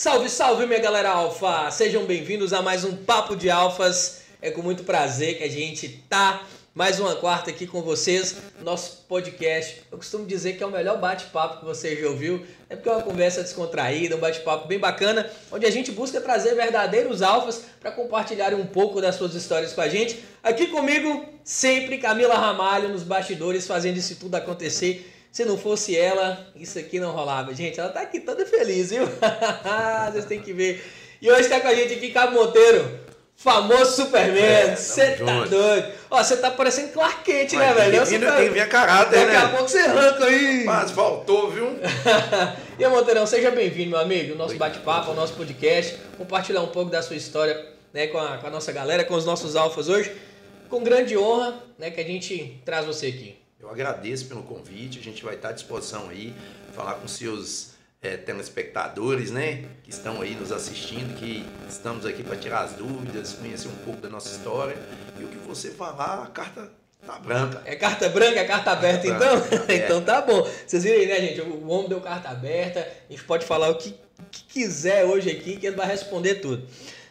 Salve, salve, minha galera alfa! Sejam bem-vindos a mais um Papo de Alfas. É com muito prazer que a gente tá mais uma quarta aqui com vocês, nosso podcast. Eu costumo dizer que é o melhor bate-papo que você já ouviu, é porque é uma conversa descontraída, um bate-papo bem bacana, onde a gente busca trazer verdadeiros alfas para compartilhar um pouco das suas histórias com a gente. Aqui comigo, sempre Camila Ramalho nos bastidores, fazendo isso tudo acontecer. Se não fosse ela, isso aqui não rolava. Gente, ela tá aqui toda feliz, viu? Vocês têm que ver. E hoje está com a gente aqui Cabo Monteiro, famoso Superman. Você é, tá doido. Ó, você tá parecendo Clark Kent, né, velho? Tem, tá... tem, caráter, Daqui né? Daqui a pouco você arranca aí. Mas faltou, viu? e aí, Monteirão, seja bem-vindo, meu amigo, o nosso bate-papo, o nosso podcast. Compartilhar um pouco da sua história né, com, a, com a nossa galera, com os nossos alfas hoje. Com grande honra né, que a gente traz você aqui. Eu agradeço pelo convite, a gente vai estar à disposição aí, falar com seus é, telespectadores, né, que estão aí nos assistindo, que estamos aqui para tirar as dúvidas, conhecer um pouco da nossa história e o que você falar, a carta tá branca. É carta branca, é carta aberta, carta então? Branca, então tá bom. Vocês viram aí, né, gente? O homem deu carta aberta, a gente pode falar o que, que quiser hoje aqui, que ele vai responder tudo.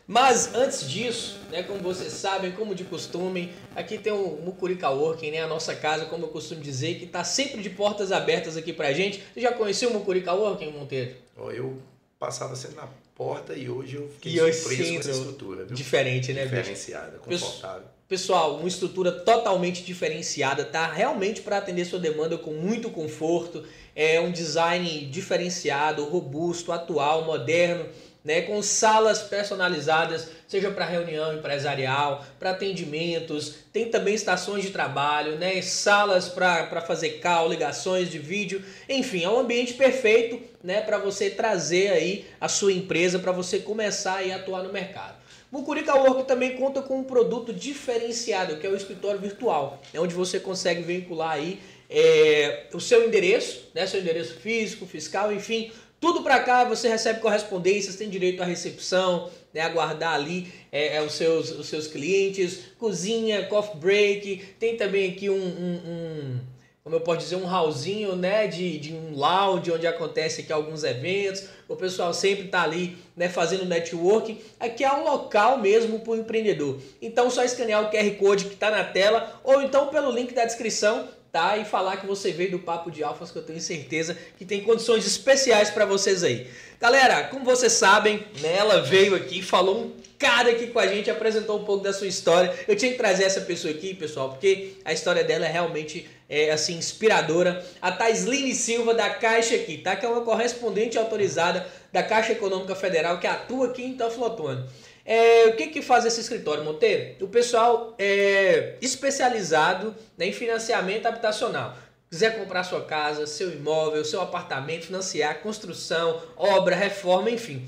Mas antes disso, né, como vocês sabem, como de costume, aqui tem o Mucurica Working, né, a nossa casa, como eu costumo dizer, que está sempre de portas abertas aqui pra gente. Você já conheceu o Mucurica Working, Monteiro? Eu passava sempre na porta e hoje eu fiquei e surpreso com essa estrutura. Viu? Diferente, né, Diferenciada, confortável. Pessoal, uma estrutura totalmente diferenciada, tá? Realmente para atender sua demanda com muito conforto, é um design diferenciado, robusto, atual, moderno né, com salas personalizadas, seja para reunião empresarial, para atendimentos, tem também estações de trabalho, né, salas para fazer call, ligações de vídeo, enfim, é um ambiente perfeito né, para você trazer aí a sua empresa, para você começar a atuar no mercado. Mucurica Work também conta com um produto diferenciado, que é o escritório virtual, é onde você consegue vincular aí é, o seu endereço, né, seu endereço físico, fiscal, enfim, tudo para cá, você recebe correspondências, tem direito à recepção, né, aguardar ali é, é, os, seus, os seus clientes, cozinha, coffee break, tem também aqui um, um, um como eu posso dizer, um hallzinho, né, de, de um lounge onde acontece aqui alguns eventos, o pessoal sempre está ali, né, fazendo networking. Aqui é um local mesmo para o empreendedor. Então, só escanear o QR Code que está na tela ou então pelo link da descrição tá? E falar que você veio do Papo de Alfas, que eu tenho certeza que tem condições especiais para vocês aí. Galera, como vocês sabem, né, ela veio aqui, falou um cara aqui com a gente, apresentou um pouco da sua história. Eu tinha que trazer essa pessoa aqui, pessoal, porque a história dela é realmente é, assim inspiradora. A Taisline Silva da Caixa aqui, tá? Que é uma correspondente autorizada da Caixa Econômica Federal que atua aqui em Teoflotone. É, o que, que faz esse escritório, Monteiro? O pessoal é especializado né, em financiamento habitacional. Quiser comprar sua casa, seu imóvel, seu apartamento, financiar construção, obra, reforma, enfim.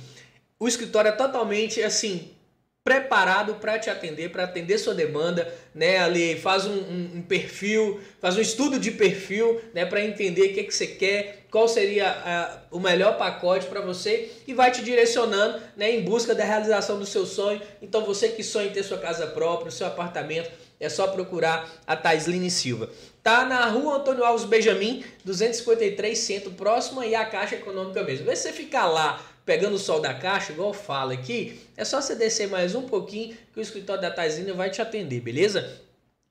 O escritório é totalmente assim preparado para te atender, para atender sua demanda, né? Ali faz um, um, um, perfil, faz um estudo de perfil, né? Para entender o que, que você quer, qual seria uh, o melhor pacote para você e vai te direcionando, né? Em busca da realização do seu sonho. Então você que sonha em ter sua casa própria, seu apartamento, é só procurar a Taisline Silva. Tá na rua Antônio Alves Benjamin, 253 Centro, próximo aí à Caixa Econômica mesmo. Vê se você ficar lá pegando o sol da caixa, igual fala aqui, é só você descer mais um pouquinho que o escritório da Taisina vai te atender, beleza?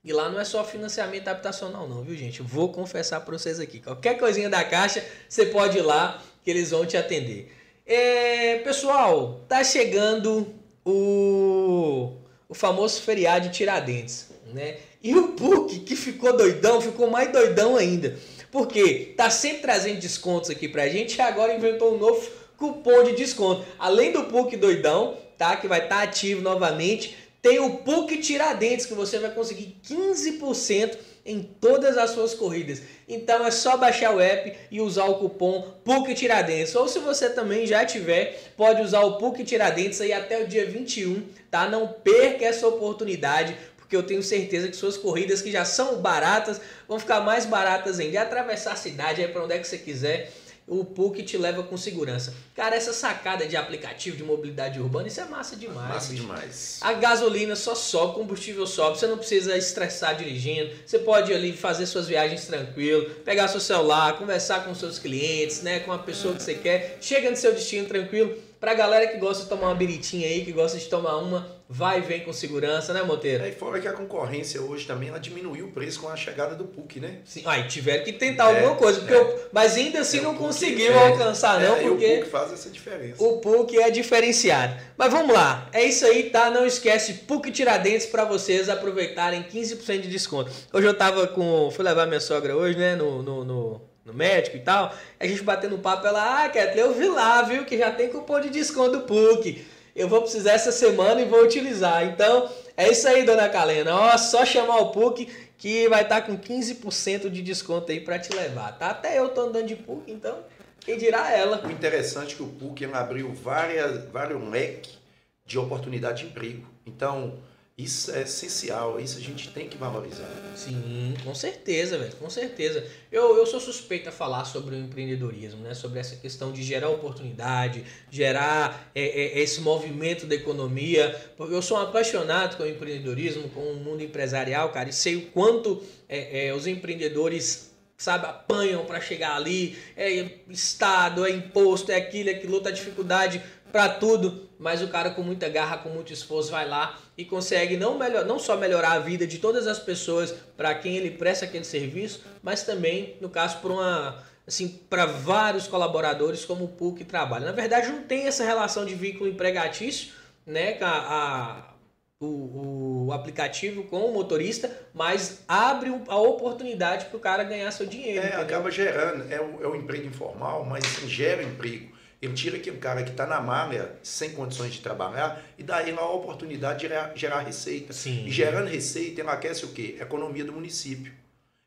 E lá não é só financiamento habitacional não, viu gente? Vou confessar para vocês aqui, qualquer coisinha da caixa, você pode ir lá que eles vão te atender. É, pessoal, tá chegando o, o famoso feriado de Tiradentes, né? E o PUC, que ficou doidão, ficou mais doidão ainda. Porque tá sempre trazendo descontos aqui pra gente e agora inventou um novo cupom de desconto. Além do PUC doidão, tá? Que vai estar tá ativo novamente, tem o PUC Tiradentes que você vai conseguir 15% em todas as suas corridas. Então é só baixar o app e usar o cupom PUC Tiradentes. Ou se você também já tiver, pode usar o PUC Tiradentes aí até o dia 21, tá? Não perca essa oportunidade, porque eu tenho certeza que suas corridas que já são baratas vão ficar mais baratas ainda. Atravessar a cidade aí para onde é que você quiser o PUC te leva com segurança. Cara, essa sacada de aplicativo de mobilidade urbana, isso é massa demais. Massa demais. A gasolina só sobe, combustível sobe, você não precisa estressar dirigindo, você pode ali fazer suas viagens tranquilo, pegar seu celular, conversar com seus clientes, né, com a pessoa que você quer, chega no seu destino tranquilo. Pra galera que gosta de tomar uma biritinha aí, que gosta de tomar uma, vai e vem com segurança, né, Monteiro? É, e fora que a concorrência hoje também ela diminuiu o preço com a chegada do PUC, né? Sim, aí tiveram que tentar é, alguma coisa, porque é. eu, mas ainda assim é, não conseguiu alcançar, não, é, porque. o PUC faz essa diferença. O PUC é diferenciado. Mas vamos lá, é isso aí, tá? Não esquece PUC Tiradentes para vocês aproveitarem 15% de desconto. Hoje eu tava com. Fui levar minha sogra hoje, né, no, no, no no médico e tal, a gente batendo papo, ela, ah, Kathleen, eu vi lá, viu, que já tem cupom de desconto do PUC. Eu vou precisar essa semana e vou utilizar. Então, é isso aí, dona Kalena. Ó, só chamar o PUC que vai estar tá com 15% de desconto aí para te levar, tá? Até eu tô andando de PUC, então, quem dirá ela. O interessante é que o PUC abriu várias, vários leques de oportunidade de emprego. Então, isso é essencial, isso a gente tem que valorizar. Sim, com certeza, velho, com certeza. Eu, eu sou suspeito a falar sobre o empreendedorismo, né? Sobre essa questão de gerar oportunidade, gerar é, é, esse movimento da economia. Porque eu sou um apaixonado com o empreendedorismo, com o mundo empresarial, cara, e sei o quanto é, é os empreendedores sabe, apanham para chegar ali, é estado, é imposto, é aquilo, é aquilo, outra dificuldade para tudo, mas o cara com muita garra, com muito esforço vai lá e consegue não, melhor, não só melhorar a vida de todas as pessoas para quem ele presta aquele serviço, mas também, no caso, para uma assim, para vários colaboradores como o PUC trabalha. Na verdade, não tem essa relação de vínculo empregatício, né, a, a o, o, aplicativo com o motorista, mas abre a oportunidade para o cara ganhar seu dinheiro. É, acaba gerando, é o, é o emprego informal, mas gera emprego. Ele tira aquele cara que está na malha, sem condições de trabalhar, e dá ele a oportunidade de gerar, gerar receita. Sim. E gerando receita, ele aquece o quê? economia do município.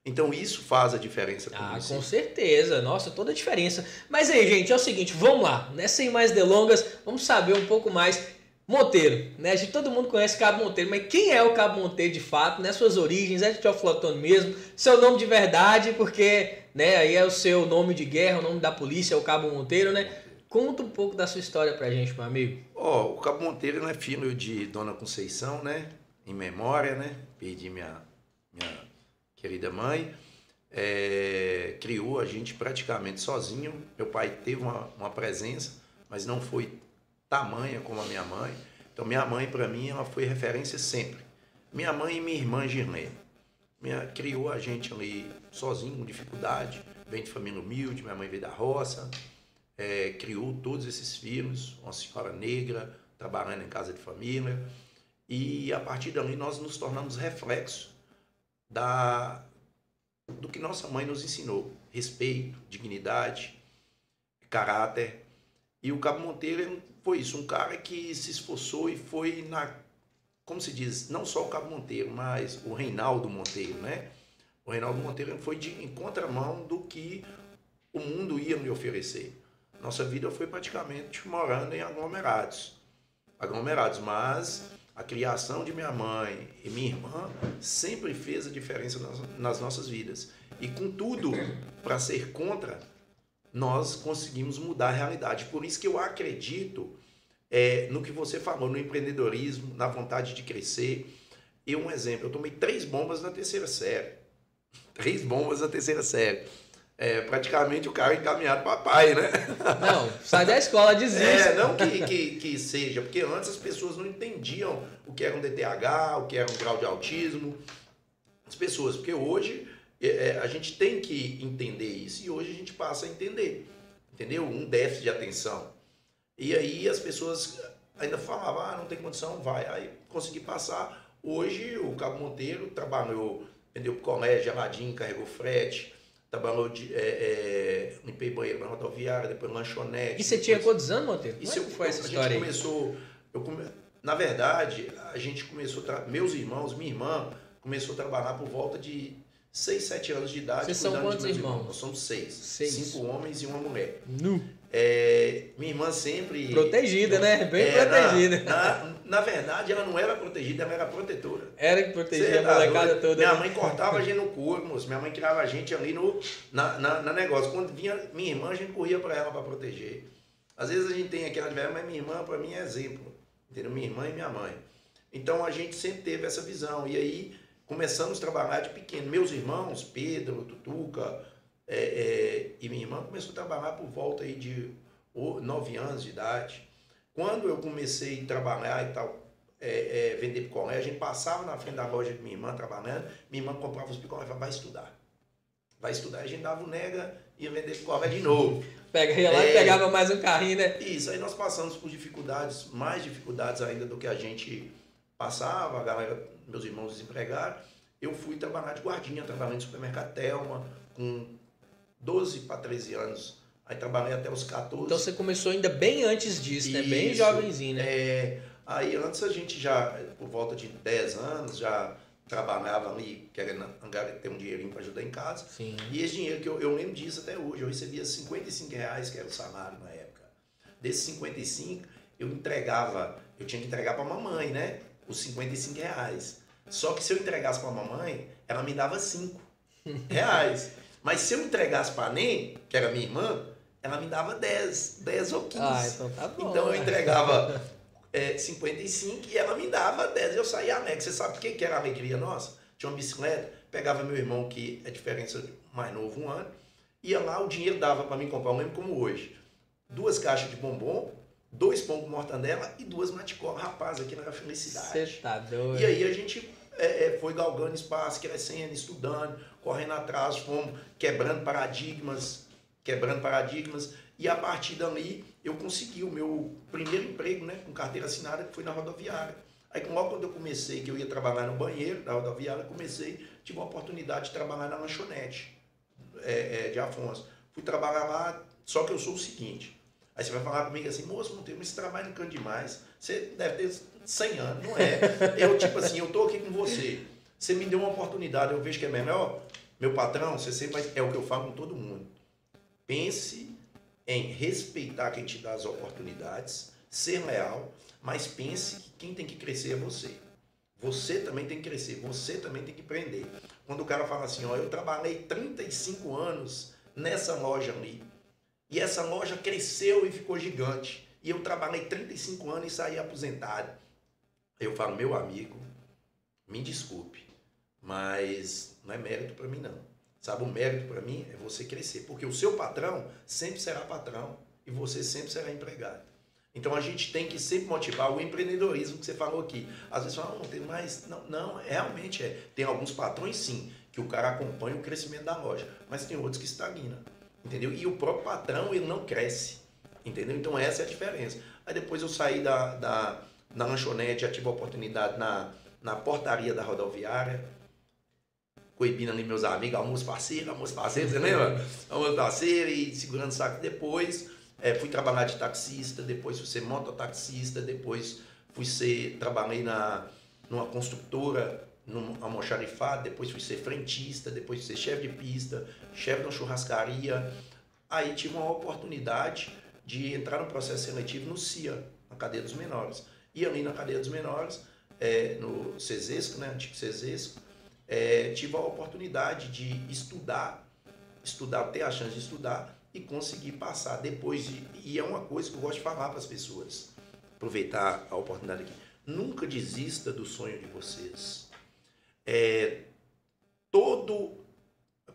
Então isso faz a diferença Ah, com certeza. Nossa, toda a diferença. Mas aí, gente, é o seguinte, vamos lá, né? Sem mais delongas, vamos saber um pouco mais Monteiro, né? A gente, todo mundo conhece Cabo Monteiro, mas quem é o Cabo Monteiro de fato, né? Suas origens, é de Teoflotone mesmo, seu nome de verdade, porque, né, aí é o seu nome de guerra, o nome da polícia é o Cabo Monteiro, né? Conta um pouco da sua história pra gente, meu amigo. Ó, oh, o Cabo Monteiro é filho de Dona Conceição, né? Em memória, né? Perdi minha, minha querida mãe. É, criou a gente praticamente sozinho. Meu pai teve uma, uma presença, mas não foi tamanha como a minha mãe. Então, minha mãe, para mim, ela foi referência sempre. Minha mãe e minha irmã Girlene. Minha, criou a gente ali sozinho, com dificuldade. Vem de família humilde, minha mãe veio da roça é, criou todos esses filhos, uma senhora negra, trabalhando em casa de família. E a partir dali nós nos tornamos reflexo da, do que nossa mãe nos ensinou: respeito, dignidade, caráter. E o Cabo Monteiro foi isso, um cara que se esforçou e foi na, como se diz, não só o Cabo Monteiro, mas o Reinaldo Monteiro, né? O Reinaldo Monteiro foi de em contramão do que o mundo ia me oferecer. Nossa vida foi praticamente morando em aglomerados. Aglomerados, mas a criação de minha mãe e minha irmã sempre fez a diferença nas, nas nossas vidas. E com tudo para ser contra, nós conseguimos mudar a realidade. Por isso que eu acredito é, no que você falou, no empreendedorismo, na vontade de crescer. E um exemplo, eu tomei três bombas na terceira série. Três bombas na terceira série é praticamente o cara encaminhado para pai, né? Não, sai da escola, desiste. É, não que, que, que seja, porque antes as pessoas não entendiam o que era um DTH, o que era um grau de autismo. As pessoas, porque hoje é, é, a gente tem que entender isso e hoje a gente passa a entender, entendeu? Um déficit de atenção. E aí as pessoas ainda falavam, ah, não tem condição, vai. Aí consegui passar. Hoje o Cabo Monteiro trabalhou, vendeu pro colégio, geladinho, carregou frete trabalhou de, é, é, limpei banheiro na rodoviária, depois lanchonete. E você depois... tinha quantos anos, Monteiro? Isso Como foi essa a história? A gente começou, eu come... na verdade, a gente começou, tra... meus irmãos, minha irmã, começou a trabalhar por volta de 6, 7 anos de idade. Vocês são quantos irmãos? irmãos? Nós somos seis. seis. Cinco homens e uma mulher. Nu. É, Minha irmã sempre. Protegida, né? Bem É, protegida. Na, na, na verdade, ela não era protegida, ela era protetora. Era que protegia a tá molecada toda. Minha né? mãe cortava a gente no couro, moço. Minha mãe criava a gente ali no na, na, na negócio. Quando vinha minha irmã, a gente corria para ela para proteger. Às vezes a gente tem aquela de mas minha irmã, para mim, é exemplo. Entendeu? Minha irmã e minha mãe. Então a gente sempre teve essa visão. E aí começamos a trabalhar de pequeno. Meus irmãos, Pedro, Tutuca é, é, e minha irmã começou a trabalhar por volta aí de nove anos de idade. Quando eu comecei a trabalhar e tal, é, é, vender picolé, a gente passava na frente da loja de minha irmã trabalhando, minha irmã comprava os picolé e falava, vai estudar. Vai estudar, a gente dava o nega e ia vender picolé de novo. Pega, ia lá e É. pegava mais um carrinho, né? Isso, aí nós passamos por dificuldades, mais dificuldades ainda do que a gente passava, a galera, meus irmãos desempregados. Eu fui trabalhar de guardinha, trabalhando no supermercado Telma, com 12 para 13 anos. Aí trabalhei até os 14. Então você começou ainda bem antes disso, né? Bem Isso. jovenzinho, né? É, aí antes a gente já, por volta de 10 anos, já trabalhava ali, querendo ter um dinheirinho para ajudar em casa. Sim. E esse dinheiro que eu, eu lembro disso até hoje, eu recebia 55 reais, que era o salário na época. Desses 55, eu entregava, eu tinha que entregar para a mamãe, né? Os 55 reais. Só que se eu entregasse para a mamãe, ela me dava 5 reais. Mas se eu entregasse para a NEM, que era minha irmã, ela me dava 10, 10 ou 15. Ah, então tá bom. Então eu né? entregava é, 55 e ela me dava 10. Eu saía alegre. Você sabe o que que era a alegria nossa? Tinha uma bicicleta, pegava meu irmão, que é diferença de mais novo, um ano, ia lá, o dinheiro dava para mim comprar, eu lembro como hoje. Duas caixas de bombom, dois pão com mortandela e duas maticolas. Rapaz, aqui era felicidade. Você tá doido. E aí a gente é, é, foi galgando espaço, crescendo, estudando, correndo atrás, fomos quebrando paradigmas, quebrando paradigmas. E a partir dali eu consegui o meu primeiro emprego, né, com carteira assinada, que foi na rodoviária. Aí logo quando eu comecei, que eu ia trabalhar no banheiro da rodoviária, comecei, tive a oportunidade de trabalhar na lanchonete é, é, de Afonso. Fui trabalhar lá, só que eu sou o seguinte. Aí você vai falar comigo assim, moço, não tem, mas esse trabalho não canto demais. Você deve ter 100 anos, não é? Eu, tipo assim, eu tô aqui com você. Você me deu uma oportunidade, eu vejo que é melhor. Meu patrão, você sempre vai, é o que eu falo com todo mundo. Pense em respeitar quem te dá as oportunidades, ser leal, mas pense que quem tem que crescer é você. Você também tem que crescer, você também tem que aprender. Quando o cara fala assim, ó, eu trabalhei 35 anos nessa loja ali, e essa loja cresceu e ficou gigante, e eu trabalhei 35 anos e saí aposentado. Eu falo, meu amigo, me desculpe, mas não é mérito para mim não. Sabe, o mérito para mim é você crescer, porque o seu patrão sempre será patrão e você sempre será empregado. Então a gente tem que sempre motivar o empreendedorismo que você falou aqui. Às vezes fala, não tem mais. Não, não, realmente é. Tem alguns patrões sim, que o cara acompanha o crescimento da loja, mas tem outros que estagnam. Entendeu? E o próprio patrão ele não cresce. Entendeu? Então essa é a diferença. Aí depois eu saí da, da, da lanchonete, já tive a oportunidade na, na portaria da rodoviária, coibindo ali meus amigos, almoço parceiro, almoço parceiro, você lembra? Almoço parceiro e segurando saco. Depois é, fui trabalhar de taxista, depois fui ser mototaxista, depois fui ser, trabalhei na, numa construtora, num almoxarifado, depois fui ser frentista, depois fui ser chefe de pista, chefe de uma churrascaria. Aí tive uma oportunidade de entrar no processo seletivo no CIA, na cadeia dos menores. E ali na cadeia dos menores, é, no CESESCO, né, antigo CESESCO, é, tive a oportunidade de estudar, estudar, ter a chance de estudar e conseguir passar depois. De, e é uma coisa que eu gosto de falar para as pessoas, aproveitar a oportunidade aqui. Nunca desista do sonho de vocês. É, todo,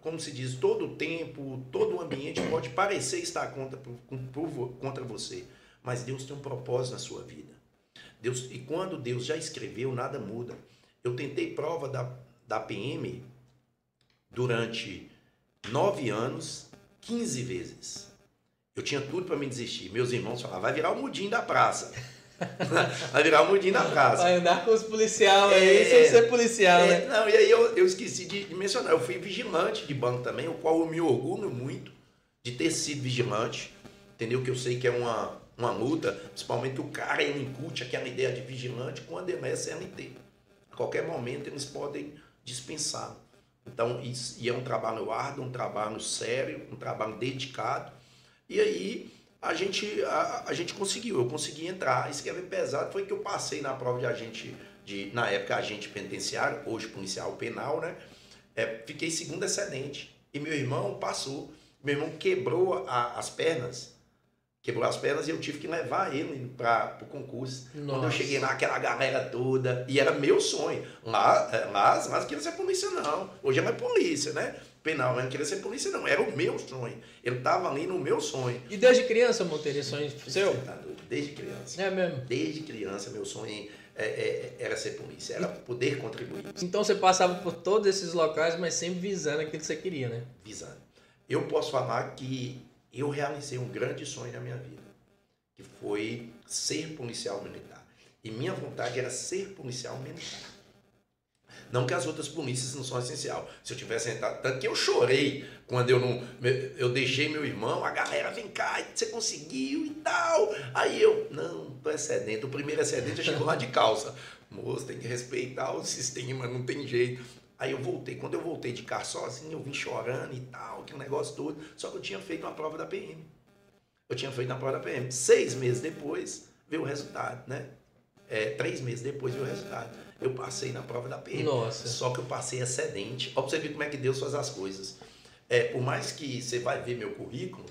como se diz, todo o tempo, todo o ambiente pode parecer estar contra, contra você, mas Deus tem um propósito na sua vida. Deus, e quando Deus já escreveu, nada muda. Eu tentei prova da, da PM durante nove anos, 15 vezes. Eu tinha tudo para me desistir. Meus irmãos falavam, vai virar o mudinho da praça. vai virar o mudinho da praça. Vai andar com os policiais aí, É, sem ser policial, É, né? não, e aí eu, eu esqueci de, de mencionar, eu fui vigilante de banco também, o qual eu me orgulho muito de ter sido vigilante, entendeu? Que eu sei que é uma, uma luta, principalmente o cara ele incute aquela ideia de vigilante ele é CLT. A qualquer momento eles podem dispensar. Então, isso, e é um trabalho árduo, um trabalho sério, um trabalho dedicado. E aí, a gente, a, a, gente conseguiu, eu consegui entrar. Isso que é pesado foi que eu passei na prova de agente, de, na época agente penitenciário, hoje policial penal, né? É, fiquei segundo excedente. E meu irmão passou. Meu irmão quebrou a, as pernas quebrou as pernas e eu tive que levar ele para o concurso. Nossa. Quando eu cheguei lá, aquela galera toda, e era meu sonho. Lá, é, lá, lá não queria ser polícia, não. Hoje é mais polícia, né? Penal, mas não queria ser polícia, não. Era o meu sonho. Ele estava ali no meu sonho. E desde criança, Monteiro, sonho seu? Tá desde criança. É mesmo? Desde criança, meu sonho é, é, era ser polícia, era poder contribuir. Então você passava por todos esses locais, mas sempre visando aquilo que você queria, né? Visando. Eu posso falar que eu realizei um grande sonho na minha vida, que foi ser policial militar. E minha vontade era ser policial militar. Não que as outras polícias não são essencial. Se eu tivesse entrado, tanto que eu chorei quando eu não, eu deixei meu irmão, a galera vem cá, você conseguiu e tal. Aí eu, não, tô excedente. O primeiro excedente eu chego lá de calça. Moço, tem que respeitar o sistema, não tem jeito. Aí eu voltei. Quando eu voltei de carro sozinho, eu vim chorando e tal, aquele negócio todo. Só que eu tinha feito uma prova da PM. Eu tinha feito uma prova da PM. Seis meses depois, veio o resultado, né? É, três meses depois veio o resultado. Eu passei na prova da PM. Nossa. Só que eu passei excedente. Ó, pra você ver como é que Deus faz as coisas. É, por mais que você vai ver meu currículo,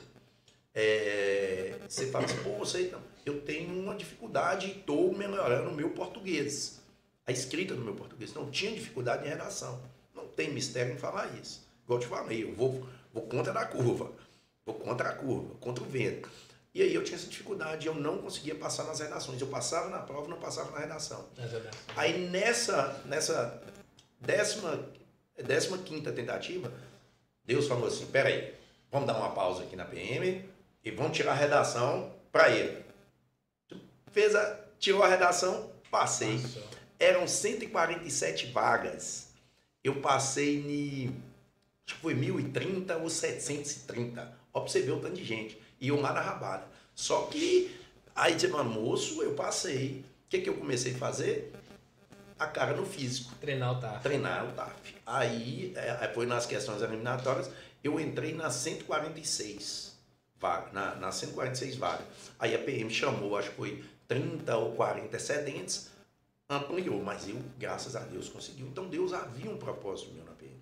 é, você fala assim, pô, você, eu tenho uma dificuldade e estou melhorando o meu português a escrita do meu português. Não tinha dificuldade em redação. Não tem mistério em falar isso. Igual eu te falei, eu vou, vou contra a curva. Vou contra a curva, contra o vento. E aí eu tinha essa dificuldade, eu não conseguia passar nas redações. Eu passava na prova, não passava na redação. Aí nessa, nessa décima, décima quinta tentativa, Deus falou assim, peraí, vamos dar uma pausa aqui na PM e vamos tirar a redação para ele. Fez a, tirou a redação, passei. Nossa eram 147 vagas. Eu passei em. Acho que foi 1030 ou 730. Ó, pra você ver o tanto de gente. E eu lá na rabada. Só que aí de moço, eu passei. O que, que eu comecei a fazer? A cara no físico. Treinar o TAF. Treinar o TAF. Aí é, foi nas questões eliminatórias, eu entrei nas 146 vagas. Na, nas 146 vagas. Aí a PM chamou, acho que foi 30 ou 40 excedentes ampliou, mas eu, graças a Deus, consegui. Então Deus havia um propósito meu na PM.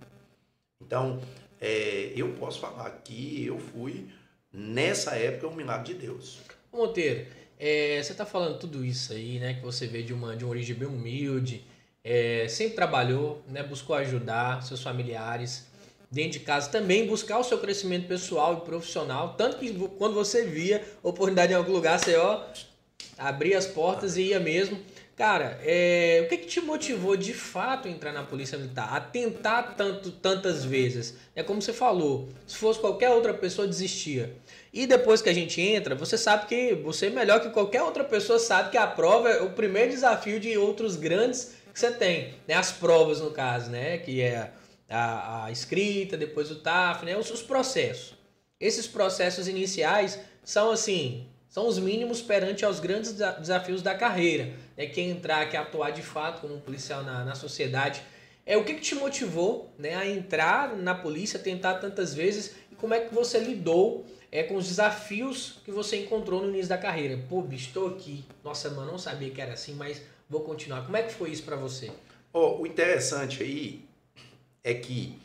Então, é, eu posso falar que eu fui, nessa época, um milagre de Deus. Monteiro, é, você está falando tudo isso aí, né? Que você veio de uma, de uma origem bem humilde, é, sempre trabalhou, né? Buscou ajudar seus familiares dentro de casa, também buscar o seu crescimento pessoal e profissional, tanto que quando você via oportunidade em algum lugar, você ó, abria as portas e ia mesmo. Cara, é, o que, que te motivou de fato a entrar na Polícia Militar? A tentar tanto, tantas vezes? É como você falou, se fosse qualquer outra pessoa, desistia. E depois que a gente entra, você sabe que você é melhor que qualquer outra pessoa sabe que a prova é o primeiro desafio de outros grandes que você tem. Né? As provas, no caso, né? Que é a, a escrita, depois o TAF, né? Os, os processos. Esses processos iniciais são assim, são os mínimos perante aos grandes desafios da carreira. Né? Quem entrar, quer atuar de fato como policial na, na sociedade. É, o que, que te motivou né, a entrar na polícia, tentar tantas vezes e como é que você lidou é, com os desafios que você encontrou no início da carreira? Pô, bicho, estou aqui. Nossa, mano, não sabia que era assim, mas vou continuar. Como é que foi isso para você? Oh, o interessante aí é que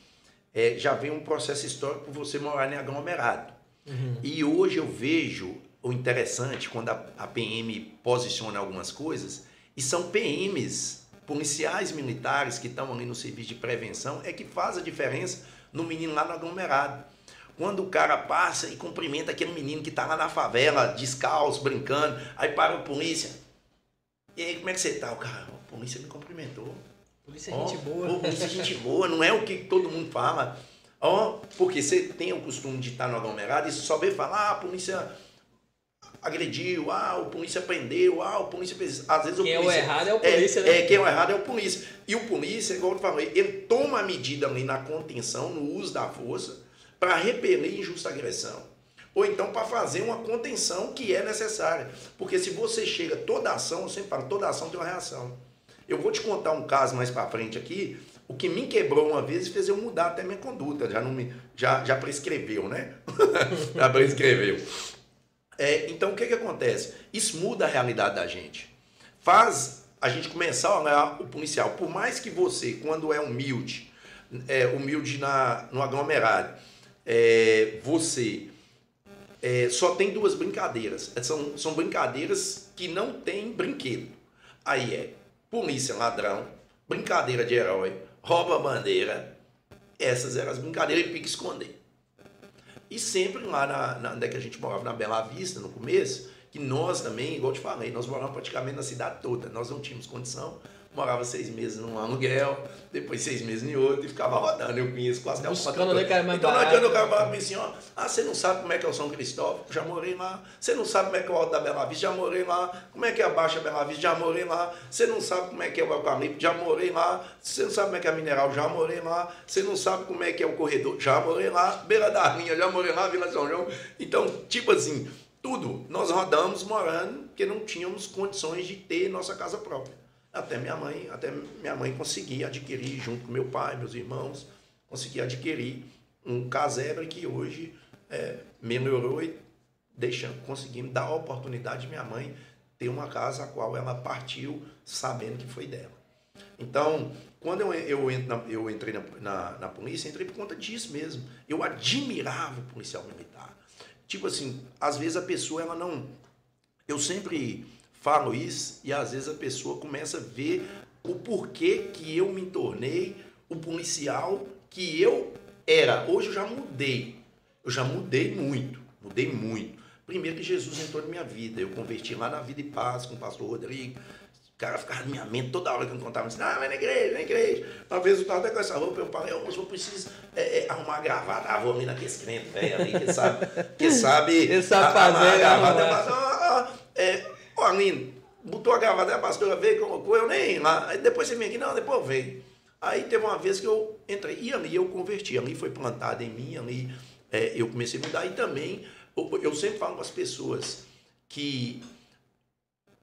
é, já vem um processo histórico por você morar em aglomerado. Uhum. E hoje eu vejo o interessante quando a, a PM posiciona algumas coisas, e são PMs, policiais militares que estão ali no serviço de prevenção, é que faz a diferença no menino lá no aglomerado. Quando o cara passa e cumprimenta aquele menino que está lá na favela, descalço, brincando, aí para o polícia. E aí, como é que você tá? O cara, a polícia me cumprimentou. Polícia é oh, gente boa. Oh, polícia é gente boa, não é o que todo mundo fala. Ó, oh, porque você tem o costume de estar no aglomerado e só vê falar, ah, a polícia agrediu, ah, o polícia prendeu, ah, o polícia fez. Às vezes quem o polícia. é o errado é o polícia, é, né? É, quem é o errado é o polícia. E o polícia, igual eu falei, ele toma a medida ali na contenção, no uso da força, para repelir injusta agressão. Ou então para fazer uma contenção que é necessária. Porque se você chega, toda ação, eu sempre falo, toda ação tem uma reação. Eu vou te contar um caso mais para frente aqui, o que me quebrou uma vez e fez eu mudar até minha conduta. Já, não me, já, já prescreveu, né? já prescreveu. É, então, o que, que acontece? Isso muda a realidade da gente. Faz a gente começar a olhar o policial. Por mais que você, quando é humilde, é, humilde na, no aglomerado, é, você é, só tem duas brincadeiras. São, são brincadeiras que não tem brinquedo. Aí é polícia, ladrão, brincadeira de herói, rouba bandeira. Essas eram as brincadeiras e pique esconder. E sempre lá na, na, onde é que a gente morava, na Bela Vista, no começo, que nós também, igual te falei, nós morávamos praticamente na cidade toda. Nós não tínhamos condição morava seis meses num aluguel, depois seis meses em outro e ficava rodando. Eu conheço quase a Buscando onde é mais Então não adianta o cara falar para mim assim, ó, ah, você não sabe como é que é o São Cristóvão? Já morei lá. Você não sabe como é que é o Alto da Bela Vista? Já morei lá. Como é que é a Baixa Bela Vista? Já morei lá. Você não sabe como é que é o Eucalipto? Já morei lá. Você não sabe como é que é a Mineral? Já morei lá. Você não sabe como é que é o Corredor? Já morei lá. Beira da Linha, já morei lá, Vila São João. Então, tipo assim, tudo. Nós rodamos morando porque não tínhamos condições de ter nossa casa própria. Até minha mãe, até minha mãe conseguir adquirir, junto com meu pai, meus irmãos, conseguir adquirir um casebre que hoje é, melhorou e deixando, conseguimos dar a oportunidade de minha mãe ter uma casa a qual ela partiu sabendo que foi dela. Então, quando eu, eu, entro na, eu entrei na, na, na, polícia, entrei por conta disso mesmo. Eu admirava o policial militar. Tipo assim, às vezes a pessoa ela não. Eu sempre falo isso e às vezes a pessoa começa a ver o porquê que eu me tornei o policial que eu era. Hoje eu já mudei. Eu já mudei muito. Mudei muito. Primeiro que Jesus entrou na minha vida. Eu converti lá na Vida e Paz com o pastor Rodrigo. O cara ficava na minha mente toda hora que eu contava. Assim, ah, vai na igreja, na igreja. Uma vez eu estava até com essa roupa. Eu falei, oh, mas eu preciso é, é, arrumar a gravata. Ah, vou ali naquele crente velho ali que sabe. Que sabe. Ele sabe fazer. A, a gravata. Ah, é, Ô, Aline, botou a gravata, a pastora veio, colocou, eu nem lá. Depois você vem aqui, não, depois eu venho. Aí teve uma vez que eu entrei, e ali eu converti, ali foi plantado em mim, ali é, eu comecei a mudar. E também, eu, eu sempre falo com as pessoas que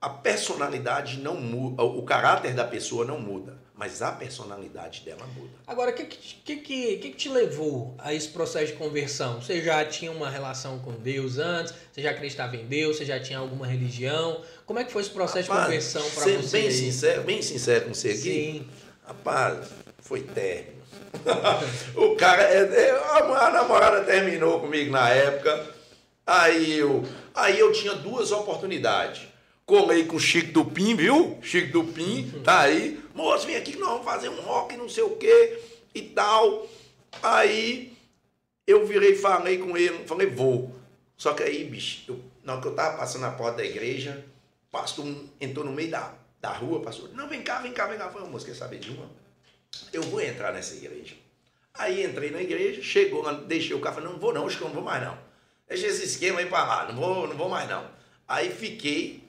a personalidade não muda, o caráter da pessoa não muda mas a personalidade dela muda. Agora, o que, que, que, que, te levou a esse processo de conversão? Você já tinha uma relação com Deus antes? Você já acreditava em Deus? Você já tinha alguma religião? Como é que foi esse processo Rapaz, de conversão para você? Bem sincero, bem sincero com você aqui. Sim. Rapaz, foi término. o cara, é, é, a, a namorada terminou comigo na época. Aí eu, aí eu tinha duas oportunidades Colei com o Chico Dupin, viu? Chico Dupin, tá aí. Moço, vem aqui que nós vamos fazer um rock, não sei o quê e tal. Aí eu virei falei com ele, falei, vou. Só que aí, bicho, eu, na hora que eu tava passando na porta da igreja, o pastor entrou no meio da, da rua, pastor, não, vem cá, vem cá, vem cá. Falei, moço, quer saber de uma? Eu vou entrar nessa igreja. Aí entrei na igreja, chegou, deixei o carro, falei, não vou não, acho que eu não vou mais não. Deixa esse esquema aí pra lá, não vou, não vou mais não. Aí fiquei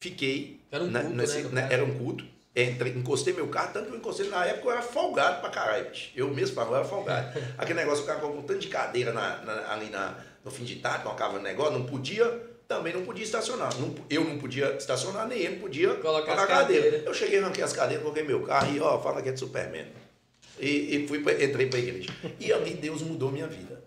Fiquei. Era um culto, nesse, né, Era um culto. Entrei, encostei meu carro, tanto que eu encostei na época eu era folgado pra caralho, bicho. Eu mesmo eu era folgado. Aquele negócio, o cara com um tanto de cadeira na, na, ali na, no fim de tarde, colocava negócio, não podia, também não podia estacionar. Não, eu não podia estacionar, nem ele podia colocar a cadeira. cadeira. Eu cheguei, arranquei as cadeiras, coloquei meu carro e, ó, fala que é de Superman. E, e fui pra, entrei pra igreja. E ali Deus mudou minha vida.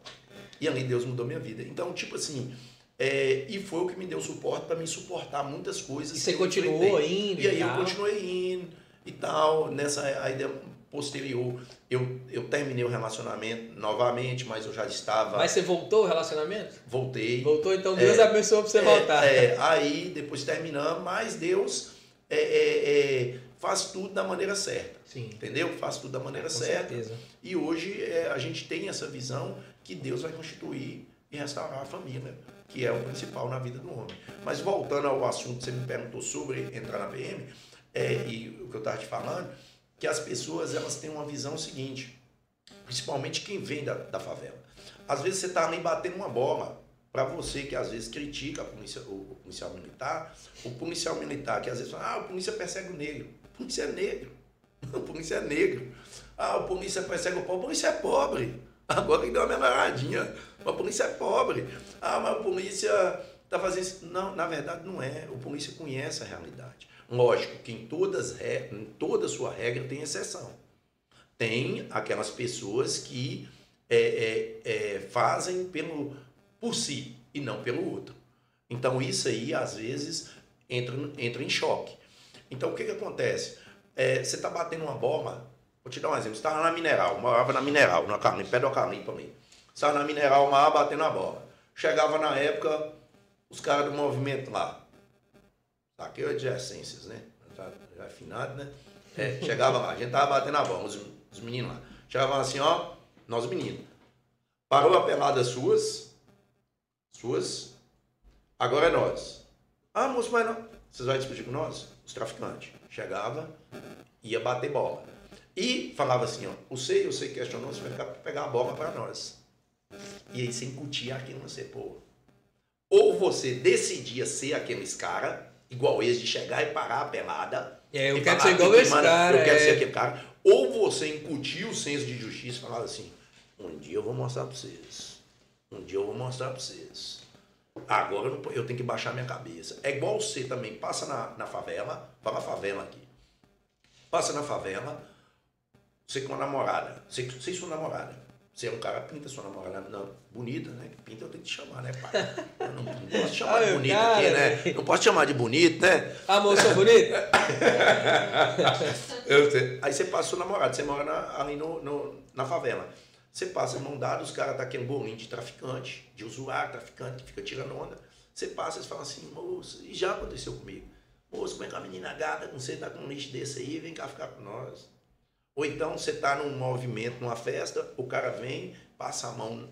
E ali Deus mudou minha vida. Então, tipo assim, é, e foi o que me deu suporte para me suportar muitas coisas. E você continuou indo? E aí eu continuei indo e tal. Nessa ideia posterior, eu, eu terminei o relacionamento novamente, mas eu já estava. Mas você voltou o relacionamento? Voltei. Voltou, então Deus é, abençoou para você é, voltar. É, aí depois terminamos, mas Deus é, é, é, faz tudo da maneira certa. Sim. Entendeu? Faz tudo da maneira Com certa. Certeza. E hoje a gente tem essa visão que Deus vai constituir e restaurar a família que é o principal na vida do homem. Mas voltando ao assunto que você me perguntou sobre entrar na PM, é, e o que eu estava te falando, que as pessoas elas têm uma visão seguinte, principalmente quem vem da, da favela. Às vezes você está ali batendo uma bola, para você que às vezes critica polícia, o, o, policial militar, o policial militar que às vezes fala, ah, o polícia persegue o negro. O polícia é negro. O polícia é negro. Ah, o polícia persegue o pobre. O polícia é pobre. Agora que deu uma melhoradinha. A polícia é pobre. Ah, mas a polícia está fazendo isso. Não, na verdade não é. O polícia conhece a realidade. Lógico que em, todas, em toda sua regra tem exceção. Tem aquelas pessoas que é, é, é, fazem pelo, por si e não pelo outro. Então isso aí, às vezes, entra, entra em choque. Então o que, que acontece? É, você está batendo uma bola, vou te dar um exemplo, você estava na mineral, morava na mineral, na carne, pé carne para mim. Você estava na mineral, água batendo a bola. Chegava na época, os caras do movimento lá. Aqui de essências, né? Já, já afinado, né? É, chegava lá, a gente tava batendo a bola, os, os meninos lá. Chegavam assim, ó, nós meninos. Parou a pelada suas, suas, agora é nós. Ah, moço, mas não. Vocês vão discutir com nós? Os traficantes. Chegava, ia bater bola. E falava assim, ó, você, eu sei questionou, você vai ficar pegar a bola para nós. E aí você incutia aquilo você, pô. Ou você decidia ser aqueles cara, igual eles, de chegar e parar a pelada. É, eu quero ser igual esse cara. Eu quero é... ser aquele cara. Ou você incutia o senso de justiça e falava assim, um dia eu vou mostrar para vocês. Um dia eu vou mostrar para vocês. Agora eu, eu, tenho que baixar minha cabeça. É igual você também passa na, na favela, fala favela aqui. Passa na favela, você com uma namorada, você, você e sua namorada. Você é um cara, pinta sua namorada, não, bonita, né? Pinta eu tenho que te chamar, né, pai? Eu não, não posso chamar ah, de bonita cara. aqui, né? Não posso chamar de bonito, né? Ah, moça bonita? aí você passa o namorado, você mora na, ali no, no, na favela. Você passa mão dada, os caras tá aquele bolinho de traficante, de usuário, traficante, que fica tirando onda. Você passa e fala assim, moço, e já aconteceu comigo. Moço, como é que a menina gata com você tá com um lixo desse aí, vem cá ficar com nós. Ou então você tá num movimento, numa festa, o cara vem, passa a mão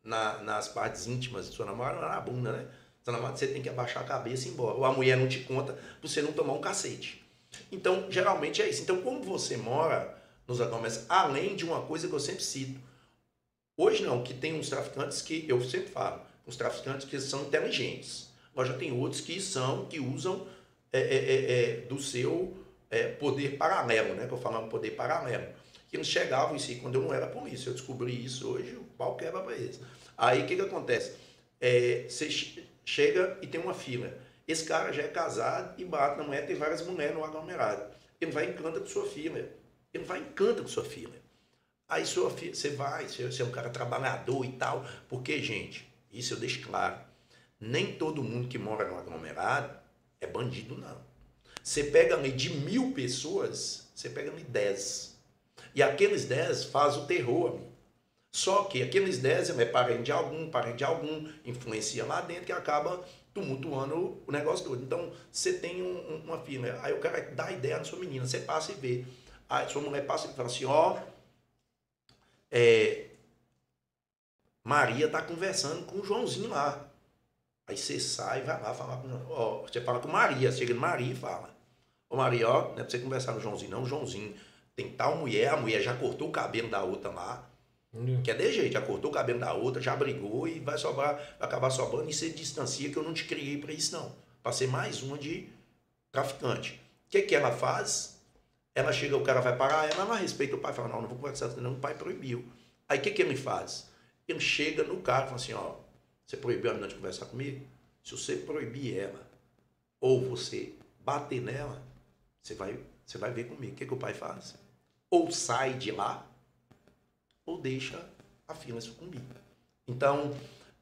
na, nas partes íntimas de sua namorada, na bunda, né? Sua namorada, você tem que abaixar a cabeça e ir embora. Ou a mulher não te conta pra você não tomar um cacete. Então, geralmente é isso. Então, como você mora nos agromércios, além de uma coisa que eu sempre cito. Hoje não, que tem uns traficantes que eu sempre falo, uns traficantes que são inteligentes. Agora já tem outros que são, que usam é, é, é, é do seu é, poder paralelo, né? Que eu falo poder paralelo. Que eles chegavam em si, quando eu não era polícia, eu descobri isso hoje, o pau quebra para eles. Aí o que, que acontece? É, você chega e tem uma fila. Esse cara já é casado e bate na mulher, tem várias mulheres no aglomerado. Ele vai encanta com sua filha. Ele vai encanta com sua filha. Aí sua filha, você vai, você é um cara trabalhador e tal. Porque, gente, isso eu deixo claro. Nem todo mundo que mora no aglomerado é bandido, não. Você pega ali de mil pessoas, você pega ali dez. E aqueles dez faz o terror. Só que aqueles dez é parente de algum, parente de algum, influencia lá dentro que acaba tumultuando o negócio todo. Então, você tem um, uma filha, aí o cara dá ideia na sua menina, você passa e vê. Aí sua mulher passa e fala assim, ó, é, Maria tá conversando com o Joãozinho lá. Aí você sai vai lá falar com ó, Você fala com Maria, chega em Maria e fala. Ô Maria, ó, não é pra você conversar com o Joãozinho, não. O Joãozinho tem tal mulher, a mulher já cortou o cabelo da outra lá. Hum. Que é de jeito, já cortou o cabelo da outra, já brigou e vai sobrar, vai acabar sobrando e você distancia que eu não te criei para isso, não. Pra ser mais uma de traficante. O que, que ela faz? Ela chega, o cara vai parar, ela não respeita o pai, fala, não, não vou conversar, não, o pai proibiu. Aí o que, que ele faz? Ele chega no carro e fala assim, ó, você proibiu a menina de conversar comigo? Se você proibir ela, ou você bater nela, você vai, você vai ver comigo. O que, que o pai faz? Ou sai de lá, ou deixa a filha sucumbir. Então,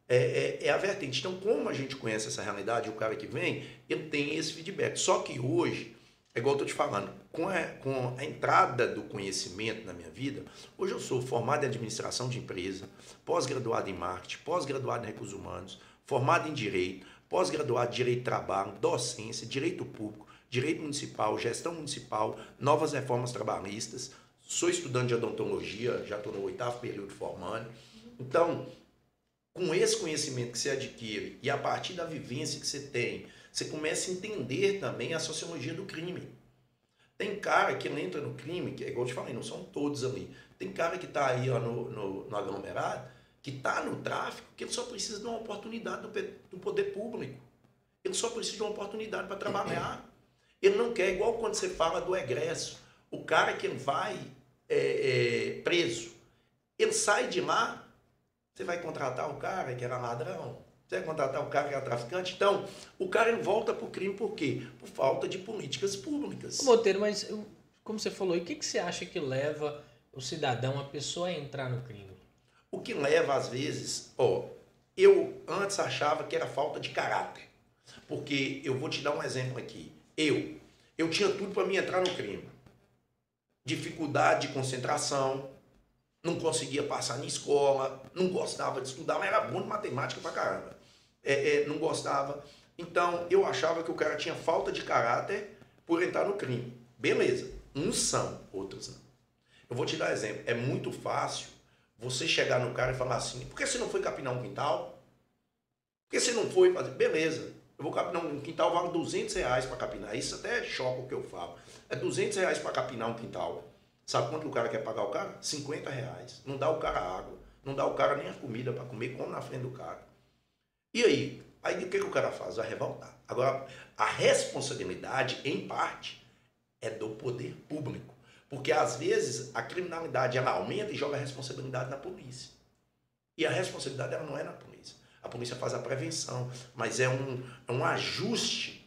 é, é, é, a vertente. Então, como a gente conhece essa realidade, o cara que vem, ele tem esse feedback. Só que hoje, é igual eu estou te falando, com a, com a entrada do conhecimento na minha vida, hoje eu sou formado em administração de empresa, pós-graduado em marketing, pós-graduado em recursos humanos, formado em direito, pós-graduado em direito de trabalho, docência, direito público, direito municipal, gestão municipal, novas reformas trabalhistas, sou estudante de odontologia, já estou no oitavo período formando. Então, com esse conhecimento que você adquire e a partir da vivência que você tem, você começa a entender também a sociologia do crime. Tem cara que entra no crime, que é igual eu te falei, não são todos ali. Tem cara que está aí ó, no, no, no aglomerado, que está no tráfico, que ele só precisa de uma oportunidade do, do poder público. Ele só precisa de uma oportunidade para trabalhar. Ele não quer, igual quando você fala do egresso. O cara que vai é, é, preso, ele sai de lá, você vai contratar o cara que era ladrão, você vai contratar o cara que é traficante? Então, o cara volta para o crime por quê? Por falta de políticas públicas. Ô, Monteiro, mas como você falou, o que, que você acha que leva o cidadão, a pessoa a entrar no crime? O que leva, às vezes, ó, eu antes achava que era falta de caráter. Porque eu vou te dar um exemplo aqui. Eu, eu tinha tudo para mim entrar no crime. Dificuldade de concentração, não conseguia passar na escola, não gostava de estudar, mas era bom de matemática pra caramba. É, é, não gostava. Então, eu achava que o cara tinha falta de caráter por entrar no crime. Beleza. Uns são, outros não. Eu vou te dar um exemplo. É muito fácil você chegar no cara e falar assim: por que você não foi capinar um quintal? Por que você não foi fazer? Beleza. Eu vou capinar um quintal, vale 200 reais para capinar. Isso até choca o que eu falo. É 200 reais para capinar um quintal. Sabe quanto o cara quer pagar o cara? 50 reais. Não dá o cara água. Não dá o cara nem a comida para comer, como na frente do cara. E aí? Aí o que, que o cara faz? Vai revoltar. Agora, a responsabilidade, em parte, é do poder público. Porque às vezes a criminalidade ela aumenta e joga a responsabilidade na polícia. E a responsabilidade ela não é na polícia. A polícia faz a prevenção, mas é um, é um ajuste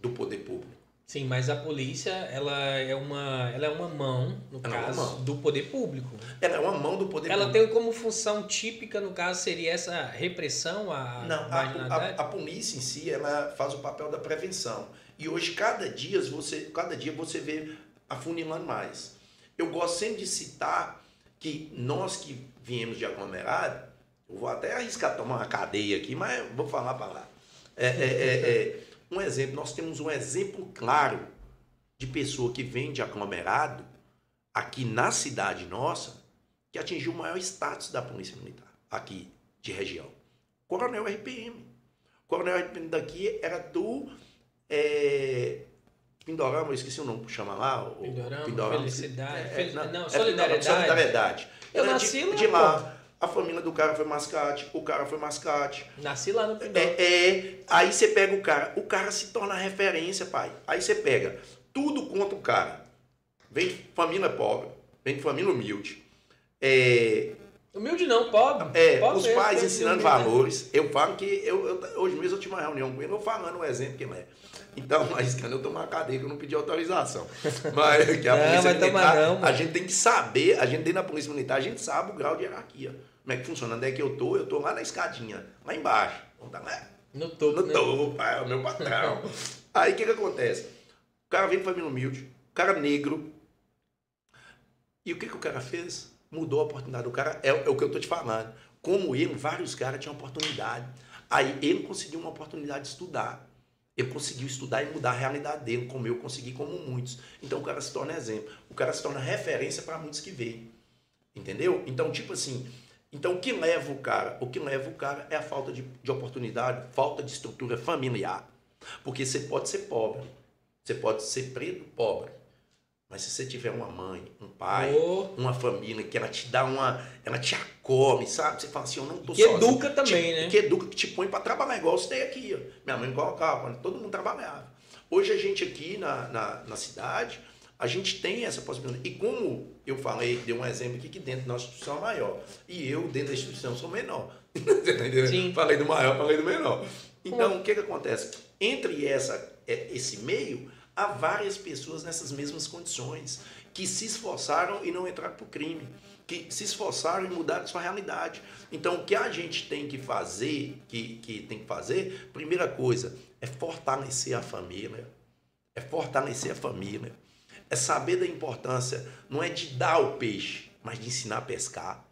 do poder público. Sim, mas a polícia ela é uma, ela é uma mão, no ela caso, é mão. do poder público. Ela é uma mão do poder ela público. Ela tem como função típica, no caso, seria essa repressão à Não, a, a, a, polícia em si, ela faz o papel da prevenção. E hoje, cada dia, você, cada dia você vê afunilando mais. Eu gosto sempre de citar que nós que viemos de aglomerado, eu vou até arriscar tomar uma cadeia aqui, mas vou falar para lá. É, é, é, é, um exemplo, nós temos um exemplo claro de pessoa que vem de aglomerado aqui na cidade nossa, que atingiu o maior status da Polícia Militar, aqui de região. Coronel RPM. Coronel RPM daqui era do é, Pindorama, eu esqueci o nome, chama lá. O Pindorama, Pindorama Felicidade. É, é, não, não, solidariedade. solidariedade. Eu nasci de, lá. De lá. A família do cara foi mascate, o cara foi mascate. Nasci lá no Pindorama. É, é, aí você pega o cara, o cara se torna referência, pai. Aí você pega tudo contra o cara. Vem de família pobre, vem de família humilde. É, Humilde não, pobre. É, pobre os pais ensinando valores. Eu falo que, eu, eu, hoje mesmo eu tive uma reunião com ele, eu falando um exemplo que ele é. Então, mas quando eu uma cadeia que eu não pedi autorização. Mas que a não, polícia militar, não, a gente tem que saber, a gente dentro da polícia militar, a gente sabe o grau de hierarquia. Como é que funciona? Onde é que eu tô? Eu tô lá na escadinha, lá embaixo. Então tá lá. No topo. No né? topo, é o meu patrão. Aí o que que acontece? O cara vem de família humilde, o cara negro. E o que que o cara fez? Mudou a oportunidade. O cara, é, é o que eu tô te falando. Como ele, vários caras tinham oportunidade. Aí ele conseguiu uma oportunidade de estudar. Ele conseguiu estudar e mudar a realidade dele, como eu consegui, como muitos. Então o cara se torna exemplo. O cara se torna referência para muitos que veem. Entendeu? Então, tipo assim, então o que leva o cara? O que leva o cara é a falta de, de oportunidade, falta de estrutura familiar. Porque você pode ser pobre, você pode ser preto pobre, mas se você tiver uma mãe, um pai, oh. uma família que ela te dá uma. Ela te acolhe, sabe? Você fala assim, eu não tô que sozinho. Educa também, te, né? Que educa, que te põe para trabalhar, igual você tem aqui. Ó. Minha mãe colocava, todo mundo trabalhava. Hoje a gente aqui na, na, na, cidade, a gente tem essa possibilidade. E como eu falei, dei um exemplo aqui que dentro da nossa instituição é maior. E eu, dentro da instituição, sou menor. tá? Sim. Falei do maior, falei do menor. Então, o que, que acontece? Entre essa, é, esse meio, há várias pessoas nessas mesmas condições que se esforçaram e não entraram para o crime, que se esforçaram e mudaram sua realidade. Então, o que a gente tem que fazer, que, que tem que fazer, primeira coisa, é fortalecer a família. É fortalecer a família. É saber da importância, não é de dar o peixe, mas de ensinar a pescar.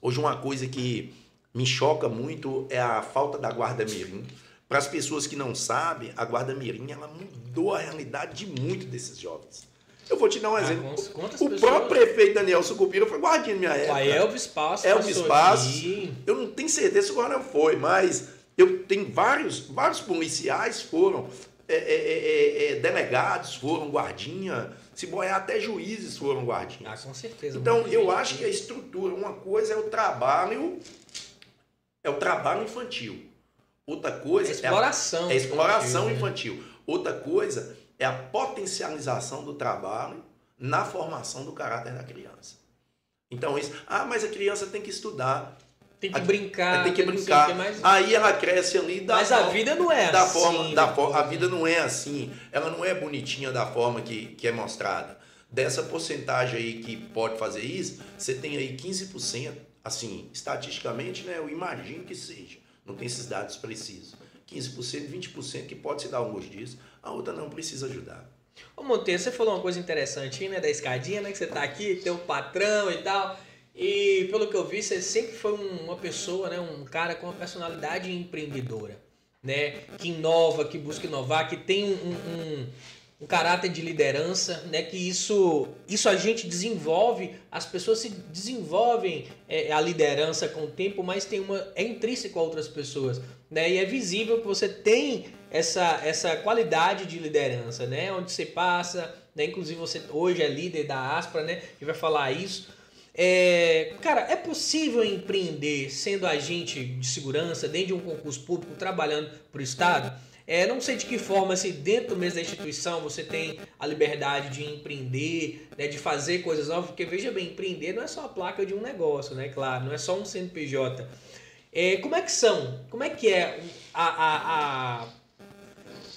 Hoje, uma coisa que me choca muito é a falta da guarda mirim. Para as pessoas que não sabem, a guarda mirim ela mudou a realidade de muitos desses jovens. Eu vou te dar um ah, exemplo. Quantas o pessoas... próprio prefeito Daniel Sucupira foi guardinha na minha época. A Elvis Passos. Elvis Passos. Eu não tenho certeza se o Coronel foi, mas eu tenho vários, vários policiais foram, é, é, é, é delegados foram guardinha, se boiar até juízes foram guardinhas. Ah, com certeza. Então, eu acho que a estrutura, uma coisa é o trabalho, é o trabalho infantil. Outra coisa é exploração. É a, é exploração infantil. infantil. Outra coisa é a potencialização do trabalho na formação do caráter da criança. Então, isso, ah, mas a criança tem que estudar. Tem que a, brincar. Tem que brincar. mais... Aí ela cresce ali da Mas forma, a vida não é da assim. Forma, da forma, a vida não é assim. Ela não é bonitinha da forma que, que é mostrada. Dessa porcentagem aí que pode fazer isso, você tem aí 15% assim, estatisticamente, né, eu imagino que seja. Não tem esses dados precisos. 15%, 20% que pode se dar alguns dias, a outra não precisa ajudar. Ô Monteiro, você falou uma coisa interessante, né, da escadinha, né, que você tá aqui, tem o patrão e tal. E pelo que eu vi, você sempre foi uma pessoa, né, um cara com uma personalidade empreendedora, né, que inova, que busca inovar, que tem um, um, um caráter de liderança, né? Que isso, isso a gente desenvolve, as pessoas se desenvolvem é, a liderança com o tempo, mas tem uma é intrínseco a outras pessoas, né? E é visível que você tem essa, essa qualidade de liderança, né? Onde você passa, né? Inclusive você hoje é líder da Aspra, né? E vai falar isso. É, cara, é possível empreender sendo agente de segurança dentro de um concurso público, trabalhando para o Estado? É, não sei de que forma, se dentro mesmo da instituição você tem a liberdade de empreender, né, de fazer coisas novas, porque veja bem, empreender não é só a placa de um negócio, né? Claro, não é só um CNPJ. É, como é que são? Como é que é a, a, a,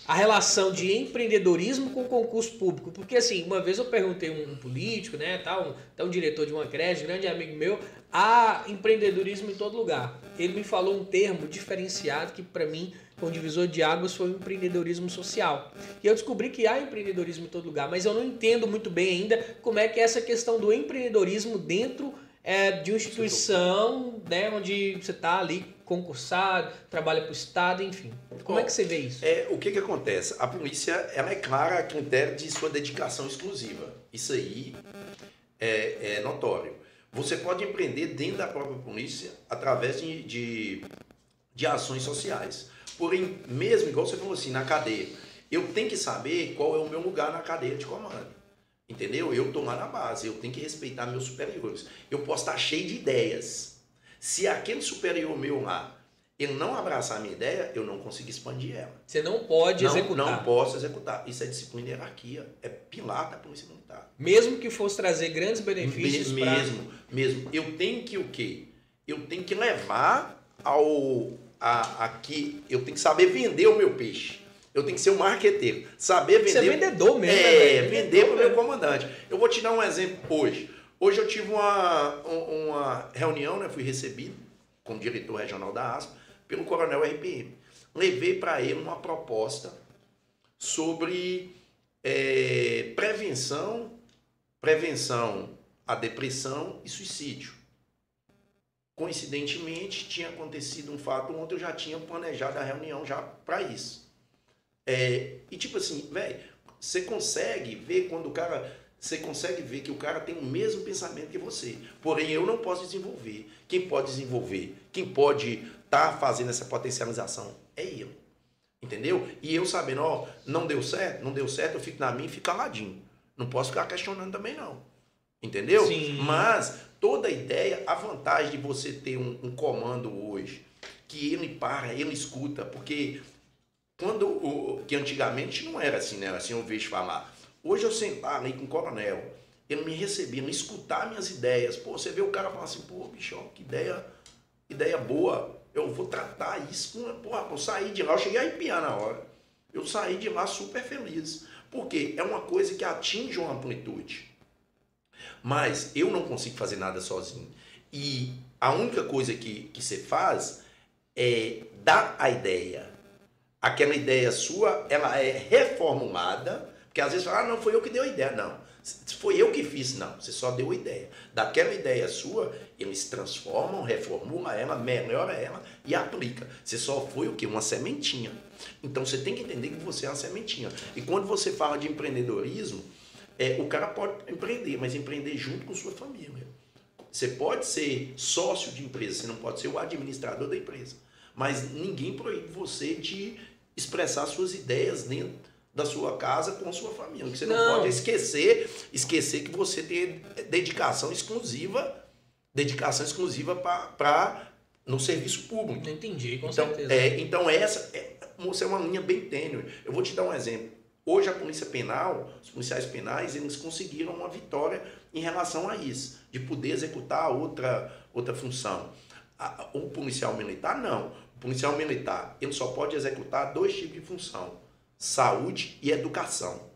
a relação de empreendedorismo com concurso público? Porque assim, uma vez eu perguntei um, um político, né, tal, um, tal um diretor de uma creche, grande amigo meu, há empreendedorismo em todo lugar. Ele me falou um termo diferenciado que para mim com divisor de águas foi o empreendedorismo social. E eu descobri que há empreendedorismo em todo lugar, mas eu não entendo muito bem ainda como é que é essa questão do empreendedorismo dentro é, de uma instituição né, onde você está ali concursado, trabalha para o Estado, enfim. Como é que você vê isso? É, o que, que acontece? A polícia ela é clara a critério de sua dedicação exclusiva. Isso aí é, é notório. Você pode empreender dentro da própria polícia através de, de, de ações sociais. Porém, mesmo, igual você falou assim, na cadeia, eu tenho que saber qual é o meu lugar na cadeia de comando. Entendeu? Eu estou lá na base, eu tenho que respeitar meus superiores. Eu posso estar cheio de ideias. Se aquele superior meu lá, ele não abraçar a minha ideia, eu não consigo expandir ela. Você não pode não, executar. Não posso executar. Isso é disciplina e hierarquia. É pilar da polícia militar. Mesmo que fosse trazer grandes benefícios Me, Mesmo, pra... mesmo. Eu tenho que o quê? Eu tenho que levar ao, a, a que eu tenho que saber vender o meu peixe. Eu tenho que ser um marqueteiro. Saber vender. Você é vendedor mesmo. É, né, vender para o meu comandante. Eu vou te dar um exemplo hoje. Hoje eu tive uma, uma reunião, né? fui recebido como diretor regional da ASPA pelo coronel RPM. Levei para ele uma proposta sobre é, prevenção, prevenção à depressão e suicídio. Coincidentemente, tinha acontecido um fato ontem, eu já tinha planejado a reunião já para isso. É, e tipo assim, velho, você consegue ver quando o cara. Você consegue ver que o cara tem o mesmo pensamento que você. Porém, eu não posso desenvolver. Quem pode desenvolver, quem pode estar tá fazendo essa potencialização é ele. Entendeu? E eu sabendo, ó, não deu certo, não deu certo, eu fico na minha e fico caladinho. Não posso ficar questionando também, não. Entendeu? Sim. Mas toda a ideia, a vantagem de você ter um, um comando hoje, que ele para, ele escuta, porque quando o, que antigamente não era assim, né? Assim eu vejo falar. Hoje eu sentar ali com o coronel, ele me recebia, me escutar minhas ideias. Pô, você vê o cara falar assim, pô, bicho, que ideia, ideia boa. Eu vou tratar isso com. Porra, eu saí de lá, eu cheguei a arrepiar na hora. Eu saí de lá super feliz. Porque é uma coisa que atinge uma amplitude. Mas eu não consigo fazer nada sozinho. E a única coisa que, que você faz é dar a ideia. Aquela ideia sua, ela é reformulada, porque às vezes fala, ah, não, foi eu que dei a ideia. Não, foi eu que fiz. Não, você só deu a ideia. Daquela ideia sua, eles transformam, reformulam ela, melhora ela e aplica. Você só foi o quê? Uma sementinha. Então você tem que entender que você é uma sementinha. E quando você fala de empreendedorismo, é, o cara pode empreender, mas empreender junto com sua família. Você pode ser sócio de empresa, você não pode ser o administrador da empresa. Mas ninguém proíbe você de expressar suas ideias dentro da sua casa com a sua família. Que você não, não pode esquecer, esquecer que você tem dedicação exclusiva, dedicação exclusiva para no serviço público. Entendi, com então, certeza. É, então essa é, é uma linha bem tênue. Eu vou te dar um exemplo. Hoje a polícia penal, os policiais penais, eles conseguiram uma vitória em relação a isso, de poder executar outra, outra função. O policial militar, não. O policial militar, ele só pode executar dois tipos de função, saúde e educação.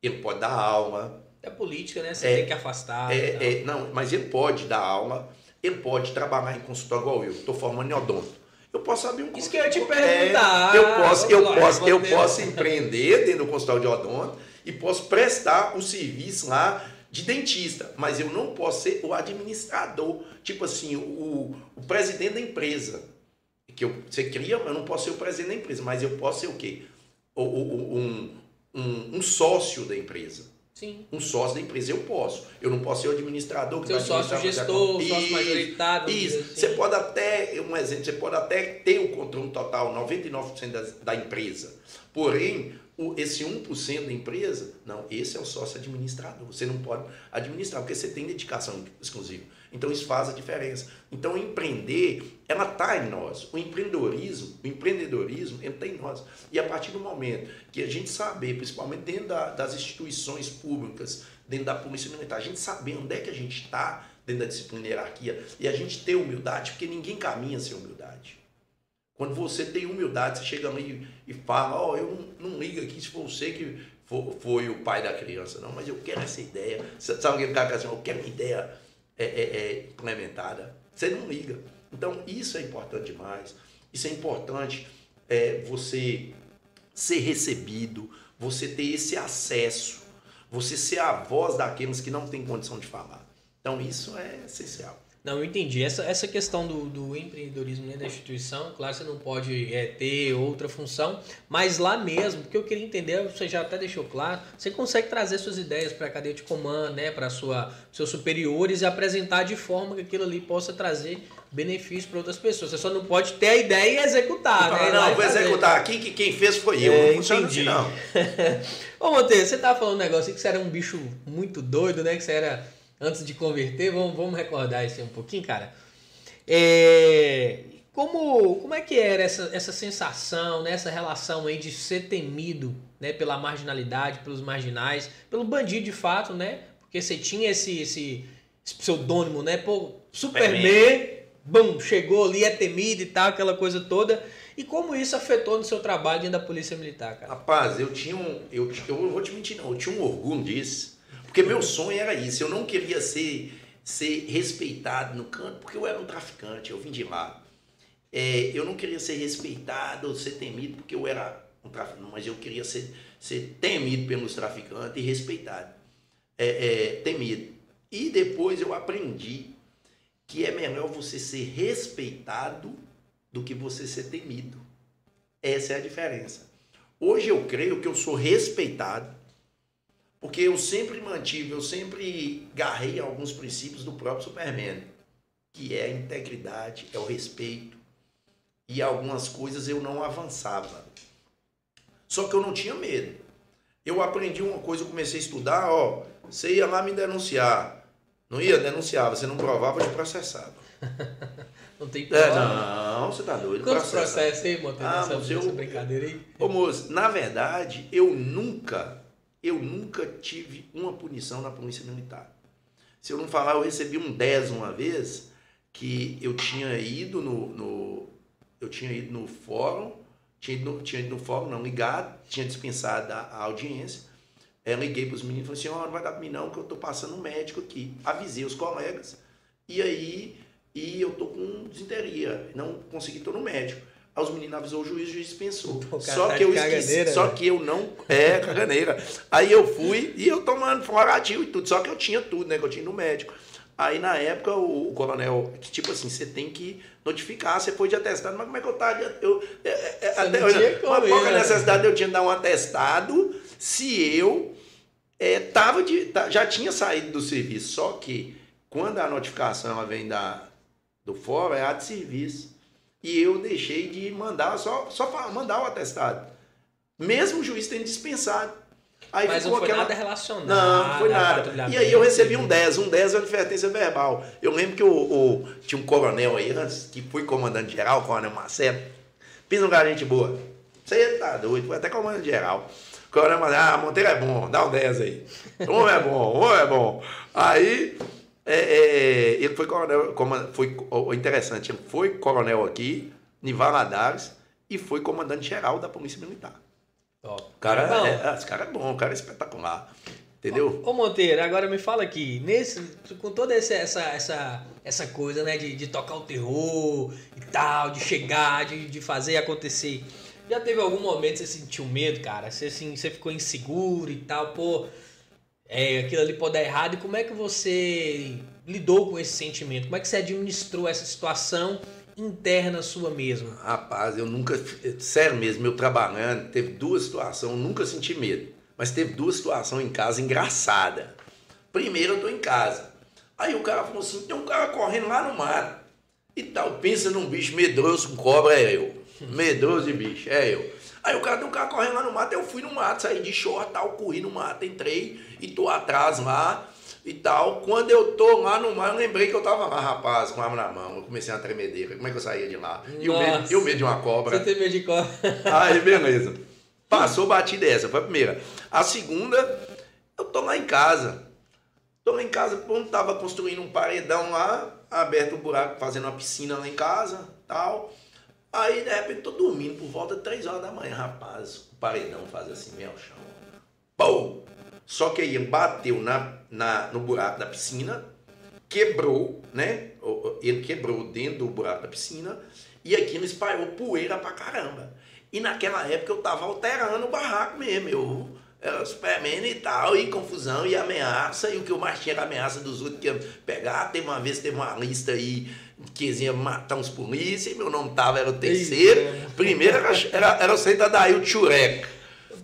Ele pode dar aula. É política, né? Você é, tem que afastar. É, é, não, mas ele pode dar aula, ele pode trabalhar em consultório igual eu, estou formando em odonto. Eu posso abrir um Isso que eu ia te é, perguntar. eu posso, eu lá, posso, eu posso empreender dentro do consultório de odonto e posso prestar um serviço lá de dentista, mas eu não posso ser o administrador, tipo assim, o, o presidente da empresa. Que eu, você cria, eu não posso ser o presidente da empresa, mas eu posso ser o quê? O, o, um, um, um sócio da empresa. Sim. Um sócio da empresa eu posso. Eu não posso ser o administrador que Seu vai sócio gestor, Isso, sócio majoritário. Isso. assim. Você pode até, um exemplo, você pode até ter o controle total, 99% da, da empresa. Porém, o, esse 1% da empresa, não, esse é o sócio administrador. Você não pode administrar, porque você tem dedicação exclusiva. Então isso faz a diferença. Então empreender, ela está em nós. O empreendedorismo, o empreendedorismo, está em nós. E a partir do momento que a gente saber, principalmente dentro da, das instituições públicas, dentro da polícia militar, a gente saber onde é que a gente está dentro da disciplina e hierarquia, e a gente ter humildade, porque ninguém caminha sem humildade. Quando você tem humildade, você chega ali e fala, ó, oh, eu não, não ligo aqui se for você que for, foi o pai da criança, não, mas eu quero essa ideia. Sabe aquele cara que assim, eu quero uma ideia é, é, é, implementada. Você não liga. Então, isso é importante demais. Isso é importante é, você ser recebido, você ter esse acesso, você ser a voz daqueles que não têm condição de falar. Então, isso é essencial. Não, eu entendi. Essa, essa questão do, do empreendedorismo dentro da instituição, claro, você não pode é, ter outra função, mas lá mesmo, porque eu queria entender, você já até deixou claro, você consegue trazer suas ideias para a cadeia de comando, né, para seus superiores e apresentar de forma que aquilo ali possa trazer benefício para outras pessoas. Você só não pode ter a ideia e executar, fala, né? Não, vou executar aqui que quem fez foi eu. É, não funciona assim, não. Ô, Monteiro, você tava falando um negócio que você era um bicho muito doido, né? Que você era antes de converter, vamos, vamos recordar isso aí um pouquinho, cara. É, como, como é que era essa, essa sensação, né, essa relação aí de ser temido né, pela marginalidade, pelos marginais, pelo bandido de fato, né? Porque você tinha esse, esse, esse pseudônimo, né? Pô, Superman, bum, chegou ali, é temido e tal, aquela coisa toda. E como isso afetou no seu trabalho dentro da Polícia Militar, cara? Rapaz, eu tinha um. Eu, eu vou te mentir, não, eu tinha um orgulho disso. Porque meu sonho era isso. Eu não queria ser, ser respeitado no canto, porque eu era um traficante, eu vim de lá. É, eu não queria ser respeitado ou ser temido, porque eu era um traficante, mas eu queria ser, ser temido pelos traficantes e respeitado. É, é, temido. E depois eu aprendi que é melhor você ser respeitado do que você ser temido. Essa é a diferença. Hoje eu creio que eu sou respeitado porque eu sempre mantive, eu sempre garrei alguns princípios do próprio Superman, que é a integridade, é o respeito. E algumas coisas eu não avançava. Só que eu não tinha medo. Eu aprendi uma coisa, eu comecei a estudar, ó, você ia lá me denunciar. Não ia denunciar, você não provava, eu te processava. não tem prova. É, não, você tá doido. Quantos processos aí, Monteiro, ah, nessa, eu, brincadeira aí? Ô moço, na verdade, eu nunca eu nunca tive uma punição na polícia militar. Se eu não falar, eu recebi um 10 uma vez, que eu tinha ido no, no eu tinha ido no fórum, tinha ido no, tinha ido no fórum, não, ligado, tinha dispensado a, a audiência, eu liguei para os meninos e falei assim, oh, não vai dar para mim não, que eu estou passando um médico aqui. Avisei os colegas, e aí e eu tô com desinteria, não consegui, estou no médico. Aí os meninos avisou o juiz, o juiz dispensou. Só tá que eu esqueci, só né? que eu não. É, caganeira. Aí eu fui e eu tomando florativo e tudo. Só que eu tinha tudo, né? Que eu tinha no médico. Aí na época o, o coronel, tipo assim, você tem que notificar, você foi de atestado, mas como é que eu tava? Eu, é, é, é até, mas qual é a né? necessidade de eu tinha de dar um atestado se eu é, tava de, já tinha saído do serviço? Só que quando a notificação ela vem da, do fórum, é ato de serviço e eu deixei de mandar, só, só mandar o atestado. Mesmo o juiz tendo dispensado. Aí Mas não foi aquela... nada relacionado. Não, não foi nada. E aí eu recebi um 10, um 10 é uma advertência verbal. Eu lembro que o, o, tinha um coronel aí antes, que foi comandante geral, o coronel Marcelo. Pensa um cara gente boa. Você tá doido, foi até comandante geral. O coronel Marcelo, ah, Monteiro é bom, dá um 10 aí. Homem é bom, homem é bom. Aí é, é, ele foi coronel, foi interessante, ele foi coronel aqui, em Valadares, e foi comandante geral da Polícia Militar. Top. O cara, é, esse cara é bom, o cara é espetacular. Entendeu? Ô, Monteiro, agora me fala aqui, nesse, com toda essa, essa, essa, essa coisa, né, de, de tocar o terror e tal, de chegar, de, de fazer acontecer, já teve algum momento que você sentiu medo, cara? Você, assim, você ficou inseguro e tal, pô, é, aquilo ali pode dar errado, e como é que você lidou com esse sentimento? Como é que você administrou essa situação interna sua mesmo? Rapaz, eu nunca, sério mesmo, eu trabalhando, teve duas situações, eu nunca senti medo. Mas teve duas situações em casa engraçadas. Primeiro, eu tô em casa. Aí o cara falou assim: tem um cara correndo lá no mato. E tal, pensa num bicho medroso com cobra, é eu. Medroso de bicho, é eu. Aí o cara tem um cara correndo lá no mato, eu fui no mato, saí de short, tal, corri no mato, entrei e tô atrás lá e tal. Quando eu tô lá no mato, eu lembrei que eu tava lá, rapaz, com a arma na mão. Eu comecei a tremedeira. Como é que eu saía de lá? E o, medo, o medo de uma cobra. Você tem medo de cobra? Aí, beleza. Passou, bati dessa, foi a primeira. A segunda, eu tô lá em casa. Tô lá em casa, quando tava construindo um paredão lá, aberto um buraco, fazendo uma piscina lá em casa, tal. Aí, de repente, tô dormindo por volta de 3 horas da manhã, rapaz. O paredão faz assim, meio ao chão. Pô! Só que aí bateu na, na, no buraco da piscina, quebrou, né? Ele quebrou dentro do buraco da piscina e aquilo espalhou poeira pra caramba. E naquela época eu tava alterando o barraco mesmo. Eu era Superman e tal, e confusão e ameaça. E o que eu mais tinha era ameaça dos outros que iam pegar. Teve uma vez, teve uma lista aí iam matar uns polícias, e meu nome tava, era o terceiro. Eita. Primeiro era, era, era o Seita Daí, Chureca.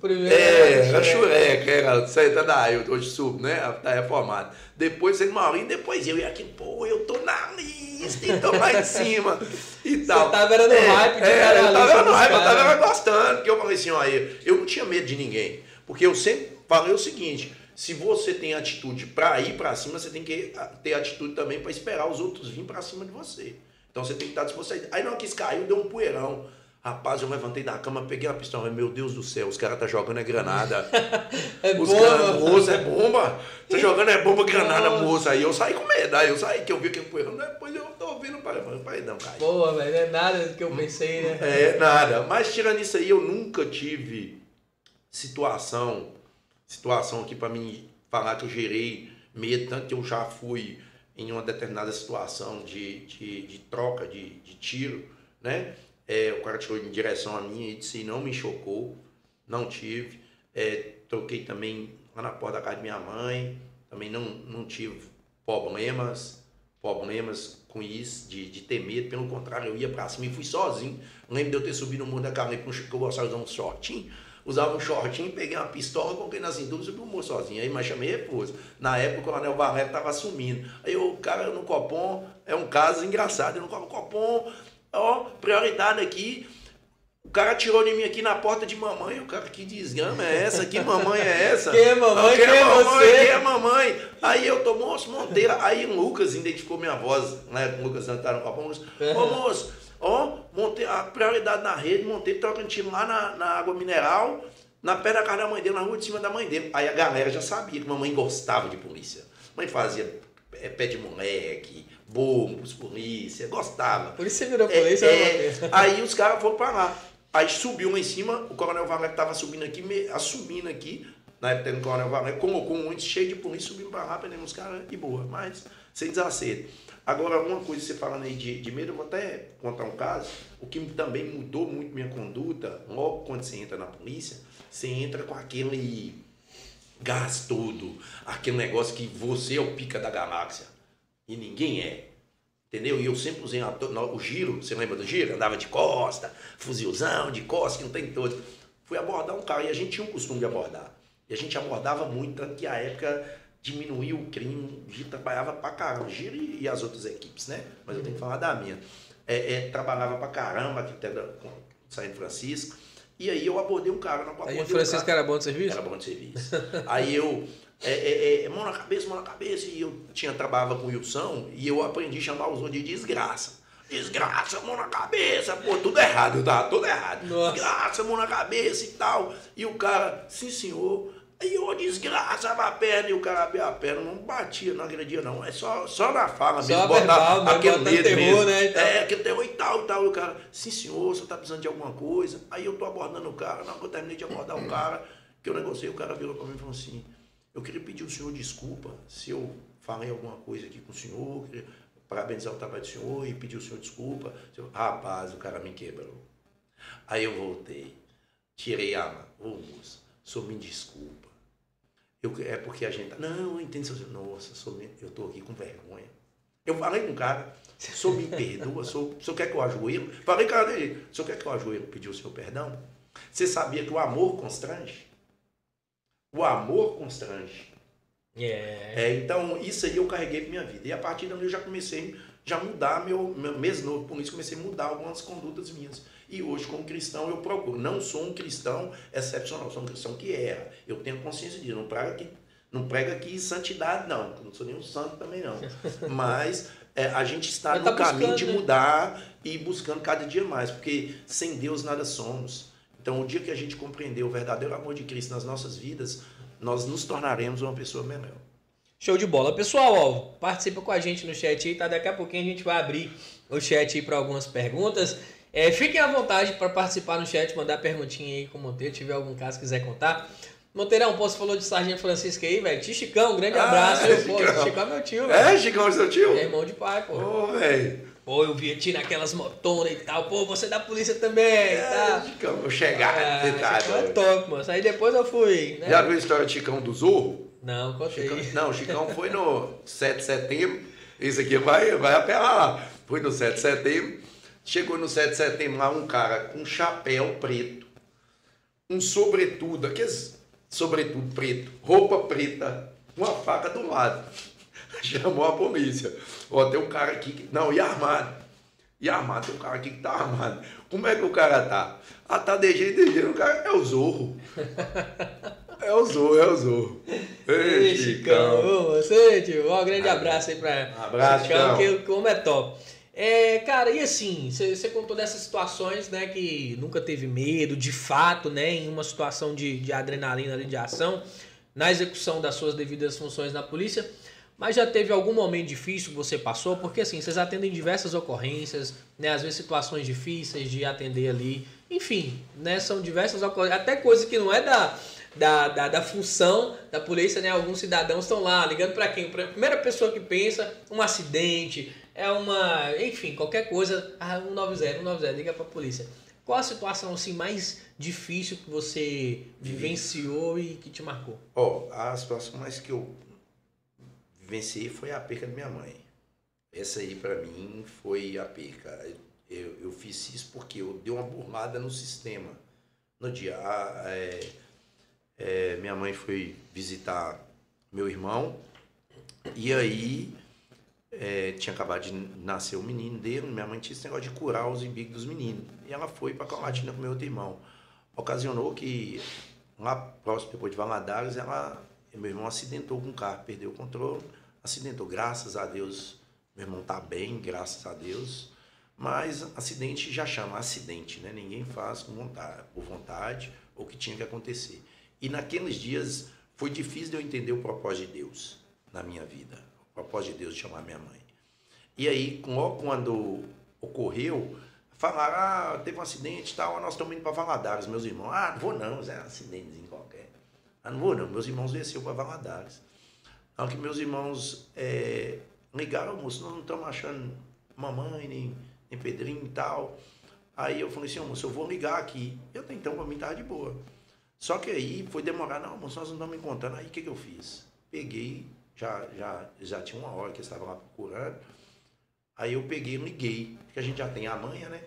Primeiro é, era Chureca, era o Seita Daí, hoje sub, né? Tá reformado. Depois ele Maurinho, depois eu. E aqui, pô, eu tô na lista, então lá em cima. E tal. Você tava era no é, hype é, Eu tava no hype, eu tava gostando. Porque eu falei assim, ó, eu, eu não tinha medo de ninguém. Porque eu sempre falei o seguinte: se você tem atitude para ir para cima, você tem que ter atitude também para esperar os outros virem para cima de você. Então você tem que estar disposto a ir. Aí não quis caiu, deu um poeirão. Rapaz, eu levantei da cama, peguei a pistola. Meu Deus do céu, os caras tá jogando é granada. É os bomba. caras, moça, é bomba. Tá jogando é bomba, granada, moça. Aí eu saí com medo. Aí eu saí, que eu vi que poeirão. Depois eu tô ouvindo o paredão cair. Boa, velho, não é nada do que eu pensei, né? É, nada. Mas tirando isso aí, eu nunca tive situação, situação aqui para mim falar que eu gerei medo, tanto que eu já fui em uma determinada situação de, de, de troca de, de tiro, né? É, o cara tirou em direção a mim e disse, não me chocou, não tive. É, troquei também lá na porta da casa de minha mãe, também não, não tive problemas, problemas com isso, de, de ter medo, pelo contrário, eu ia pra cima e fui sozinho. Lembro de eu ter subido no mundo da com que eu gostava de usar um shortinho, usava um shortinho, peguei uma pistola, coloquei na cintura e subi o morro sozinho. Aí, mas chamei reforço. Na época, o Coronel Barreto estava assumindo. Aí o cara no Copom, é um caso engraçado, eu no Copom, ó, prioridade aqui. O cara tirou de mim aqui na porta de mamãe. O cara, que desgrama é essa? Que mamãe é essa? Quem é mamãe? Quem Quem é mamãe? você? Quem é mamãe? Aí eu tô, moço, Monteira. Aí o Lucas identificou minha voz, né? O Lucas entraram no Copom. Ô, moço, ó, montei a prioridade na rede, montei trocando tiro lá na, na água mineral, na pé da casa da mãe dele, na rua de cima da mãe dele. Aí a galera já sabia que mamãe gostava de polícia. Mãe fazia é, pé de moleque, bombos, polícia, gostava. Por isso você virou É, polícia, é, né? aí os caras foram pra lá. Aí subiu lá em cima, o Coronel Wagner tava subindo aqui, me, assumindo aqui, na época do Coronel Wagner, colocou um ônibus cheio de polícia, subindo pra lá, prendendo os caras e boa, mas sem desacerto. Agora, uma coisa você falando aí de, de medo, eu vou até contar um caso, o que também mudou muito minha conduta, logo quando você entra na polícia, você entra com aquele gás todo, aquele negócio que você é o pica da galáxia e ninguém é. Entendeu? E eu sempre usei a- no- o giro, você lembra do giro? Andava de costa, fuzilzão de costa, que não tem todo. Fui abordar um cara e a gente tinha um costume de abordar. E a gente abordava muito, tanto que a época diminuiu o crime, o giro trabalhava pra caramba, giro e, e as outras equipes, né? Mas eu tenho que falar da minha. É, é, trabalhava pra caramba aqui até da, com, São Francisco. E aí eu abordei um cara, não abordei Aí o Francisco cara. era bom de serviço? Era bom de serviço. Aí eu, é, é, é, mão na cabeça, mão na cabeça, e eu tinha trabalhava com o Wilson, e eu aprendi a chamar os outros de desgraça. Desgraça, mão na cabeça, pô, tudo errado, tava tudo errado. Nossa. Desgraça, mão na cabeça e tal. E o cara, sim senhor. Aí eu, desgraça, a perna, e o cara abriu a perna, não batia, não agredia, não. É só, só na fala Só mesmo, verbal, botar né? aquele medo terror, mesmo. né, e tal. É, aquele terror e tal, e tal. E o cara, sim senhor, você tá precisando de alguma coisa? Aí eu tô abordando o cara, na hora que eu terminei de abordar o cara, que eu negociei, o cara virou pra mim e falou assim, eu queria pedir ao senhor desculpa se eu falei alguma coisa aqui com o senhor, queria parabenizar o trabalho do senhor e pedir ao senhor desculpa. Eu, Rapaz, o cara me quebrou. Aí eu voltei, tirei a mão. Ô moço, o senhor me desculpa. Eu, é porque a gente. Não, eu entendo. Nossa, eu estou aqui com vergonha. Eu falei com o cara, o senhor me perdoa, o senhor, o senhor quer que eu ajoelho? Falei, cara, o senhor quer que eu ajoelho pedir o seu perdão? Você sabia que o amor constrange? O amor constrange. Yeah. É, então, isso aí eu carreguei para minha vida. E a partir daí eu já comecei já mudar meu, meu mês novo, por isso comecei a mudar algumas condutas minhas. E hoje, como cristão, eu procuro. Não sou um cristão excepcional, sou um cristão que erra. Eu tenho consciência disso. Não prega aqui, não prega aqui santidade, não. Não sou nenhum santo também, não. Mas é, a gente está Mas no tá caminho buscando, de né? mudar e buscando cada dia mais, porque sem Deus nada somos. Então, o dia que a gente compreender o verdadeiro amor de Cristo nas nossas vidas, nós nos tornaremos uma pessoa melhor. Show de bola. Pessoal, ó, participa com a gente no chat aí, tá? Daqui a pouquinho a gente vai abrir o chat aí para algumas perguntas. É, fiquem à vontade para participar no chat, mandar perguntinha aí com o Monteiro, tiver algum caso quiser contar. Monteirão, pô, você falou de Sargento Francisco aí, velho. Tio Chicão, um grande ah, abraço. É, pô, Chicão. Chicão é meu tio, velho. É, Chicão é seu tio? É irmão de pai, pô. Ô, velho. Pô, eu via ti naquelas motonas e tal. Pô, você é da polícia também é, tá? Chicão, eu chegar, é, tá, Chicão é top, moço. Aí depois eu fui, né? Já viu a história de Chicão do Zorro? Não, contei. Chicão, não, Chicão foi no 7 de setembro. Isso aqui vai, vai apelar lá. Foi no 7 de setembro. Chegou no 7 de setembro lá um cara com um chapéu preto, um sobretudo, aqueles sobretudo preto, roupa preta, uma faca do lado. Chamou a polícia. Ó, tem um cara aqui que. Não, e armado? E armado, tem um cara aqui que tá armado. Como é que o cara tá? Ah, tá de jeito, de jeito. O cara é o Zorro. É o Zorro, é o Zorro. Ei, Chicão. Você, tio. Um grande abraço aí pra abraço, Chicão, que, que o homem é top. É, cara, e assim, você contou dessas situações, né, que nunca teve medo, de fato, né, em uma situação de, de adrenalina, de ação, na execução das suas devidas funções na polícia, mas já teve algum momento difícil que você passou? Porque assim, vocês atendem diversas ocorrências, né, às vezes situações difíceis de atender ali, enfim, né, são diversas ocorrências, até coisa que não é da, da, da, da, função da polícia, né? Alguns cidadãos estão lá ligando para quem? Pra primeira pessoa que pensa, um acidente, é uma, enfim, qualquer coisa, ah, 190, 190, liga para a polícia. Qual a situação assim mais difícil que você vivenciou e que te marcou? Ó, oh, a situação mais que eu vivenciei foi a perca da minha mãe. Essa aí para mim foi a perca. Eu, eu fiz isso porque eu dei uma burlada no sistema. No dia, é, é, minha mãe foi visitar meu irmão e aí é, tinha acabado de nascer o um menino dele, minha mãe tinha esse negócio de curar os embigos dos meninos. E ela foi para Colatina com meu outro irmão. Ocasionou que lá próximo, depois de Valadares, ela, meu irmão acidentou com o carro, perdeu o controle, acidentou. Graças a Deus, meu irmão tá bem, graças a Deus. Mas acidente já chama acidente, né? Ninguém faz com vontade, por vontade o que tinha que acontecer. E naqueles dias foi difícil de eu entender o propósito de Deus na minha vida propósito de Deus de chamar minha mãe. E aí, quando ocorreu, falaram, ah, teve um acidente e tal, nós estamos indo para Valadares, meus irmãos. Ah, não vou não, é um acidentezinho qualquer. Ah, não vou não, meus irmãos desceram para Valadares. Na hora que meus irmãos é, ligaram, moço, nós não estamos achando mamãe, nem, nem Pedrinho e tal. Aí eu falei assim, moço, eu vou ligar aqui. Eu então para mim estava de boa. Só que aí foi demorar, não, moço, nós não estamos encontrando. Aí o que, que eu fiz? Peguei, já, já, já tinha uma hora que eu estava lá procurando. Aí eu peguei e liguei, porque a gente já tem a manha, né?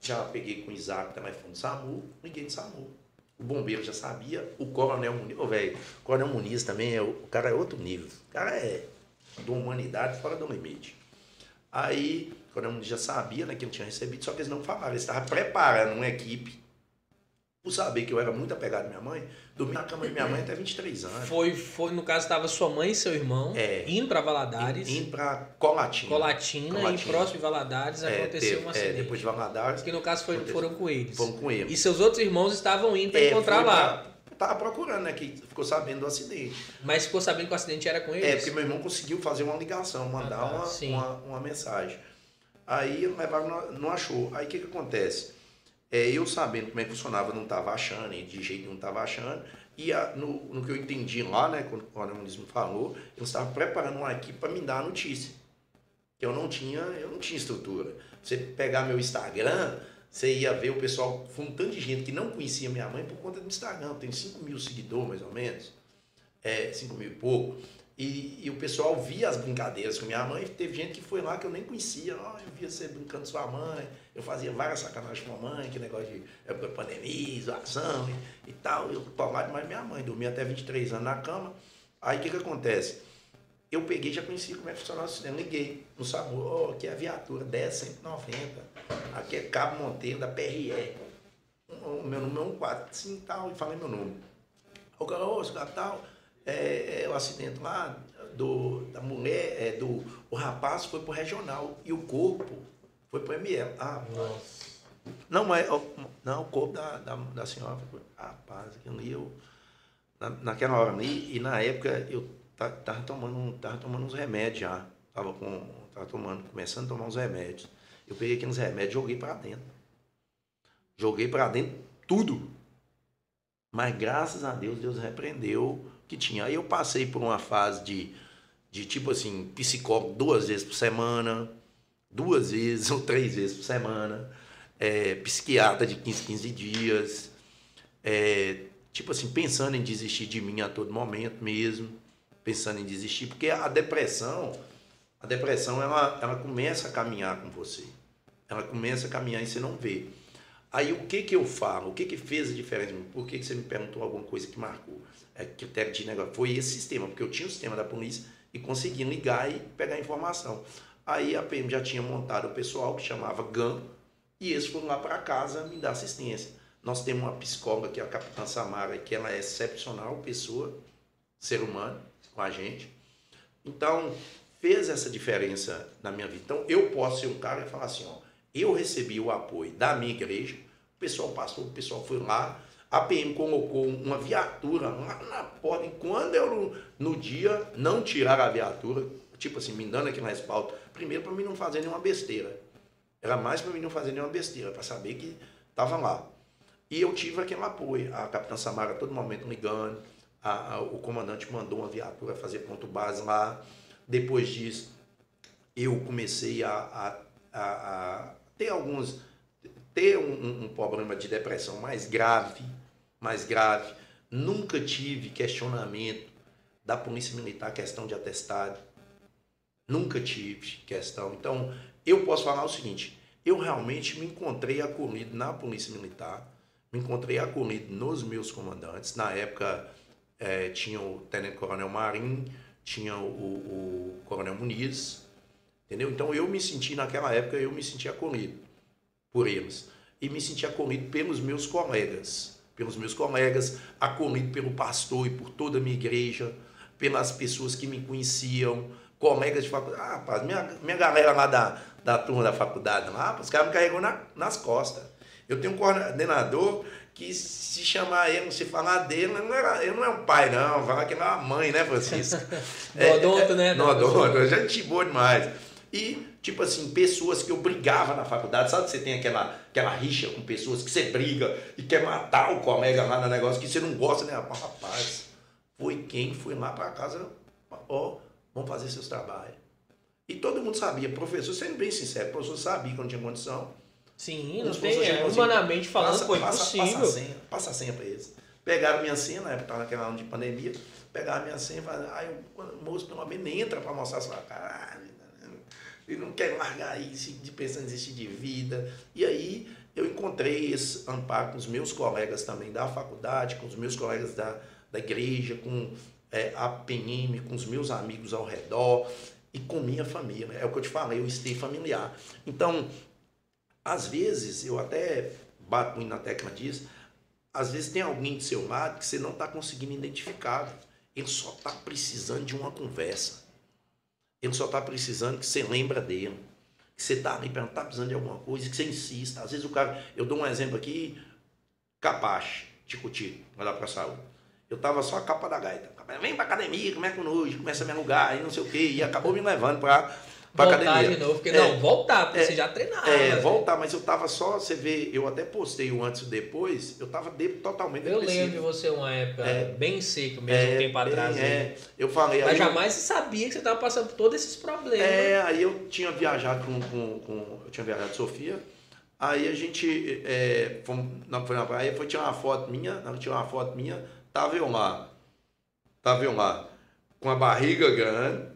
Já peguei com o Isaac, telefone do SAMU, liguei de SAMU. O bombeiro já sabia, o coronel Muniz, velho, o coronel Muniz também, é, o cara é outro nível. O cara é de humanidade fora do limite. Aí, o coronel Muniz já sabia, né, que eu tinha recebido, só que eles não falaram, eles estavam preparando uma equipe por saber que eu era muito apegado à minha mãe, dormi na cama de minha mãe até 23 anos. Foi, foi no caso, estava sua mãe e seu irmão é, indo para Valadares. Indo para Colatina. Colatina. Colatina, e próximo de Valadares é, aconteceu teve, um acidente. É, depois de Valadares. Que no caso foi, foram com eles. Foram com eles. E seus outros irmãos estavam indo para é, encontrar lá. Pra, tava procurando, né? Que ficou sabendo do acidente. Mas ficou sabendo que o acidente era com eles? É, porque meu irmão conseguiu fazer uma ligação, mandar ah, tá, uma, uma, uma, mensagem. Aí levaram, não achou. Aí o que, que acontece? É, eu sabendo como é que funcionava, não estava achando, e de jeito não estava achando. E a, no, no que eu entendi lá, né, quando o Muniz me falou, eu estava preparando uma equipe para me dar a notícia. Eu não tinha, eu não tinha estrutura. Você pegar meu Instagram, você ia ver o pessoal, foi um tanto de gente que não conhecia minha mãe por conta do Instagram. Tem 5 mil seguidores, mais ou menos. É, 5 mil e pouco. E, e, o pessoal via as brincadeiras com minha mãe. Teve gente que foi lá que eu nem conhecia. Oh, eu via você brincando com sua mãe. Eu fazia várias sacanagens com a mãe, que negócio de época de pandemia, zoação e, e tal. Eu tomava demais minha mãe. Dormia até 23 anos na cama. Aí o que, que acontece? Eu peguei já conheci como é que funcionava o sistema. Liguei no SAMU. Oh, aqui é a viatura 10, 190. Aqui é Cabo Monteiro da PRE. O meu número é 145 tal. E falei meu nome. O cara, ô, oh, tal é, é, o acidente lá do, da mulher, é, do o rapaz foi pro regional e o corpo foi pro ML. Ah, Nossa. Não, mas não, o corpo da, da, da senhora foi, rapaz, aquilo ali eu. Na, naquela hora ali, e na época eu tava, tomando, tava tomando uns remédios já. Tava, com, tava tomando, começando a tomar uns remédios. Eu peguei aqueles remédios e joguei para dentro. Joguei para dentro tudo. Mas graças a Deus, Deus repreendeu que tinha. Aí eu passei por uma fase de, de tipo assim, psicólogo duas vezes por semana, duas vezes ou três vezes por semana, é, psiquiatra de 15, 15 dias, é, tipo assim, pensando em desistir de mim a todo momento mesmo, pensando em desistir, porque a depressão, a depressão ela, ela começa a caminhar com você. Ela começa a caminhar e você não vê. Aí o que que eu falo? O que que fez a diferença? Por que, que você me perguntou alguma coisa que marcou? É, critério de negócio. Foi esse sistema, porque eu tinha o sistema da polícia e conseguia ligar e pegar informação. Aí a PM já tinha montado o pessoal que chamava GAM e eles foram lá para casa me dar assistência. Nós temos uma psicóloga que é a Capitã Samara, que ela é excepcional, pessoa, ser humano, com a gente. Então, fez essa diferença na minha vida. Então, eu posso ser um cara e falar assim, ó, eu recebi o apoio da minha igreja, o pessoal passou, o pessoal foi lá, a PM colocou uma viatura lá na porta, e quando eu, no dia, não tirar a viatura, tipo assim, me dando aqui na espalda, primeiro para mim não fazer nenhuma besteira. Era mais para mim não fazer nenhuma besteira, para saber que estava lá. E eu tive aquele apoio. A capitã Samara todo momento ligando, a, a, o comandante mandou uma viatura fazer ponto base lá. Depois disso, eu comecei a, a, ter alguns ter um, um, problema de depressão mais grave, mais grave. Nunca tive questionamento da polícia militar, questão de atestado. Nunca tive questão. Então, eu posso falar o seguinte: eu realmente me encontrei acolhido na polícia militar, me encontrei acolhido nos meus comandantes. Na época, é, tinha o Tenente Coronel Marim, tinha o, o, o Coronel Muniz, entendeu? Então, eu me senti, naquela época, eu me senti acolhido por eles. E me senti acolhido pelos meus colegas, pelos meus colegas, acolhido pelo pastor e por toda a minha igreja, pelas pessoas que me conheciam, colegas de faculdade. Ah, rapaz, minha, minha galera lá da, da turma da faculdade lá, os caras me carregou na, nas costas. Eu tenho um coordenador que se chamar ele, se falar dele, não era, ele não é um pai, não, falar que ele é uma mãe, né, Francisco? é, odonto, né? No odonto, gente boa demais. E Tipo assim, pessoas que eu brigava na faculdade. Sabe que você tem aquela, aquela rixa com pessoas que você briga e quer matar o colega lá no negócio que você não gosta, né? Rapaz, foi quem foi lá para casa, ó, oh, vamos fazer seus trabalhos. E todo mundo sabia, professor, sendo bem sincero, o professor sabia que não tinha condição. Sim, não tem, é, humanamente falando, passa, foi passa, impossível. Passa a senha, passa a senha para eles. Pegaram minha senha, na época estava naquela ano de pandemia, pegaram minha senha e falaram, ai, o moço pelo menos entra para mostrar sua cara e não quer largar isso, de pensar em desistir de vida. E aí eu encontrei esse amparo com os meus colegas também da faculdade, com os meus colegas da, da igreja, com é, a PNM, com os meus amigos ao redor e com minha família. É o que eu te falei, eu estei familiar. Então, às vezes, eu até bato muito na tecla disso, às vezes tem alguém do seu lado que você não está conseguindo identificar. Ele só está precisando de uma conversa. Ele só está precisando que você lembra dele. Que você está ali, está precisando de alguma coisa, que você insista. Às vezes o cara. Eu dou um exemplo aqui, Capache, vai lá para saúde. Eu tava só a capa da gaita. Vem pra academia, começa com nojo, começa a me alugar, e não sei o quê. E acabou me levando para pra voltar academia. de novo, porque É. não, voltar, porque É. você já treinava. É, voltar, mas eu tava só, você vê, eu até postei o antes e o depois, eu tava de, totalmente Eu depressivo. lembro de você uma época É. bem seco mesmo, um É, tempo bem, atrás. aí. é, eu falei, Mas aí eu- jamais você sabia que você estava passando por todos esses problemas. É, aí eu tinha viajado com, com, com- eu tinha viajado de Sofia, aí a gente é, fomos, não foi na praia, foi tirar uma foto minha, não tinha uma foto minha, tava eu lá, tava eu lá, com a barriga grande,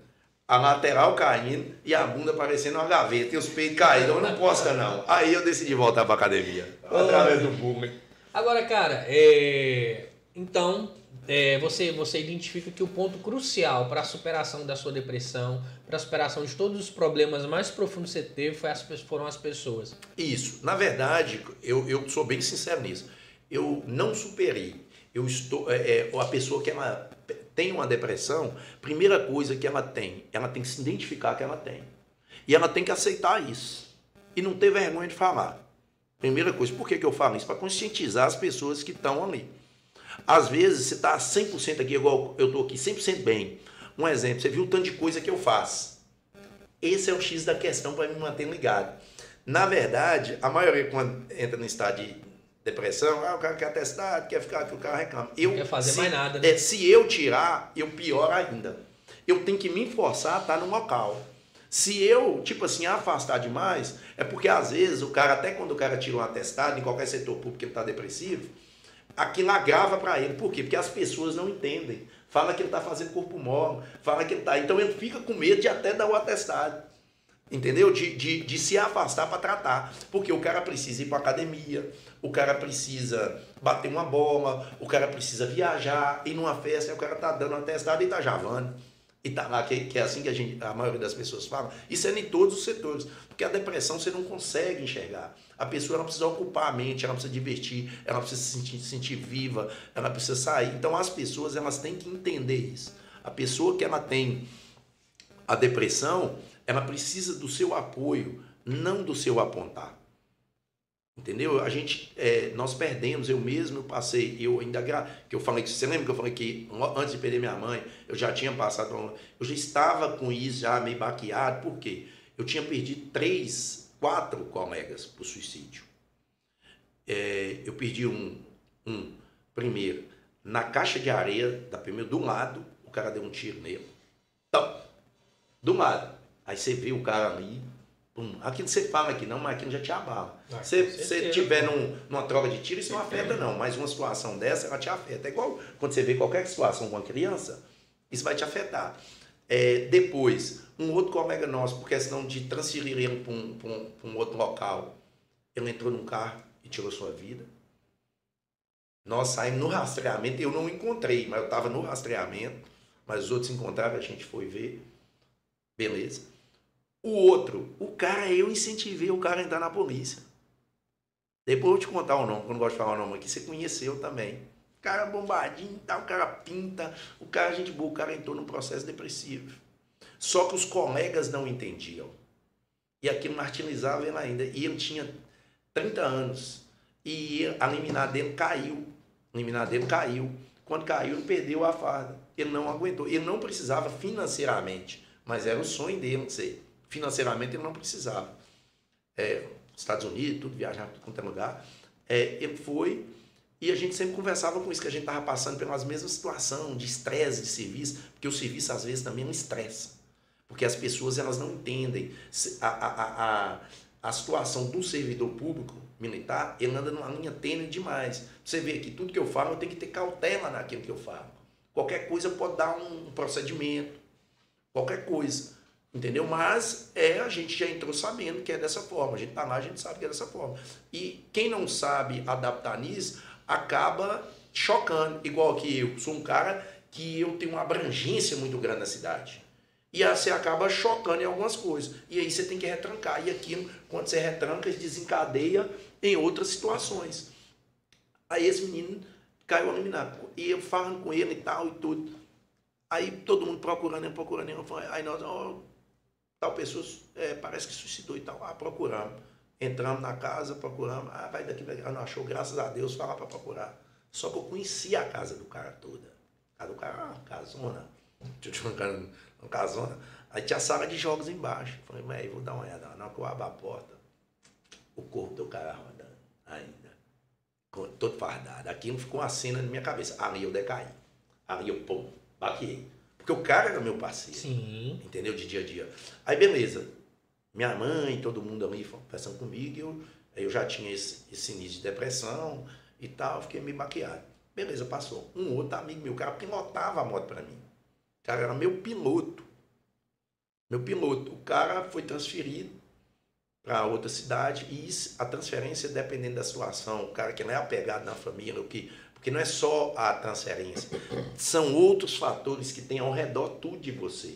a lateral caindo e a bunda parecendo uma gaveta e os peitos caídos, eu não posta não. Aí eu decidi voltar pra academia, através do boomer. Agora, cara, é, então é, você, você identifica que o ponto crucial para a superação da sua depressão, para a superação de todos os problemas mais profundos que você teve, foi as, foram as pessoas. Isso. Na verdade, eu, eu sou bem sincero nisso. Eu não superei. Eu estou. É, é, a pessoa que ela tem uma depressão, primeira coisa que ela tem, ela tem que se identificar que ela tem. E ela tem que aceitar isso. E não ter vergonha de falar. Primeira coisa. Por que, que eu falo isso? Para conscientizar as pessoas que estão ali. Às vezes você está 100% aqui, igual eu estou aqui, 100% bem. Um exemplo, você viu o tanto de coisa que eu faço. Esse é o X da questão para me manter ligado. Na verdade, a maioria quando entra no estado de depressão, ah, o cara quer atestado, quer ficar aqui, o cara reclama. Eu, Não quer fazer se, mais nada, né? é, se eu tirar, eu pior ainda. Eu tenho que me forçar a estar no local. Se eu, tipo assim, afastar demais, é porque às vezes o cara, até quando o cara tira um atestado, em qualquer setor público ele está depressivo, aquilo agrava para ele. Por quê? Porque as pessoas não entendem. Fala que ele está fazendo corpo mole, fala que ele está. Então ele fica com medo de até dar o atestado. Entendeu? De, de, de se afastar para tratar. Porque o cara precisa ir para academia, o cara precisa bater uma bola, o cara precisa viajar, ir numa festa, e o cara tá dando um atestado e tá javando. E tá lá, que, que é assim que a, gente, a maioria das pessoas fala. Isso é em todos os setores. Porque a depressão você não consegue enxergar. A pessoa ela precisa ocupar a mente, ela precisa divertir, ela precisa se sentir, se sentir viva, ela precisa sair. Então as pessoas elas têm que entender isso. A pessoa que ela tem a depressão, ela precisa do seu apoio, não do seu apontar. Entendeu? A gente, é, nós perdemos, eu mesmo eu passei, eu ainda, que eu falei você lembra que eu falei que antes de perder minha mãe, eu já tinha passado, eu já estava com isso já meio baqueado, por quê? Eu tinha perdido três, quatro colegas por suicídio. É, eu perdi um, um, primeiro, na caixa de areia da primeira, do lado, o cara deu um tiro nele. Então, do lado. Aí você vê o cara ali, pum, aquilo você fala aqui não, mas aquilo já te abala. Ah, Se você tiver num, numa troca de tiro, isso não afeta não, mas uma situação dessa, ela te afeta. É igual quando você vê qualquer situação com uma criança, isso vai te afetar. É, depois, um outro colega nosso, por questão de transferir ele para um, pra um, pra um outro local, ele entrou num carro e tirou sua vida. Nós saímos no rastreamento, eu não encontrei, mas eu estava no rastreamento, mas os outros encontraram, a gente foi ver. Beleza. O outro, o cara, eu incentivei o cara a entrar na polícia. Depois eu vou te contar o nome, que eu não gosto de falar o nome aqui, você conheceu também. O cara bombadinho, tá, o cara pinta, o cara, gente boa, o cara entrou num processo depressivo. Só que os colegas não entendiam. E aquilo martirizava ele ainda. E ele tinha 30 anos. E a liminar dele caiu. A liminar dele caiu. Quando caiu, ele perdeu a farda. Ele não aguentou. Ele não precisava financeiramente, mas era o sonho dele ser. Financeiramente, ele não precisava. É, Estados Unidos, tudo, viajar tudo é lugar. É, ele foi e a gente sempre conversava com isso, que a gente estava passando pelas mesmas situações de estresse de serviço, porque o serviço às vezes também não estressa. Porque as pessoas elas não entendem a, a, a, a situação do servidor público militar, ele anda numa linha tênue demais. Você vê que tudo que eu falo, eu tenho que ter cautela naquilo que eu falo. Qualquer coisa pode dar um procedimento, qualquer coisa. Entendeu? Mas é, a gente já entrou sabendo que é dessa forma. A gente tá lá, a gente sabe que é dessa forma. E quem não sabe adaptar nisso, acaba chocando. Igual que eu sou um cara que eu tenho uma abrangência muito grande na cidade. E aí você acaba chocando em algumas coisas. E aí você tem que retrancar. E aquilo, quando você retranca, desencadeia em outras situações. Aí esse menino caiu eliminado. E eu falando com ele e tal e tudo. Aí todo mundo procurando procurando Aí nós, ó, tal pessoa é, parece que suicidou e tal. Ah, procuramos. Entramos na casa, procuramos. Ah, vai daqui, vai. Ah, não achou, graças a Deus, fala para procurar. Só que eu conhecia a casa do cara toda. A do cara, ah, casona. Uma casona. Aí tinha a sala de jogos embaixo. Falei, mas vou dar uma olhada. Na hora que eu abro a porta, o corpo do cara rodando ainda. Todo fardado. Aquilo ficou uma cena na minha cabeça. Ali eu decaí. Ali eu, pum, baquei. Porque o cara era meu parceiro. Sim. Entendeu? De dia a dia. Aí, beleza. Minha mãe, todo mundo ali conversando comigo. Eu, eu já tinha esse, esse início de depressão e tal. Fiquei meio baqueado. Beleza, passou. Um outro amigo meu, o cara pilotava a moto para mim. O cara era meu piloto. Meu piloto. O cara foi transferido para outra cidade e a transferência, dependendo da situação, o cara que não é apegado na família, o que, porque não é só a transferência, são outros fatores que tem ao redor tudo de você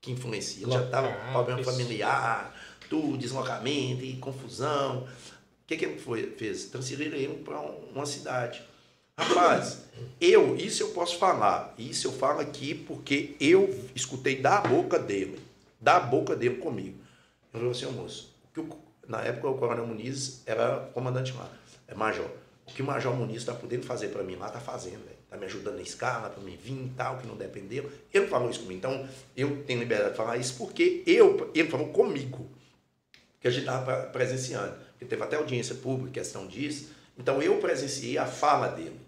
que influencia. Já estava problema familiar, tudo, deslocamento e confusão. O que, que ele foi, fez? Transferiram ele para uma cidade. Rapaz, eu, isso eu posso falar. Isso eu falo aqui porque eu escutei da boca dele. Da boca dele comigo. Eu falei assim, moço, que o, na época o Coronel Muniz era comandante lá, é major. O que o Major Muniz está podendo fazer para mim lá, está fazendo, Está me ajudando na escala, para mim vir e tal, que não dependeu. Ele falou isso comigo. Então, eu tenho liberdade de falar isso porque eu, ele falou comigo, que a gente estava presenciando. Porque teve até audiência pública, questão disso. Então, eu presenciei a fala dele.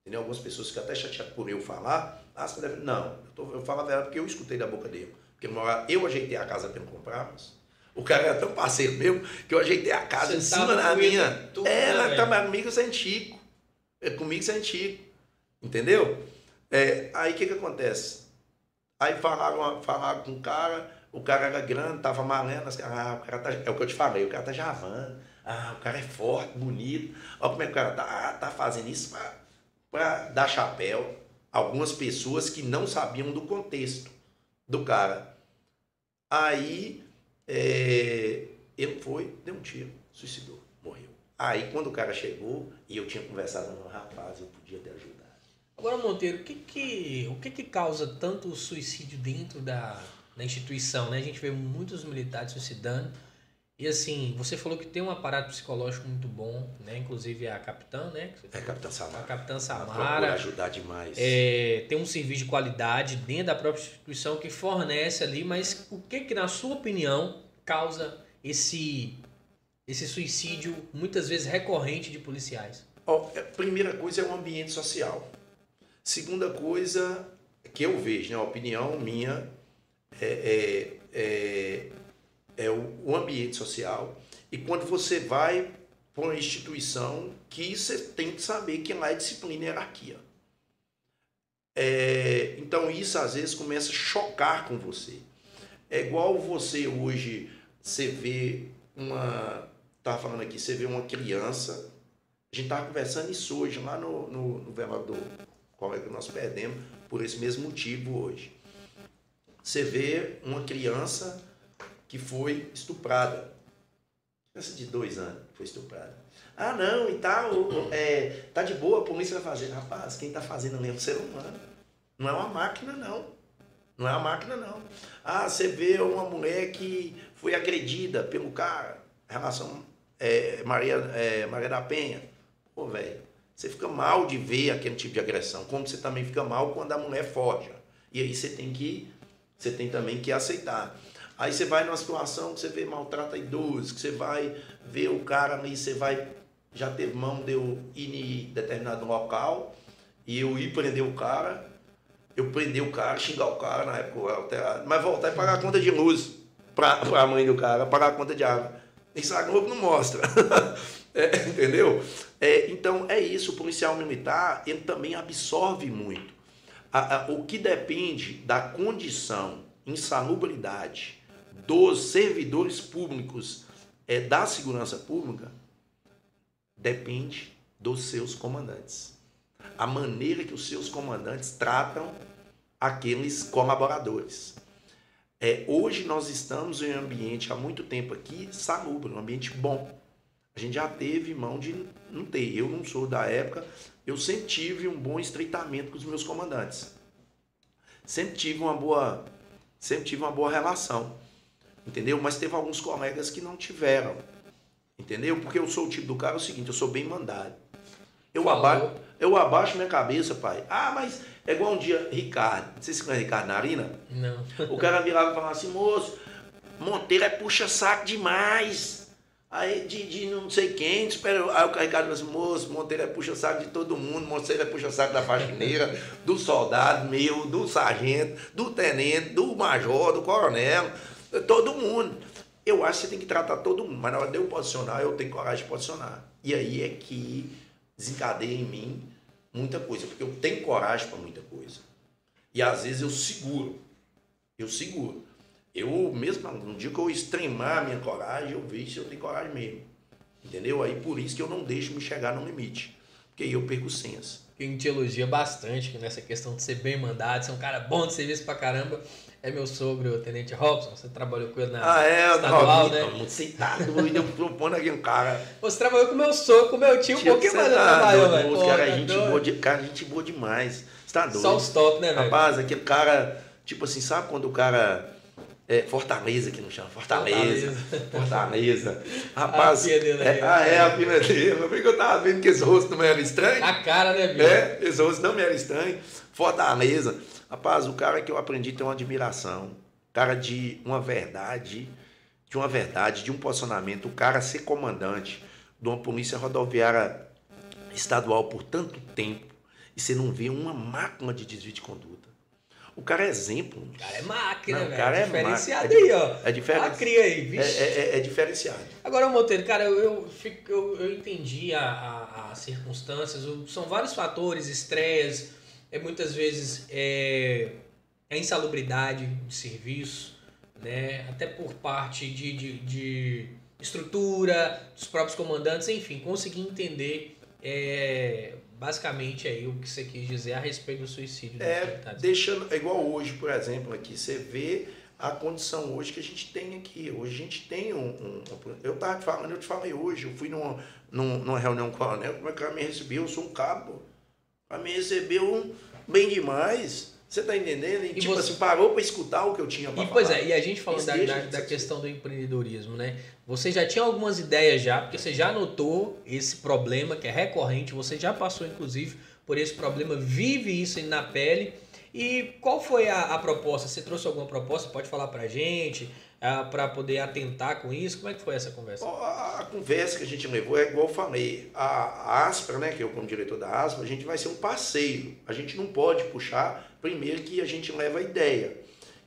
Entendeu? Algumas pessoas ficam até chateadas por eu falar. Ah, deve... Não, eu, tô, eu falo a verdade porque eu escutei da boca dele. Porque eu ajeitei a casa para comprarmos. O cara era tão parceiro meu que eu ajeitei a casa Você em cima da minha. Tudo, é, né, tava comigo sem Chico. É, comigo sem Chico. Entendeu? É, aí o que que acontece? Aí falaram, falaram com o cara, o cara era grande, tava malendo, as caras, ah, o cara tá, é o que eu te falei, o cara tá javando, ah, o cara é forte, bonito, olha como é que o cara tá, tá fazendo isso para dar chapéu. Algumas pessoas que não sabiam do contexto do cara. Aí é, ele foi, deu um tiro, suicidou, morreu. Aí quando o cara chegou e eu tinha conversado com o rapaz, eu podia ter ajudado. Agora, Monteiro, o que que, o que, que causa tanto suicídio dentro da, da instituição? Né? A gente vê muitos militares suicidando. E assim, você falou que tem um aparato psicológico muito bom, né? Inclusive a capitã, né? É a capitã Samara. A capitã Samara. ajudar demais. É, tem um serviço de qualidade dentro da própria instituição que fornece ali, mas o que que, na sua opinião, causa esse, esse suicídio, muitas vezes recorrente, de policiais? Oh, a primeira coisa é o ambiente social. Segunda coisa que eu vejo, né, a opinião minha, é, é, é é o, o ambiente social. E quando você vai para uma instituição que você tem que saber que lá é disciplina e hierarquia. É, então isso às vezes começa a chocar com você. É igual você hoje, você vê uma. Estava falando aqui, você vê uma criança. A gente estava conversando isso hoje lá no, no, no velador. Qual é que nós perdemos por esse mesmo motivo hoje. Você vê uma criança que foi estuprada. Criança de dois anos foi estuprada. Ah, não, e tal, é, tá de boa, a polícia vai fazer. Rapaz, quem tá fazendo ali é um ser humano. Não é uma máquina, não. Não é uma máquina, não. Ah, você vê uma mulher que foi agredida pelo cara, relação é, Maria, é, Maria da Penha. Pô, velho, você fica mal de ver aquele tipo de agressão, como você também fica mal quando a mulher foge. E aí você tem que, você tem também que aceitar. Aí você vai numa situação que você vê maltrata idosos, que você vai ver o cara ali, você vai. Já teve mão de eu ir em determinado local e eu ir prender o cara, eu prender o cara, xingar o cara na época alterado, mas voltar e pagar a conta de luz para a mãe do cara, pagar a conta de água. Isso a Globo não mostra. é, entendeu? É, então é isso, o policial militar ele também absorve muito. A, a, o que depende da condição, insalubridade, dos servidores públicos é, da segurança pública depende dos seus comandantes. A maneira que os seus comandantes tratam aqueles colaboradores. É, hoje nós estamos em um ambiente há muito tempo aqui salubre, um ambiente bom. A gente já teve mão de não ter. Eu não sou da época, eu sempre tive um bom estreitamento com os meus comandantes. Sempre tive uma boa, sempre tive uma boa relação entendeu? Mas teve alguns colegas que não tiveram, entendeu? Porque eu sou o tipo do cara é o seguinte, eu sou bem mandado. Eu abaixo, Eu abaixo minha cabeça, pai. Ah, mas é igual um dia, Ricardo. Não sei se conhece Ricardo Narina. Não. O cara virava e falava assim, moço, Monteiro é puxa-saco demais. Aí de, de não sei quem, espera. Aí o Ricardo falou assim, moço, Monteiro é puxa-saco de todo mundo, Monteiro é puxa-saco da faxineira, do soldado meu, do sargento, do tenente, do major, do coronel, todo mundo. Eu acho que você tem que tratar todo mundo, mas na hora de eu posicionar, eu tenho coragem de posicionar. E aí é que desencadeia em mim muita coisa, porque eu tenho coragem para muita coisa. E às vezes eu seguro. Eu seguro. Eu mesmo, no dia que eu extremar a minha coragem, eu vejo se eu tenho coragem mesmo. Entendeu? Aí por isso que eu não deixo me chegar no limite. Porque aí eu perco o senso. Quem te elogia bastante nessa questão de ser bem mandado, ser um cara bom de serviço pra caramba, é meu sogro, o Tenente Robson. Você trabalhou com ele na ah, é, estadual, não, né? Você tá doido, eu propondo aqui um cara. Você trabalhou com meu sogro, com meu tio, um pouquinho mais tá trabalhou, velho. Cara, tá gente boa, de, cara, gente boa demais. Você tá doido. Só os top, né, velho? Rapaz, aquele cara, tipo assim, sabe quando o cara é, Fortaleza que não chama. Fortaleza. Fortaleza. Rapaz. A dele, é, ah, é, a pina dele. Eu tava vendo que esse rosto não era estranho. A cara, né, bicho? É, esse rosto não me era estranho. Fortaleza. Rapaz, o cara que eu aprendi tem uma admiração. Cara de uma verdade, de uma verdade, de um posicionamento. O cara ser comandante de uma polícia rodoviária estadual por tanto tempo e você não vê uma máquina de desvio de conduta. O cara é exemplo. O cara é máquina, velho. O cara é diferenciado aí, ó. É diferenciado. Cria aí, vixe. É, é, é, diferenciado. Agora, Monteiro, cara, eu, eu, fico, eu, eu entendi as circunstâncias. São vários fatores, estresse, é, muitas vezes é, a insalubridade de serviço, né? Até por parte de, de, de estrutura, dos próprios comandantes, enfim, conseguir entender é, basicamente aí o que você quis dizer a respeito do suicídio. É, deixando, é igual hoje, por exemplo, aqui, você vê a condição hoje que a gente tem aqui. Hoje a gente tem um. um, eu estava te falando, eu te falei hoje, eu fui numa, numa reunião com o coronel, como é que ela me recebeu? Eu sou um cabo. Ela me recebeu bem demais. Você tá entendendo? E, e tipo você... assim, parou para escutar o que eu tinha para falar. Pois é, e a gente falando da, da, da questão do empreendedorismo, né? Você já tinha algumas ideias já, porque você já notou esse problema que é recorrente, você já passou inclusive por esse problema, vive isso na pele. E qual foi a, a proposta? Você trouxe alguma proposta? Pode falar pra gente? Ah, para poder atentar com isso? Como é que foi essa conversa? A, conversa que a gente levou é igual eu falei. A, Aspra, né, que eu como diretor da Aspra, a gente vai ser um parceiro. A gente não pode puxar Primeiro que a gente leva a ideia,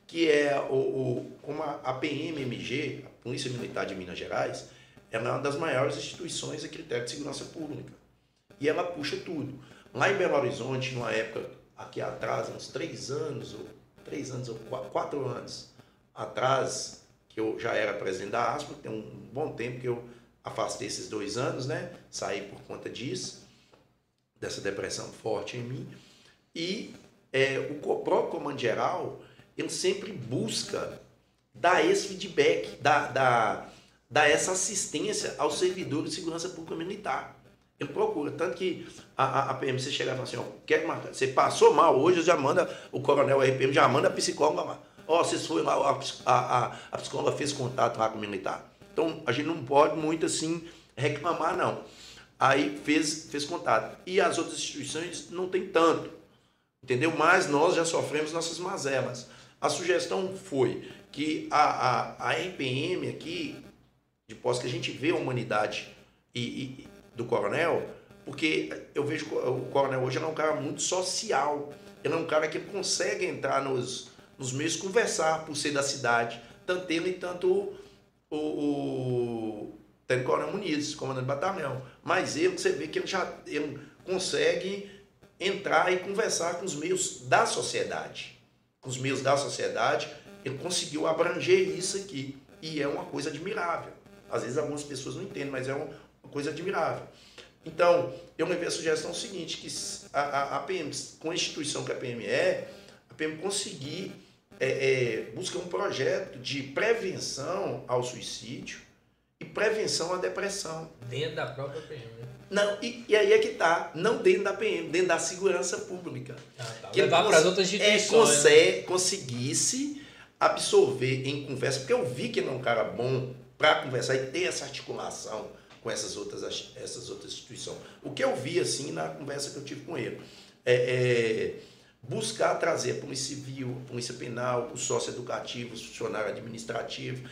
que é o, o como a PMMG, a Polícia Militar de Minas Gerais, ela é uma das maiores instituições a critério de segurança pública. E ela puxa tudo. Lá em Belo Horizonte, numa época aqui atrás, uns três anos, ou três anos, ou quatro anos atrás, que eu já era presidente da ASPA, tem um bom tempo que eu afastei esses dois anos, né? Saí por conta disso, dessa depressão forte em mim. E é, o próprio comando geral, ele sempre busca dar esse feedback, dar, dar, dar essa assistência aos servidores de segurança pública militar. Ele procura, tanto que a, a, a PMC chega e fala assim, ó, quer marcar, você passou mal hoje, já manda, o coronel RPM já manda a psicóloga lá. Ó, vocês foram lá, a, a, a psicóloga fez contato lá com o militar. Então, a gente não pode muito assim reclamar, não. Aí fez, fez contato. E as outras instituições não tem tanto entendeu? Mas nós já sofremos nossas mazelas. A sugestão foi que a, a, a RPM aqui, de posse que a gente vê a humanidade e, e, do coronel, porque eu vejo o coronel hoje é um cara muito social, ele é um cara que consegue entrar nos, nos meios, conversar por ser da cidade, tanto ele tanto o, o Tenente Coronel Muniz, comandante do batalhão. Mas ele, você vê que ele já ele consegue entrar e conversar com os meios da sociedade. Com os meios da sociedade, ele conseguiu abranger isso aqui. E é uma coisa admirável. Às vezes algumas pessoas não entendem, mas é uma coisa admirável. Então, eu levei a sugestão seguinte, que a, a, a PM, com a instituição que a PM é, a PM conseguir é, é, buscar um projeto de prevenção ao suicídio e prevenção à depressão. Dentro da própria PM, né? Não, e, e, aí é que tá, não dentro da PM, dentro da segurança pública. Ah, tá. Que Levar para as outras instituições. É, né? conseguisse absorver em conversa, porque eu vi que ele é um cara bom para conversar e ter essa articulação com essas outras, essas outras instituições. O que eu vi assim na conversa que eu tive com ele é, é buscar trazer a Polícia Civil, a Polícia Penal, o sócio educativo, o funcionário administrativo.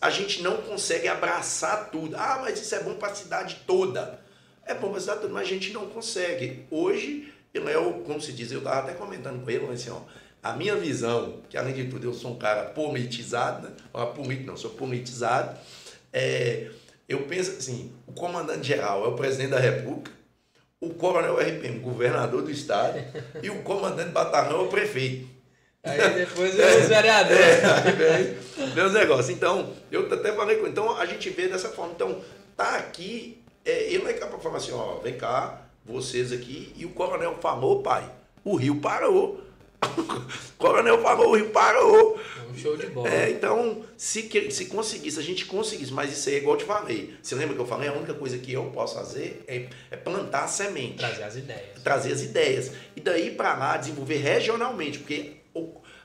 A gente não consegue abraçar tudo. Ah, mas isso é bom para a cidade toda. É bom para a cidade toda, mas a gente não consegue. Hoje, eu, é como se diz, eu estava até comentando com ele, assim, ó, a minha visão, que além de tudo eu sou um cara politizado, né? Político, não, sou politizado, é, eu penso assim, o comandante-geral é o presidente da República, o coronel RPM, governador do estado, e o comandante batalhão é o prefeito. Aí depois é os vereadores. É, meus negócios. Então, eu até falei com Então, a gente vê dessa forma. Então, tá aqui, é, ele não é capaz de falar assim, ó, vem cá, vocês aqui, e o coronel falou, pai, o rio parou. O coronel falou, o parou. Um show de bola. É, então, se, se conseguisse, a gente conseguisse, mas isso aí é igual eu te falei. Você lembra que eu falei? A única coisa que eu posso fazer é, é plantar a semente. Trazer as ideias. Trazer as ideias. E daí para lá desenvolver regionalmente, porque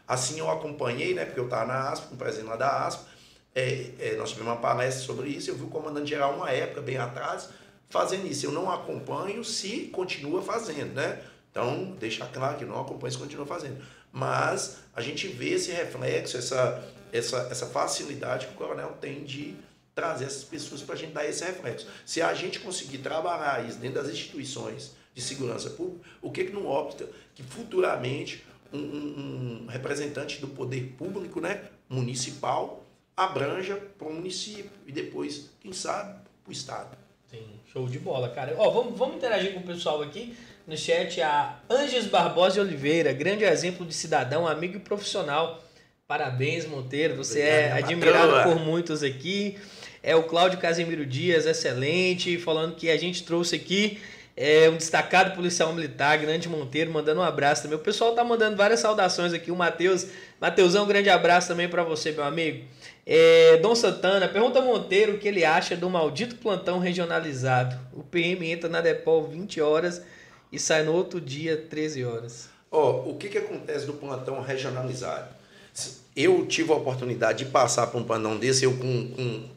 assim eu acompanhei, né? Porque eu estava na ASP, com o presidente lá da ASP. É, é, nós tivemos uma palestra sobre isso. Eu vi o comandante geral uma época, bem atrás, fazendo isso. Eu não acompanho se continua fazendo, né? Então, deixar claro que não acompanha se continua fazendo. Mas a gente vê esse reflexo, essa, essa, essa facilidade que o coronel tem de trazer essas pessoas para a gente dar esse reflexo. Se a gente conseguir trabalhar isso dentro das instituições de segurança pública, o que, que não opta que futuramente um, um, um representante do poder público né, municipal abranja para o município e depois, quem sabe, para o Estado. Sim, show de bola, cara. Ó, vamos, vamos interagir com o pessoal aqui no chat. A Anges Barbosa de Oliveira, grande exemplo de cidadão, amigo e profissional. Parabéns, Monteiro. Você é Obrigado, é admirado patroa. por muitos aqui. É o Cláudio Casimiro Dias, excelente, falando que a gente trouxe aqui é, um destacado policial militar, grande Monteiro, mandando um abraço também. O pessoal tá mandando várias saudações aqui. O Matheus, Mateusão, um grande abraço também para você, meu amigo. É, Dom Santana, pergunta a Monteiro o que ele acha do maldito plantão regionalizado. O PM entra na Depol 20 horas e sai no outro dia 13 horas. Ó, oh, o que, que acontece do plantão regionalizado? Eu tive a oportunidade de passar por um plantão desse, eu com, com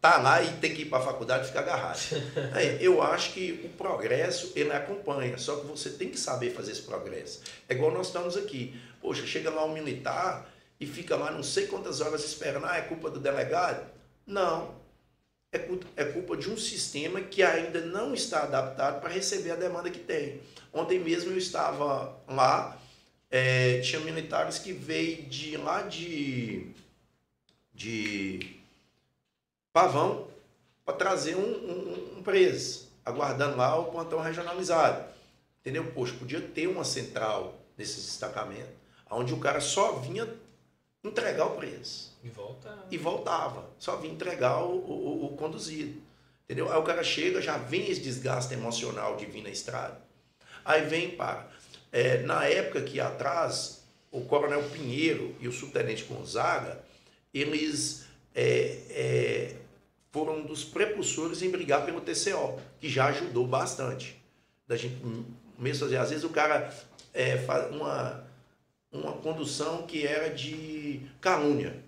tá lá e tem que ir para a faculdade e ficar agarrado. É, eu acho que o progresso ele acompanha, só que você tem que saber fazer esse progresso. É igual nós estamos aqui. Poxa, chega lá um militar e fica lá não sei quantas horas esperando, ah, é culpa do delegado? Não. É, é culpa de um sistema que ainda não está adaptado para receber a demanda que tem. Ontem mesmo eu estava lá, é, tinha militares que veio de lá de, de Pavão para trazer um, um, um preso, aguardando lá o plantão regionalizado. Entendeu? Poxa, podia ter uma central nesse destacamento, onde o cara só vinha entregar o preso. E voltava. E voltava. Só vinha entregar o, o, o conduzido. Entendeu? Aí o cara chega, já vem esse desgaste emocional de vir na estrada. Aí vem para. É, na época que atrás, o coronel Pinheiro e o subtenente Gonzaga, eles é, é, foram um dos prepulsores em brigar pelo TCO, que já ajudou bastante. Da gente mesmo fazer, às vezes o cara é, faz uma, uma condução que era de calúnia,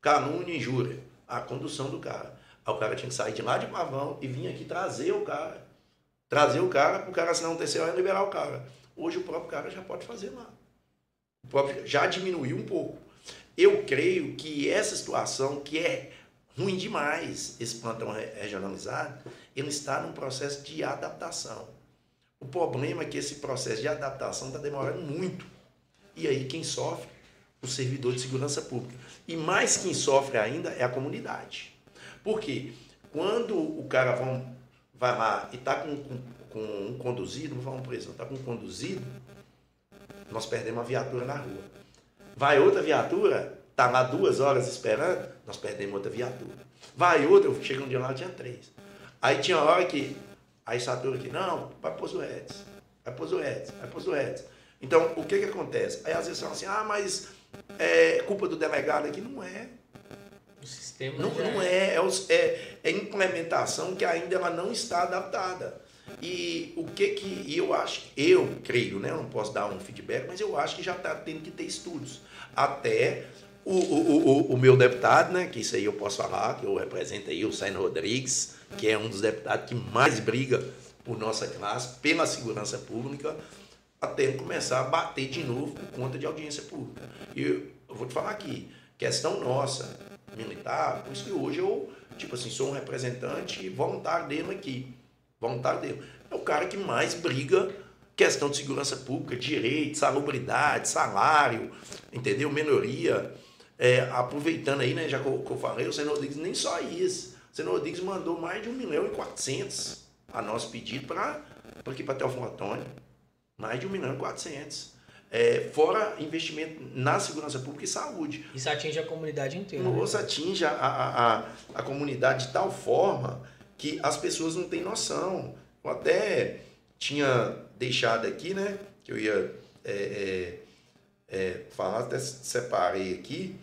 calúnia e injúria, a condução do cara. Aí o cara tinha que sair de lá de Pavão e vir aqui trazer o cara. Trazer o cara para o cara assinar um TCO e liberar o cara. Hoje o próprio cara já pode fazer lá. O próprio, já diminuiu um pouco. Eu creio que essa situação, que é ruim demais, esse plantão regionalizado, ele está num processo de adaptação. O problema é que esse processo de adaptação está demorando muito. E aí quem sofre? O servidor de segurança pública. E mais quem sofre ainda é a comunidade. Por quê? Quando o cara vão, vai lá e está com, com, com, um conduzido, não vamos preso, está com um conduzido, nós perdemos uma viatura na rua. Vai outra viatura, tá lá duas horas esperando, nós perdemos outra viatura. Vai outra, chega um dia lá, tinha três. Aí tinha hora que a estatura aqui, não, vai pôr Edson, vai pôr Edson, vai pôr Edson. Então, o que que acontece? Aí às vezes falam assim, ah, mas é culpa do delegado aqui. Não é. O sistema não, não é. É, é, é implementação que ainda ela não está adaptada. E o que que eu acho, eu creio, né? Eu não posso dar um feedback, mas eu acho que já está tendo que ter estudos. Até o, o, o, o, meu deputado, né? Que isso aí eu posso falar, que eu represento aí o Saino Rodrigues, que é um dos deputados que mais briga por nossa classe, pela segurança pública, até começar a bater de novo por conta de audiência pública. E eu, eu vou te falar aqui, questão nossa, militar, por isso que hoje eu, tipo assim, sou um representante voluntário dele aqui. Voluntário dele. É o cara que mais briga questão de segurança pública, direito, salubridade, salário, entendeu? Melhoria. É, aproveitando aí, né, já que eu, que eu falei, o senador Rodrigues nem só isso. O senador Rodrigues mandou mais de 1 milhão e 400 a nosso pedido para aqui para Telfon Antônio. Mais de 1 milhão e 400. É, fora investimento na segurança pública e saúde. Isso atinge a comunidade inteira. Nossa, né? atinge a, a, a, a comunidade de tal forma que as pessoas não têm noção. Eu até tinha deixado aqui, né? Que eu ia é, é, é, falar, até separei aqui.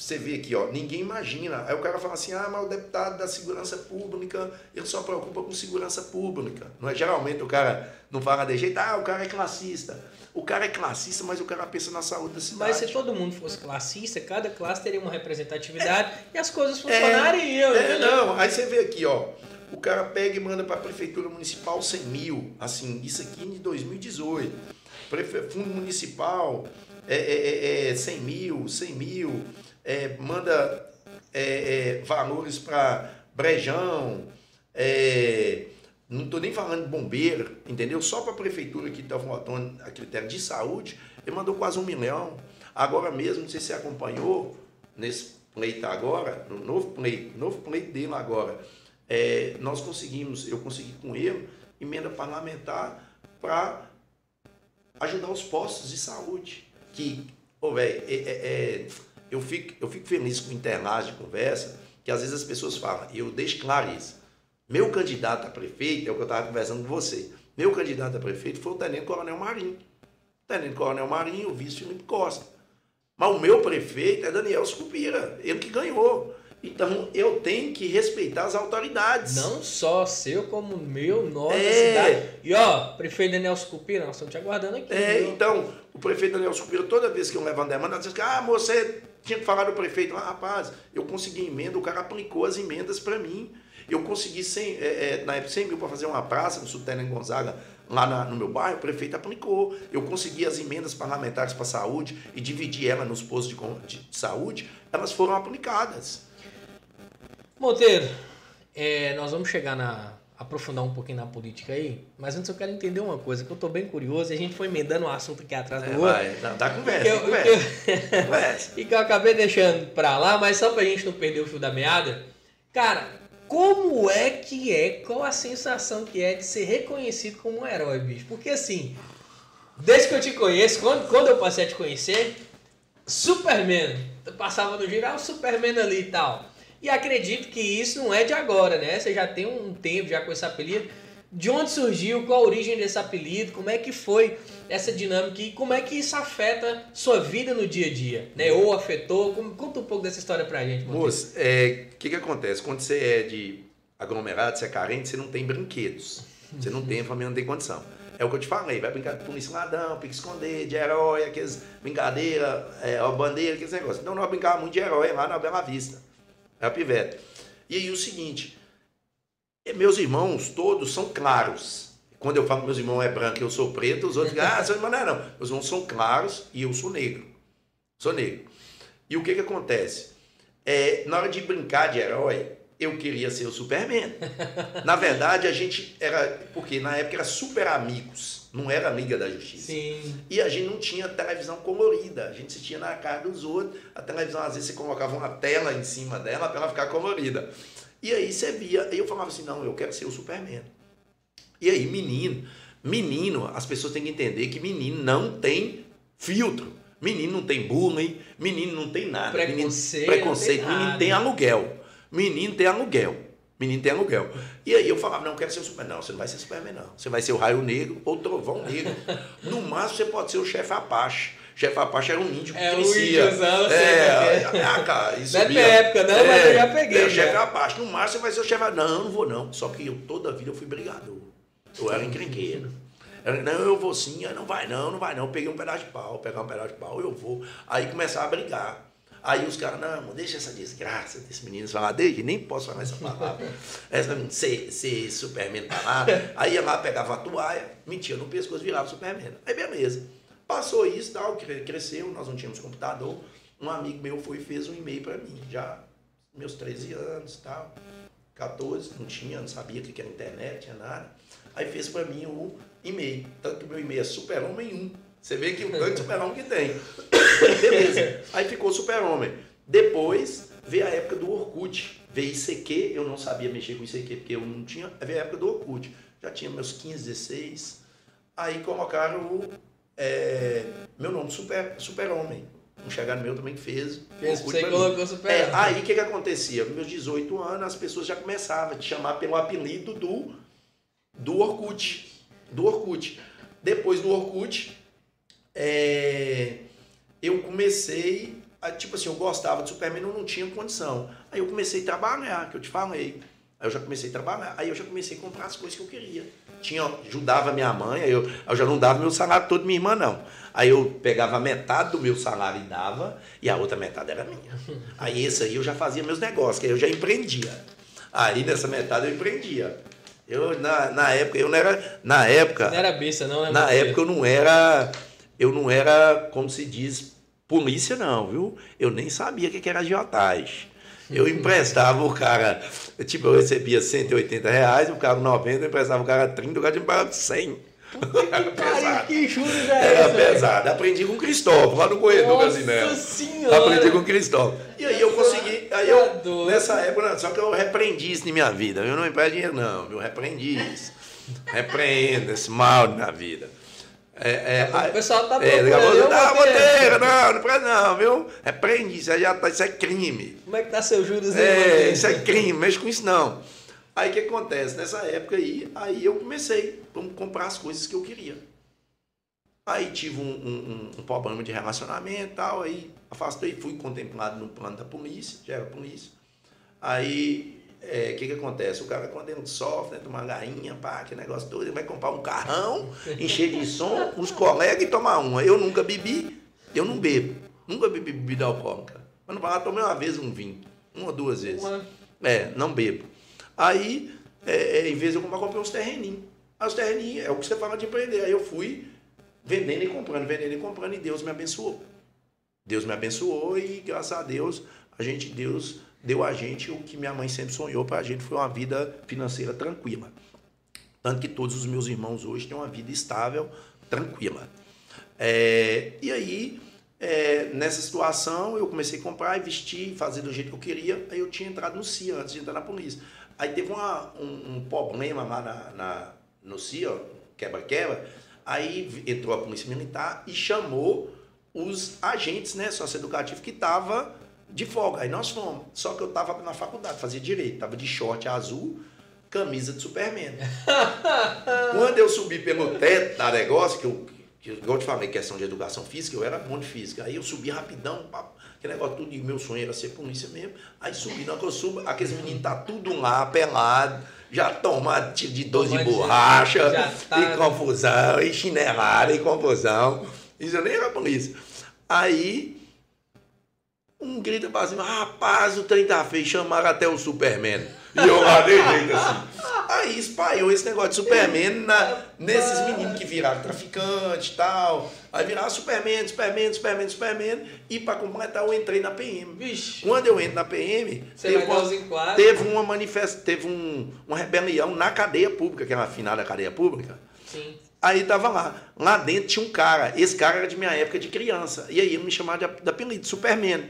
Você vê aqui, ó, ninguém imagina. Aí o cara fala assim: ah, mas o deputado da segurança pública, ele só preocupa com segurança pública. Não é? Geralmente o cara não fala de jeito, ah, o cara é classista. O cara é classista, mas o cara pensa na saúde da cidade. Mas se todo mundo fosse classista, cada classe teria uma representatividade é, e as coisas funcionariam. É, é, não, aí você vê aqui, ó. O cara pega e manda para a Prefeitura Municipal 100 mil. Assim, isso aqui em 2018. Prefe... Fundo Municipal, é, é, é, 100 é mil, 100 mil. É, manda é, é valores para Brejão. não estou nem falando de bombeiro, entendeu? Só para a Prefeitura que está faltando a critério de saúde, ele mandou quase um milhão. Agora mesmo, não sei se você acompanhou, nesse pleito agora, no novo pleito, novo pleito dele agora é, nós conseguimos, eu consegui com ele, emenda parlamentar para ajudar os postos de saúde. Que, oh, velho, é, é, é, eu, fico, eu fico feliz com internas de conversa, que às vezes as pessoas falam, e eu deixo claro isso. Meu candidato a prefeito, é o que eu estava conversando com você, meu candidato a prefeito foi o Tenente Coronel Marinho. Tenente Coronel Marinho, o vice Felipe Costa. Mas o meu prefeito é Daniel Scupira, ele que ganhou. Então eu tenho que respeitar as autoridades. Não só seu, como meu, nossa é. cidade. E ó, prefeito Daniel Scupira, nós estamos te aguardando aqui. É, viu? então, o prefeito Daniel Scupira, toda vez que eu levo uma demanda, diz que, ah, você tinha que falar do prefeito. Ah, rapaz, eu consegui emenda, o cara aplicou as emendas para mim. Eu consegui 100, é, é, na época 100 mil para fazer uma praça no em Gonzaga, lá na, no meu bairro, o prefeito aplicou. Eu consegui as emendas parlamentares para a saúde e dividi ela nos postos de, de saúde, elas foram aplicadas. Monteiro, é, nós vamos chegar na. Aprofundar um pouquinho na política aí, mas antes eu quero entender uma coisa, que eu estou bem curioso, e a gente foi emendando um assunto aqui atrás do é, outro. Vai, dá, dá conversa, eu, conversa. conversa. e que eu acabei deixando para lá, mas só pra gente não perder o fio da meada. Cara, como é que é, qual a sensação que é de ser reconhecido como um herói, bicho? Porque assim, desde que eu te conheço, quando, quando eu passei a te conhecer, Superman, eu passava no geral, Superman ali e tal. E acredito que isso não é de agora, né? Você já tem um tempo já com esse apelido. De onde surgiu? Qual a origem desse apelido? Como é que foi essa dinâmica e como é que isso afeta sua vida no dia a dia, né? Ou afetou? Conta um pouco dessa história pra gente. Moço, o é, que que acontece? Quando você é de aglomerado, você é carente, você não tem brinquedos. Você não tem, a família não tem condição. É o que eu te falei, vai brincar de polícia ladrão, pique esconder, de herói, aqueles brincadeira, é, bandeira, aqueles negócios. Então nós brincávamos muito de herói lá na Bela Vista. É a pivete. E aí o seguinte, meus irmãos todos são claros. Quando eu falo que meus irmãos é branco e eu sou preto, os outros dizem, ah, seu irmão não é não. Meus irmãos são claros e eu sou negro. Sou negro. E o que que acontece? É, na hora de brincar de herói, eu queria ser o Superman. Na verdade, a gente era. Porque na época era super amigos, não era Liga da Justiça. Sim. E a gente não tinha televisão colorida, a gente assistia na cara dos outros. A televisão, às vezes, você colocava uma tela em cima dela para ela ficar colorida. E aí você via, e eu falava assim: não, eu quero ser o Superman. E aí, menino, menino, as pessoas têm que entender que menino não tem filtro. Menino não tem bullying, menino não tem nada. Preconceito. Menino, preconceito, tem menino tem aluguel. Menino tem aluguel. Menino tem aluguel. E aí eu falava, não, eu quero ser o Superman. Não, você não vai ser Superman, não. Você vai ser o Raio Negro ou o Trovão Negro. No máximo, você pode ser o chefe Apache. Chefe Apache era um índio que é, crescia. Índiozão, é, ah, cara, isso Não é minha época, não, é, mas eu já peguei. É, o chefe Apache. No máximo, você vai ser o chefe Não, eu não vou, não. Só que eu, toda a vida, eu fui brigador. Eu era encrenqueiro. Não, eu vou sim. Aí não vai não, não vai não. Eu peguei um pedaço de pau, pegar um pedaço de pau, eu vou. Aí começar a brigar. Aí os caras, não, deixa essa desgraça desse menino falar, deixa, nem posso falar essa palavra. essa ser, ser Superman pra lá. Aí ia lá, pegava a toalha, mentia no pescoço, virava Superman. Aí beleza. Passou isso, tal, cresceu, nós não tínhamos computador. Um amigo meu foi e fez um e-mail para mim, já meus 13 anos tal. 14, não tinha, não sabia o que era internet, tinha nada. Aí fez para mim o e-mail. Tanto que meu e-mail é Super-Homem 1. Você vê que o tanto de Super-Homem que tem. Beleza. Aí ficou Super-Homem. Depois veio a época do Orkut. Veio ICQ, eu não sabia mexer com ICQ porque eu não tinha. Veio a época do Orkut. Já tinha meus 15, 16. Aí colocaram o, é, meu nome, Super-Homem. Super um chegado meu também que fez. Fez você colocou super. É, aí o que, que acontecia? Meus 18 anos, as pessoas já começavam a te chamar pelo apelido do, do Orkut. Do Orkut. Depois do Orkut, é, eu comecei. A, tipo assim, eu gostava de Superman, eu não tinha condição. Aí eu comecei a trabalhar, que eu te falei. Aí eu já comecei a trabalhar, aí eu já comecei a comprar as coisas que eu queria. Tinha, ajudava minha mãe, aí eu, eu já não dava meu salário todo minha irmã, não. Aí eu pegava metade do meu salário e dava, e a outra metade era minha. Aí esse aí eu já fazia meus negócios, que aí eu já empreendia. Aí nessa metade eu empreendia. Eu, na, na época, eu não era. Na época. Não era besta, não, né? Na época eu não era. Eu não era, como se diz, polícia, não, viu? Eu nem sabia o que era agiotagem. Eu emprestava o cara, tipo, eu recebia 180 reais, o cara 90, eu emprestava o cara 30, o cara pagado 100. Era pesado. Que juros é Era essa, pesado. Aprendi com o Cristóvão, lá no corredor Gazinela. Aprendi com o Cristóvão. E aí eu consegui. Aí eu, tá nessa época, só que eu repreendi isso na minha vida. Eu não empresto dinheiro, não. Eu repreendi isso. Repreendo esse mal na minha vida. É, é, o pessoal tá é, procurando. É, não, Monteiro, não, não presta não, viu? Repreende, isso, já tá, isso é crime. Como é que tá seu juros aí, É, isso é crime, mexe com isso não. Aí o que acontece? Nessa época aí, aí eu comecei a comprar as coisas que eu queria. Aí tive um, um, um problema de relacionamento e tal, aí afastei, fui contemplado no plano da polícia, já era polícia. Aí o é, que, que acontece? O cara, quando ele sofre, né, toma uma gainha, pá, que negócio todo, ele vai comprar um carrão, encher de som, os colegas e tomar uma. Eu nunca bebi, eu não bebo. Nunca bebi bebida alcoólica. Mas não falar, tomei uma vez um vinho. Uma ou duas vezes. Uma. É, não bebo. Aí, é, é, em vez de eu comprar, comprei uns terreninhos. Aí os terreninhos, é o que você fala de empreender. Aí eu fui vendendo e comprando, vendendo e comprando, e Deus me abençoou. Deus me abençoou e, graças a Deus, a gente, Deus deu a gente o que minha mãe sempre sonhou para a gente, foi uma vida financeira tranquila. Tanto que todos os meus irmãos hoje têm uma vida estável, tranquila. É, e aí, é, nessa situação, eu comecei a comprar vestir, fazer do jeito que eu queria. Aí eu tinha entrado no CIA antes de entrar na polícia. Aí teve uma, um, um, problema lá na, na no CIA, quebra-quebra. Aí entrou a polícia militar e chamou os agentes, né, socioeducativos que estavam de folga. Aí nós fomos. Só que eu tava na faculdade, fazia direito, tava de short azul, camisa de Superman. Quando eu subi pelo teto da negócio, que eu, que, igual eu te falei, questão de educação física, eu era bom de física. Aí eu subi rapidão, aquele negócio tudo, e meu sonho era ser polícia mesmo. Aí subi, na que eu subo, aqueles meninos tá tudo lá, pelado, já tomado tiro de doze de borracha, tá, e confusão, e chinelada, e confusão. Isso eu nem era polícia. Aí um grita pra cima, rapaz, o trem tá feio, chamaram até o Superman. E eu lá de jeito assim. Aí espalhou esse negócio de Superman na, nesses meninos que viraram traficante e tal. Aí viraram Superman, Superman, Superman, Superman. E para completar, eu entrei na PM. Vixe. Quando eu entro na PM, teve, uma, teve uma manifestação, teve um, uma rebelião na cadeia pública, que era a final da cadeia pública. Sim. Aí tava lá. Lá dentro tinha um cara. Esse cara era de minha época de criança. E aí ele me chamava de, de apelido, Superman.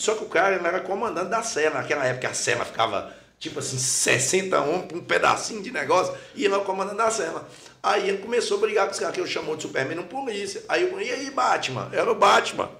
Só que o cara ele era comandante da cela. Naquela época a cela ficava tipo assim, 60 homens, um pedacinho de negócio, e ele era o comandante da cela. Aí ele começou a brigar com os caras, que eu chamou de Superman no polícia. Aí eu falei, e aí, Batman? Era o Batman.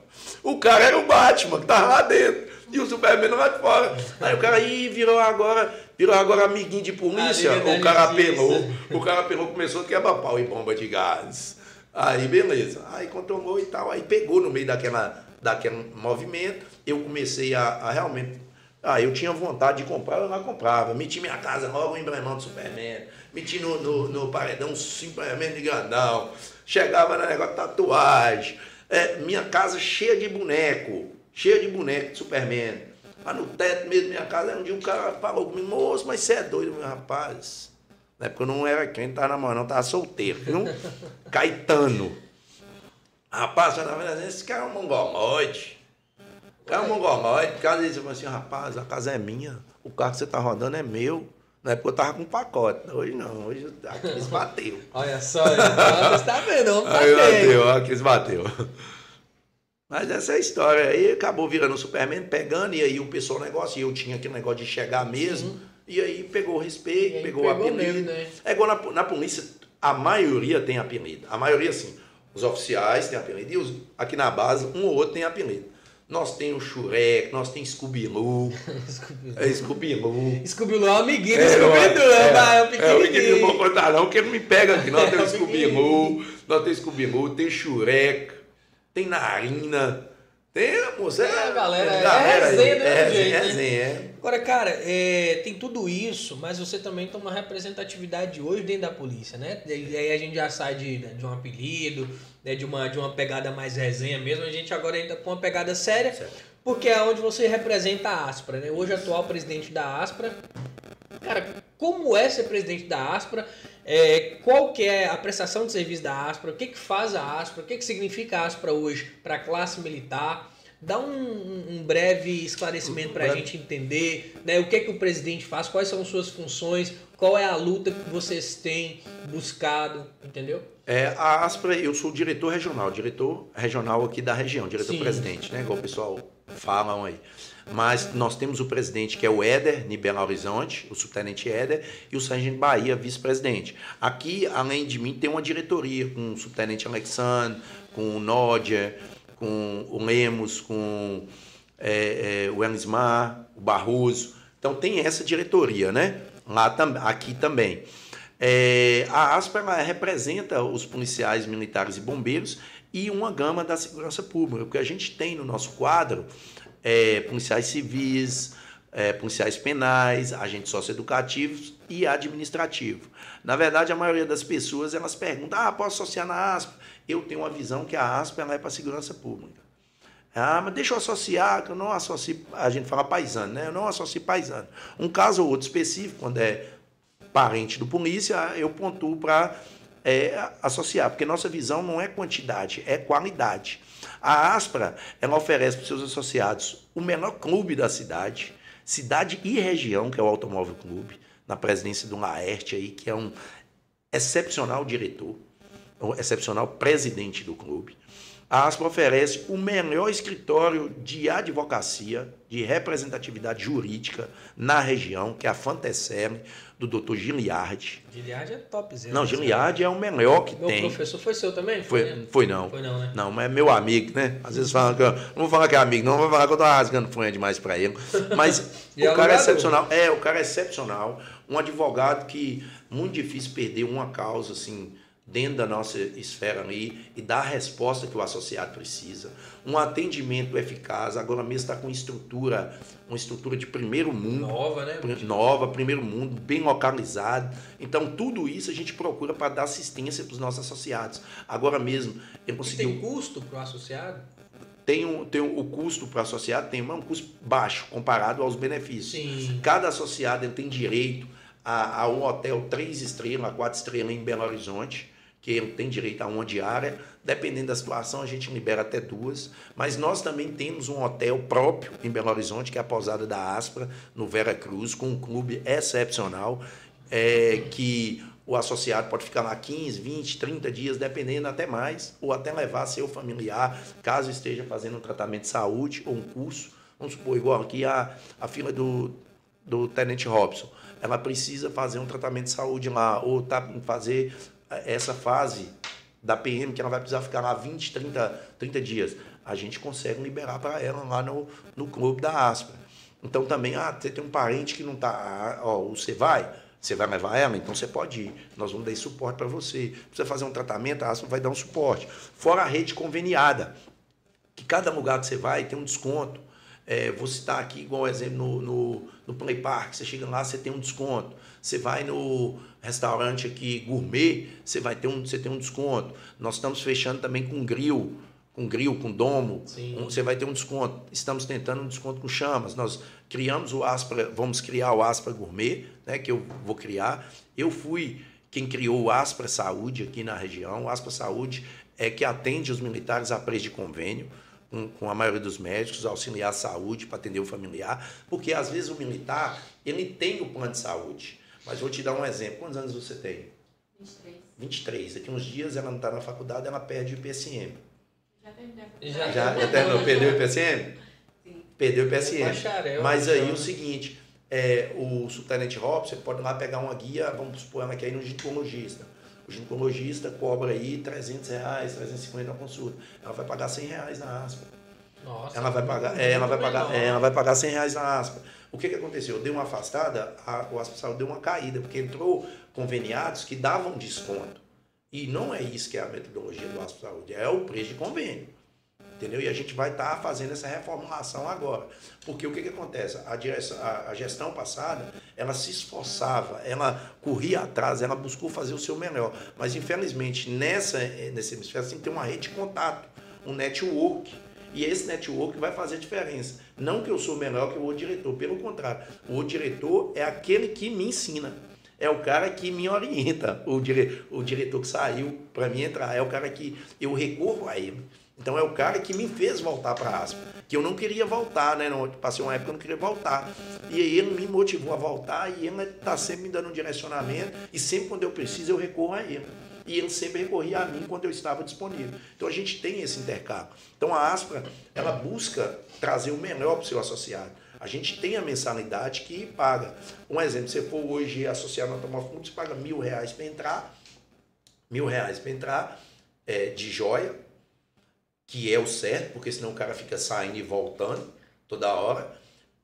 O cara era o Batman, que tava lá dentro. E o Superman lá de fora. Aí o cara aí virou agora, virou agora amiguinho de polícia. O cara apelou. O cara apelou, começou a quebrar pau e bomba de gás. Aí beleza. Aí controlou e tal. Aí pegou no meio daquela, daquele movimento eu comecei a, a realmente. Ah, eu tinha vontade de comprar, eu não comprava. Meti minha casa logo em emblemão do Superman. Meti no, no, no paredão Superman de grandão. Chegava no negócio de tatuagem. É, minha casa cheia de boneco. cheia de boneco de Superman. Lá no teto mesmo da minha casa, um dia um cara falou comigo, moço, mas você é doido, meu rapaz. Na época eu não era quem tava namorando, tava solteiro, viu? Caetano. Rapaz, na verdade, esse cara é um mongoloide. O cara é um mongoloide. O cara disse assim, rapaz, a casa é minha, o carro que você tá rodando é meu. Na época eu tava com pacote. Hoje não, hoje aqueles bateu. Olha só, você tá vendo? Tá Aí bateu, aqueles bateu. Mas essa é a história. Aí acabou virando o Superman, pegando, e aí o pessoal negocia. Eu tinha aquele negócio de chegar mesmo. Sim. E aí pegou o respeito, aí pegou, pegou o apelido. Mesmo, né? É igual na, na polícia, a maioria tem apelido. A maioria, sim. Os oficiais têm apelido. E os, aqui na base, um ou outro tem apelido. Nós temos o Shurek, nós temos Scooby-Loo. Scooby-Loo. Scooby-Loo é um amiguinho do é, Scooby-Doo, é, é, é, um É, o pequenininho. não vou contar não, porque ele não me pega aqui. Nós temos Scooby-Loo, nós temos Scooby-Loo, tem Shurek, tem Narina. Tem, moça, é, galera, é, galera é resenha do é, jeito, é, né? é. Agora, cara, é, tem tudo isso, mas você também tem uma representatividade hoje dentro da polícia, né? E aí a gente já sai de, de um apelido, né, de, uma, de uma pegada mais resenha mesmo, a gente agora ainda com uma pegada séria, certo. porque é onde você representa a Aspra, né? Hoje atual presidente da Aspra. Cara, como é ser presidente da Aspra? É, qual que é a prestação de serviço da Aspra? O que, que faz a Aspra? O que, que significa a Aspra hoje para a classe militar? Dá um, um breve esclarecimento para a gente entender né, o que, é que o presidente faz, quais são suas funções, qual é a luta que vocês têm buscado, entendeu? É, a Aspra, eu sou diretor regional, diretor regional aqui da região, diretor-presidente, né? Igual o pessoal falam aí. Mas nós temos o presidente que é o Éder, de Belo Horizonte, o subtenente Éder, e o Sargento Bahia, vice-presidente. Aqui, além de mim, tem uma diretoria com o subtenente Alexandre, com o Nódia, com o Lemos, com é, é, o Elismar, o Barroso. Então tem essa diretoria, né? Lá tam, aqui também. É, a ASPA representa os policiais militares e bombeiros e uma gama da segurança pública. O que a gente tem no nosso quadro é policiais civis, é, policiais penais, agentes socioeducativos e administrativos. Na verdade, a maioria das pessoas elas perguntam: ah, posso associar na ASPA? Eu tenho uma visão que a ASP ela é para segurança pública. Ah, mas deixa eu associar, que eu não associo, a gente fala paisano, né? Eu não associo paisano. Um caso ou outro específico, quando é parente do polícia, eu pontuo para é, associar, porque nossa visão não é quantidade, é qualidade. A Aspra, ela oferece para os seus associados o menor clube da cidade, cidade e região, que é o Automóvel Clube, na presidência do Laerte aí, que é um excepcional diretor o excepcional presidente do clube. A ASPA oferece o melhor escritório de advocacia, de representatividade jurídica na região, que é a Fantecele, do Dr. Giliardi. Giliardi é top, Zé. Não, Giliardi é o melhor que meu tem. Meu professor foi seu também? Foi, foi, foi, não. Foi não, né? Não, mas é meu amigo, né? Às vezes fala que eu, não vou falar que é amigo, não, vou falar que eu tô rasgando fronha demais para ele. Mas o é cara é excepcional. É, o cara é excepcional. Um advogado que muito difícil perder uma causa assim dentro da nossa esfera ali e dar a resposta que o associado precisa. Um atendimento eficaz, agora mesmo está com estrutura, uma estrutura de primeiro mundo. Nova, né? Nova, primeiro mundo, bem localizado. Então, tudo isso a gente procura para dar assistência para os nossos associados. Agora mesmo, eu consegui. Tem custo para o associado? Tem, um, tem um, o custo para o associado tem um custo baixo comparado aos benefícios. Sim. Cada associado tem direito a, a um hotel três estrelas, quatro estrelas em Belo Horizonte que tem direito a uma diária. Dependendo da situação, a gente libera até duas. Mas nós também temos um hotel próprio em Belo Horizonte, que é a pousada da Aspra, no Vera Cruz, com um clube excepcional, é, que o associado pode ficar lá 15, 20, 30 dias, dependendo até mais, ou até levar seu familiar, caso esteja fazendo um tratamento de saúde ou um curso. Vamos supor, igual aqui a, a fila do, do Tenente Robson. Ela precisa fazer um tratamento de saúde lá, ou tá, fazer essa fase da PM, que ela vai precisar ficar lá 20, 30, 30 dias, a gente consegue liberar para ela lá no, no clube da Aspra. Então também, ah, você tem um parente que não está, ó, você vai, você vai levar ela, então você pode ir. Nós vamos dar suporte para você. Precisa fazer um tratamento, a Aspra vai dar um suporte. Fora a rede conveniada, que cada lugar que você vai tem um desconto. É, vou citar aqui, igual exemplo, no, no, no Play Park, você chega lá, você tem um desconto. Você vai no restaurante aqui gourmet, você vai ter um, você tem um desconto. Nós estamos fechando também com grill, com grill, com domo, um, você vai ter um desconto. Estamos tentando um desconto com chamas. Nós criamos o Aspra, vamos criar o Aspra Gourmet, né, que eu vou criar. Eu fui quem criou o Aspra Saúde aqui na região. O Aspra Saúde é que atende os militares a preço de convênio com, com a maioria dos médicos, auxiliar a saúde para atender o familiar, porque às vezes o militar ele tem o plano de saúde. Mas vou te dar um exemplo. Quantos anos você tem? 23. 23. Daqui uns dias ela não está na faculdade, ela perde o IPSM. Já terminei. Já. Já, já terminou? Perdeu o IPSM? Sim. Perdeu o IPSM. Bacharel, Mas aí então. o seguinte, é, o subtenente Hop, você pode ir lá pegar uma guia, vamos supor ela que aí no ginecologista. O ginecologista cobra aí 300 reais, 350 na consulta. Ela vai pagar 100 reais na aspa. Nossa, Ela vai pagar, é, ela vai pagar, é, ela vai pagar 100 reais na aspa. O que, que aconteceu? Eu dei uma afastada, a, o Saúde deu uma caída, porque entrou conveniados que davam desconto. E não é isso que é a metodologia do aspa Saúde, é o preço de convênio. Entendeu? E a gente vai estar fazendo essa reformulação agora. Porque o que, que acontece? A, direção, a, a gestão passada, ela se esforçava, ela corria atrás, ela buscou fazer o seu melhor. Mas, infelizmente, nessa, nesse hemisfério, você tem uma rede de contato, um network. E esse network vai fazer diferença. Não que eu sou melhor que o outro diretor, pelo contrário. O outro diretor é aquele que me ensina. É o cara que me orienta. O, dire, o diretor que saiu para mim entrar. É o cara que eu recorro a ele. Então é o cara que me fez voltar para a aspa. Que eu não queria voltar, né? Não, passei uma época que eu não queria voltar. E aí ele me motivou a voltar e ele está sempre me dando um direcionamento. E sempre quando eu preciso, eu recorro a ele e ele sempre recorria a mim quando eu estava disponível. Então a gente tem esse intercâmbio. Então a Aspra, ela busca trazer o melhor para o seu associado. A gente tem a mensalidade que paga. Um exemplo, se você for hoje associado no Automóvel você paga mil reais para entrar, mil reais para entrar é, de joia, que é o certo, porque senão o cara fica saindo e voltando toda hora.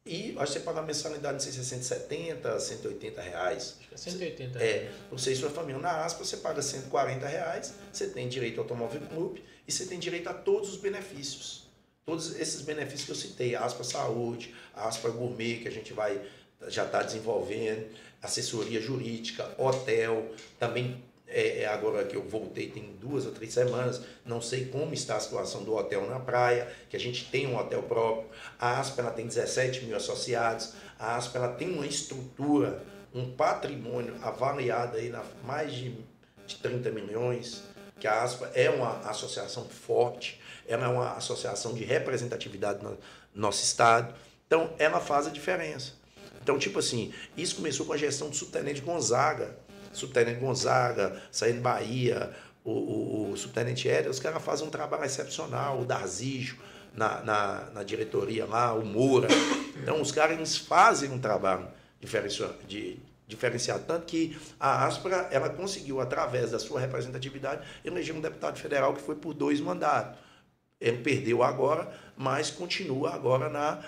E acho que você paga a mensalidade, é 170, 180 reais. Acho que é 180. É, você e sua família na aspa, você paga 140 reais, você tem direito ao automóvel clube e você tem direito a todos os benefícios. Todos esses benefícios que eu citei, aspa saúde, aspa gourmet, que a gente vai já está desenvolvendo, assessoria jurídica, hotel, também é, é, agora que eu voltei tem duas ou três semanas, não sei como está a situação do hotel na praia, que a gente tem um hotel próprio. A ASPA ela tem 17 mil associados, a ASPA ela tem uma estrutura, um patrimônio avaliado aí na mais de, de 30 milhões, que a ASPA é uma associação forte, ela é uma associação de representatividade no nosso estado, então ela faz a diferença. Então, tipo assim, isso começou com a gestão do subtenente Gonzaga, subtenente Gonzaga, saindo Bahia, o, o, o subtenente Hélio, os caras fazem um trabalho excepcional, o Darzijo na, na, na, diretoria lá, o Moura. Então, os caras fazem um trabalho diferenciado, de, diferenciado. Tanto que a Aspra, ela conseguiu, através da sua representatividade, eleger um deputado federal que foi por dois mandatos. Ele perdeu agora, mas continua agora na,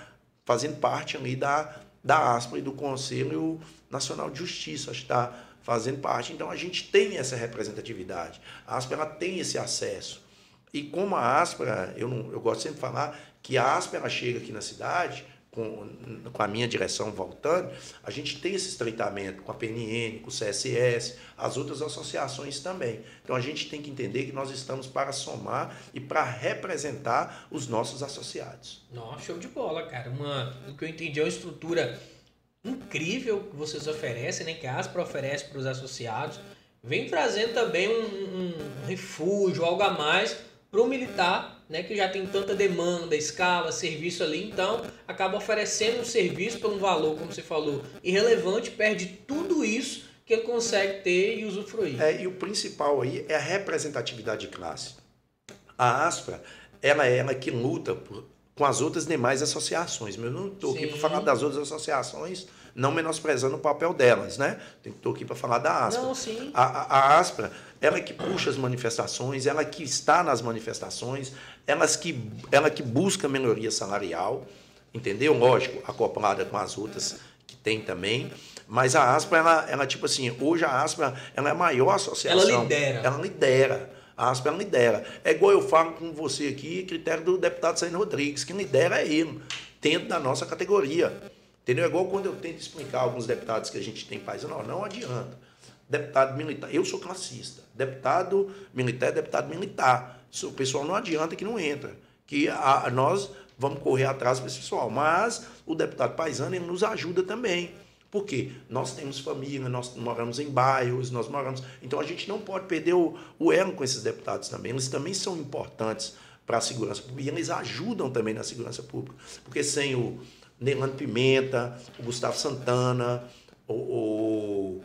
fazendo parte ali da, da Aspra e do Conselho Nacional de Justiça. Está fazendo parte. Então a gente tem essa representatividade. A Aspera tem esse acesso. E como a Aspera, eu, não, eu gosto sempre de falar que a Aspera chega aqui na cidade, com, com a minha direção voltando, a gente tem esse estreitamento com a PNN, com o CSS, as outras associações também. Então a gente tem que entender que nós estamos para somar e para representar os nossos associados. Nossa, show de bola, cara. Uma, o que eu entendi é uma estrutura incrível que vocês oferecem, né, que a Aspra oferece para os associados, vem trazendo também um, um refúgio, algo a mais para o militar, né, que já tem tanta demanda, escala, serviço ali, então acaba oferecendo um serviço por um valor, como você falou, irrelevante, perde tudo isso que ele consegue ter e usufruir. É, e o principal aí é a representatividade de classe. A Aspra, ela é ela que luta por, com as outras demais associações. Mas eu não estou aqui para falar das outras associações, não menosprezando o papel delas, né? Estou aqui para falar da Aspra. Não, sim. A, a, a Aspra, ela que puxa as manifestações, ela que está nas manifestações, elas que, ela que busca melhoria salarial, entendeu? Lógico, acoplada com as outras que tem também. Mas a Aspra, ela, ela tipo assim, hoje a Aspra ela é a maior associação. Ela lidera. Ela lidera. A ASPA lidera. É igual eu falo com você aqui, critério do deputado Saino Rodrigues, quem lidera é ele, dentro da nossa categoria. Entendeu? É igual quando eu tento explicar alguns deputados que a gente tem país, não, não adianta. Deputado militar, eu sou classista. Deputado militar é deputado militar. O pessoal não adianta que não entra. Que a, nós vamos correr atrás desse pessoal. Mas o deputado paisano ele nos ajuda também. Porque nós temos família, nós moramos em bairros, nós moramos. Então a gente não pode perder o, o elo com esses deputados também. Eles também são importantes para a segurança pública e eles ajudam também na segurança pública. Porque sem o Nelano Pimenta, o Gustavo Santana, o, o,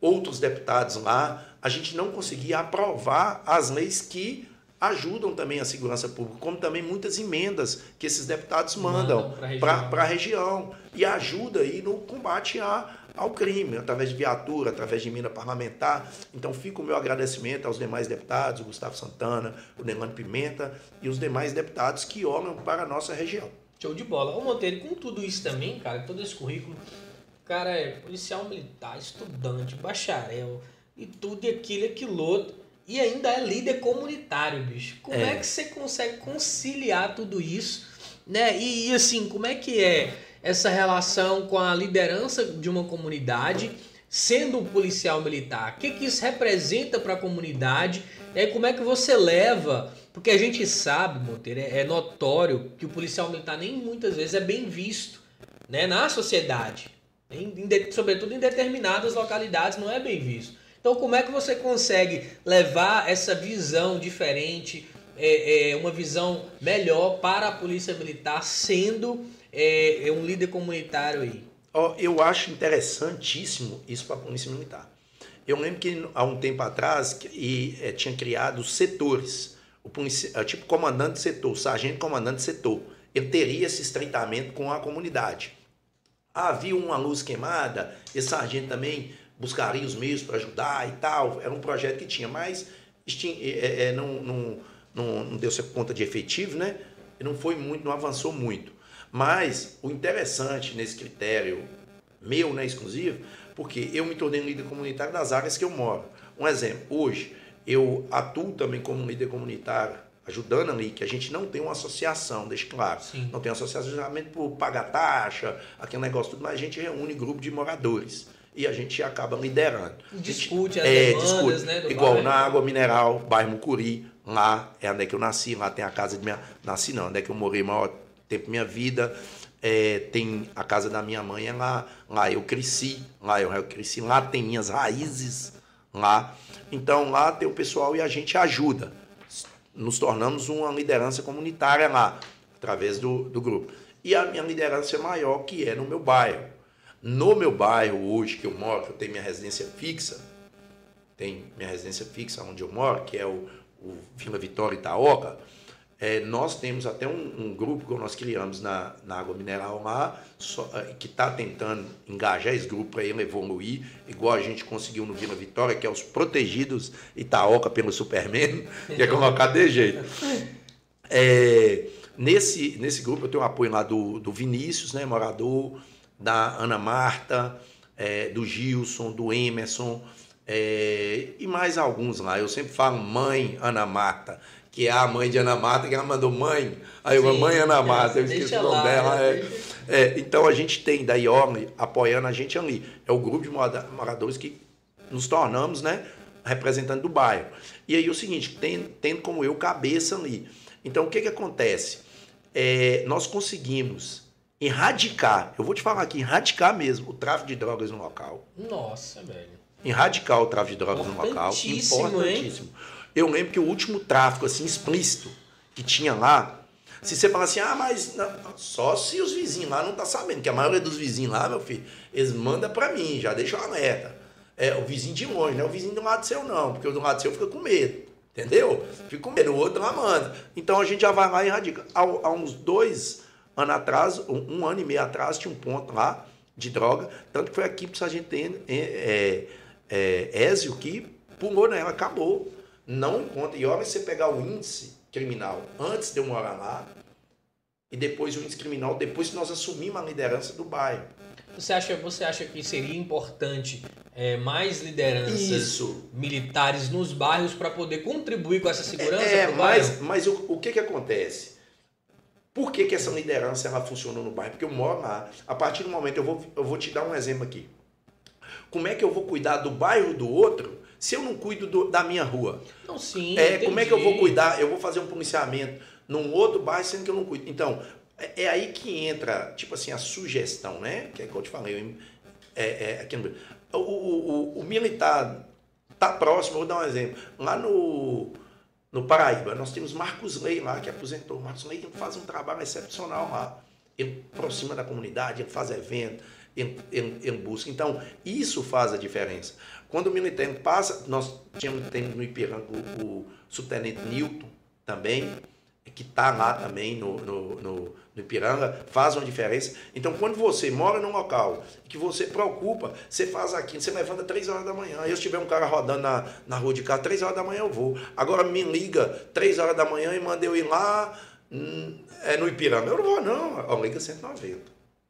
outros deputados lá, a gente não conseguia aprovar as leis que ajudam também a segurança pública, como também muitas emendas que esses deputados mandam para a região e ajuda aí no combate a, ao crime, através de viatura, através de emenda parlamentar. Então fica o meu agradecimento aos demais deputados, o Gustavo Santana, o Nelano Pimenta e os demais deputados que olham para a nossa região. Show de bola. Ô Monteiro, com tudo isso também, cara, todo esse currículo, o cara é policial militar, estudante, bacharel e tudo e aquilo e aquilo outro e ainda é líder comunitário, bicho. Como é, é que você consegue conciliar tudo isso, né? E, e, assim, como é que é essa relação com a liderança de uma comunidade, sendo um policial militar? O que, que isso representa para a comunidade? É, como é que você leva? Porque a gente sabe, Monteiro, é, é notório que o policial militar nem muitas vezes é bem visto né, na sociedade. Em, em, sobretudo em determinadas localidades não é bem visto. Então, como é que você consegue levar essa visão diferente, é, é, uma visão melhor para a Polícia Militar, sendo é, é um líder comunitário aí? Oh, eu acho interessantíssimo isso para a Polícia Militar. Eu lembro que há um tempo atrás e, é, tinha criado setores. O é, tipo comandante setor, sargento comandante setor. Ele teria esse estreitamento com a comunidade. Havia uma luz queimada, esse sargento também buscaria os meios para ajudar e tal. Era um projeto que tinha, mas é, é, não, não, não, não deu conta de efetivo, né? Não foi muito, não avançou muito. Mas o interessante nesse critério meu, né, exclusivo, porque eu me tornei um líder comunitário das áreas que eu moro. Um exemplo, hoje eu atuo também como líder comunitário, ajudando ali, que a gente não tem uma associação, deixa claro. Sim. Não tem associação geralmente por pagar taxa, aquele negócio tudo, mas a gente reúne grupo de moradores e a gente acaba liderando. Discute as é, demandas, discute. né? Igual bairro. na Água Mineral, bairro Mucuri, lá é onde é que eu nasci, lá tem a casa de minha... Nasci não, onde é que eu morei o maior tempo da minha vida. É, tem a casa da minha mãe é lá, lá eu cresci, lá eu, eu cresci, lá tem minhas raízes, lá. Então lá tem o pessoal e a gente ajuda. Nos tornamos uma liderança comunitária lá, através do, do grupo. E a minha liderança é maior, que é no meu bairro. No meu bairro hoje que eu moro, que eu tenho minha residência fixa, tem minha residência fixa onde eu moro, que é o, o Vila Vitória Itaoca, é, nós temos até um, um, grupo que nós criamos na, na água mineral lá, só, é, que está tentando engajar esse grupo para ele evoluir, igual a gente conseguiu no Vila Vitória, que é os protegidos Itaoca pelo Superman, que é colocar de jeito. É, nesse, nesse grupo eu tenho o apoio lá do, do Vinícius, né, morador, da Ana Marta, é, do Gilson, do Emerson é, e mais alguns lá. Eu sempre falo mãe Ana Marta, que é a mãe de Ana Marta, que ela mandou mãe. Aí eu, mãe Ana Marta, eu esqueci o nome dela. É, é, então a gente tem da IORN apoiando a gente ali. É o grupo de moradores que nos tornamos, né? Representante do bairro. E aí o seguinte, tendo, tendo como eu cabeça ali. Então o que, que acontece? É, nós conseguimos erradicar, eu vou te falar aqui, erradicar mesmo o tráfico de drogas no local. Nossa, velho. Erradicar o tráfico de drogas no local. Importantíssimo. Hein? Eu lembro que o último tráfico, assim, explícito, que tinha lá, se você falar assim, ah, mas não, só se os vizinhos lá não tá sabendo, que a maioria dos vizinhos lá, meu filho, eles mandam para mim, já deixam alerta. É, o vizinho de longe, não é o vizinho do lado seu não, porque o do lado seu fica com medo. Entendeu? Fica com medo, o outro lá manda. Então a gente já vai lá e erradica. Há, há uns dois ano atrás, um, um, ano e meio atrás, tinha um ponto lá de droga, tanto que foi aqui para o sargento é, é, é, Ézio que pulou nela, acabou. Não encontra. E olha você pegar o índice criminal antes de eu morar lá e depois o índice criminal, depois que nós assumimos a liderança do bairro. Você acha, você acha que seria importante é, mais lideranças Isso. militares nos bairros para poder contribuir com essa segurança? É, mas, mas o, o que, que acontece? Por que, que essa liderança ela funcionou no bairro? Porque eu moro lá. A partir do momento, eu vou, eu vou te dar um exemplo aqui. Como é que eu vou cuidar do bairro do outro Se eu não cuido do- da minha rua, Não, sim. é, como é que eu vou cuidar? Eu vou fazer um policiamento num outro bairro sendo que eu não cuido. Então, é, é aí que entra, tipo assim, a sugestão, né? Que é que eu te falei. eu- É, é, aqui no- o, o, o- o militar tá próximo, vou dar um exemplo. Lá no, no Paraíba, nós temos Marcos Lei lá, que aposentou. Marcos Lei faz um trabalho excepcional lá. Ele aproxima da comunidade, ele faz evento, ele, ele, ele busca. Então, isso faz a diferença. Quando o militar passa, nós tínhamos, temos no Ipiranga o, o subtenente Newton também, que está lá também no, no, no, no Ipiranga, faz uma diferença. Então, quando você mora num local que você preocupa, você faz aquilo, você levanta três horas da manhã. Eu, se tiver um cara rodando na, na rua de cá, três horas da manhã eu vou. Agora me liga três horas da manhã e manda eu ir lá hum, é, no Ipiranga. Eu não vou, não. Liga 190.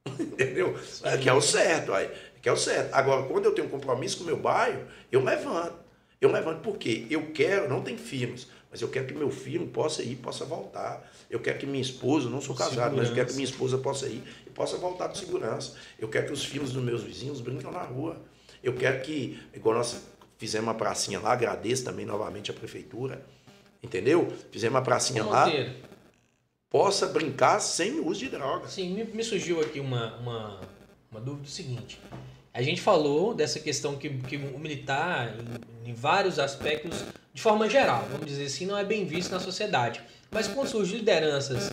Entendeu? É, que é o certo, aí. Que é o certo. Agora, quando eu tenho um compromisso com o meu bairro, eu levanto. Eu levanto porque eu quero, não tem filhos, mas eu quero que meu filho possa ir, possa voltar. Eu quero que minha esposa, não sou casado, mas eu quero que minha esposa possa ir e possa voltar com segurança. Eu quero que os filhos dos meus vizinhos brinquem na rua. Eu quero que, igual nós fizemos uma pracinha lá, agradeço também novamente a prefeitura, entendeu? Fizemos uma pracinha Ô, lá, Monteiro, possa brincar sem uso de drogas. Sim, me, me surgiu aqui uma, uma, uma dúvida seguinte. A gente falou dessa questão que, que o militar, em, em vários aspectos, de forma geral, vamos dizer assim, não é bem visto na sociedade. Mas quando surgem lideranças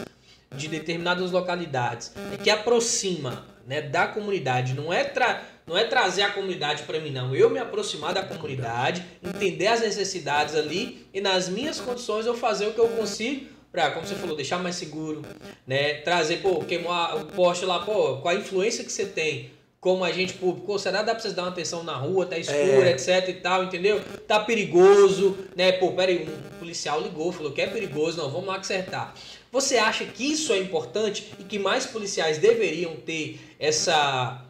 de determinadas localidades né, que aproxima né, da comunidade, não é, tra não é trazer a comunidade para mim, não. Eu me aproximar da comunidade, entender as necessidades ali e nas minhas condições eu fazer o que eu consigo para, como você falou, deixar mais seguro, né? Trazer, pô, queimar o poste lá, pô, com a influência que você tem como agente público, pô, será que dá pra vocês dar uma atenção na rua, tá escuro, É. etc e tal, entendeu? Tá perigoso, né? Pô, peraí, um policial ligou, falou que é perigoso, não, vamos lá acertar. Você acha que isso é importante e que mais policiais deveriam ter essa.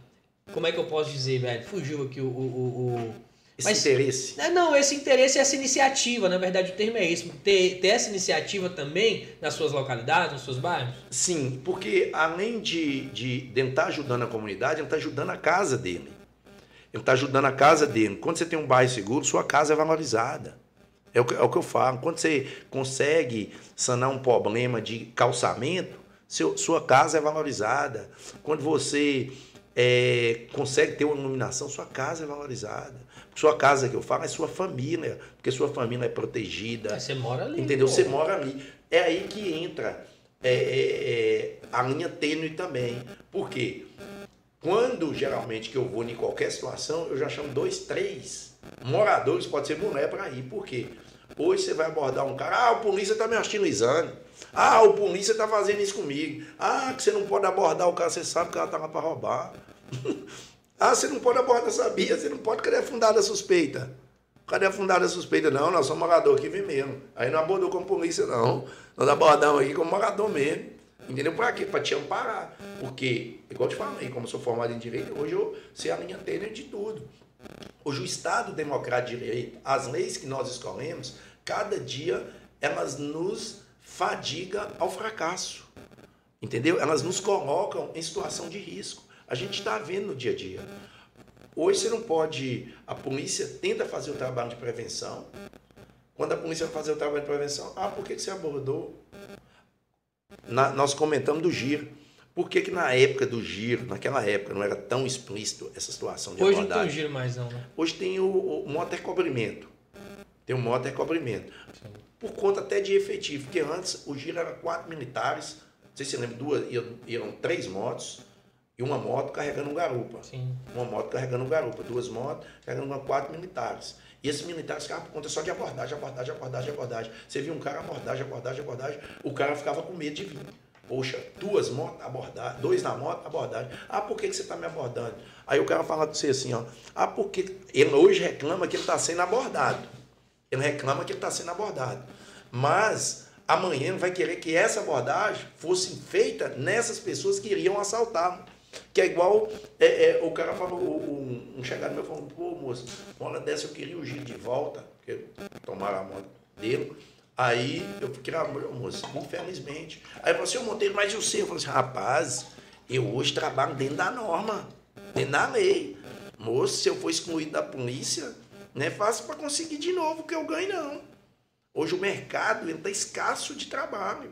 Como é que eu posso dizer, velho? Fugiu aqui o. o, o- o- Esse Mas- interesse. É, não, esse interesse essa iniciativa, na verdade o termo é esse. Ter, ter essa iniciativa também nas suas localidades, nos seus bairros? Sim, porque além de, de, de ele estar ajudando a comunidade, ele está ajudando a casa dele. Ele está ajudando a casa dele. Quando você tem um bairro seguro, sua casa é valorizada. É o que, é o que eu falo. Quando você consegue sanar um problema de calçamento, seu, sua casa é valorizada. Quando você é, consegue ter uma iluminação, sua casa é valorizada. Sua casa que eu falo é sua família, porque sua família é protegida. Você mora ali. Entendeu? pô. Você mora ali. É aí que entra é, é, é, a linha tênue também. Por quê? Quando geralmente que eu vou em qualquer situação, eu já chamo dois, três moradores, pode ser mulher para ir. Por quê? Hoje você vai abordar um cara, ah, o polícia está me hostilizando. Ah, o polícia está fazendo isso comigo. Ah, que você não pode abordar o cara, você sabe que ela está lá para roubar. ah, você não pode abordar, sabia? Você não pode, cadê a suspeita? Cadê a suspeita? Não, nós somos morador aqui mesmo. Aí não abordou como polícia, não. Nós abordamos aqui como morador mesmo. Entendeu? Para quê? Para te amparar. Porque, igual eu te falei, como sou formado em direito, hoje eu sei a linha tênue de tudo. Hoje o Estado Democrático de Direito, as leis que nós escolhemos, cada dia elas nos fadigam ao fracasso. Entendeu? Elas nos colocam em situação de risco. A gente está vendo no dia a dia. Hoje você não pode. A polícia tenta fazer o trabalho de prevenção. Quando a polícia vai fazer o trabalho de prevenção, ah, por que, que você abordou? Na- nós comentamos do giro. Por que, que na época do giro, naquela época, não era tão explícito essa situação de Hoje não tem abordagem? um giro mais não, né? Hoje tem o, o moto cobrimento. Tem o moto cobrimento. Por conta até de efetivo, porque antes o giro era quatro militares, não sei se você lembra, duas, iam, iam três motos e uma moto carregando um garupa. Sim. Uma moto carregando um garupa, duas motos carregando quatro militares. E esses militares ficavam por conta só de abordagem, abordagem, abordagem, abordagem. Você via um cara abordagem, abordagem, abordagem, o cara ficava com medo de vir. Poxa, duas motos, abordagem, dois na moto, abordagem. Ah, por que, que você está me abordando? Aí o cara fala com você assim, ó. Ah, porque ele hoje reclama que ele está sendo abordado. Ele reclama que ele está sendo abordado. Mas amanhã ele vai querer que essa abordagem fosse feita nessas pessoas que iriam assaltá-lo. Que é igual é, é, o cara falou, um, um chegado meu falou, pô, moço, uma hora dessa eu queria o giro de volta, porque tomaram a moto dele. Aí eu fiquei, ah, moço, infelizmente. Aí ele falou assim, ô Monteiro, mas e o seu? Eu falei assim, rapaz, eu hoje trabalho dentro da norma, dentro da lei. Moço, se eu for excluído da polícia, Não é fácil para conseguir de novo o que eu ganho, não. Hoje o mercado está escasso de trabalho.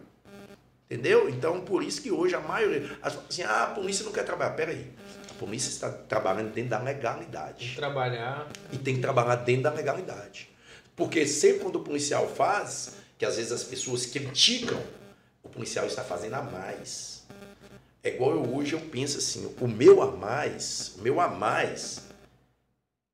Entendeu? Então, por isso que hoje a maioria. Assim, ah, a polícia não quer trabalhar. Peraí. A polícia está trabalhando dentro da legalidade. Trabalhar. E tem que trabalhar dentro da legalidade. Porque sempre quando o policial faz, que às vezes as pessoas criticam, o policial está fazendo a mais. É igual eu hoje eu penso assim, o meu a mais, o meu a mais,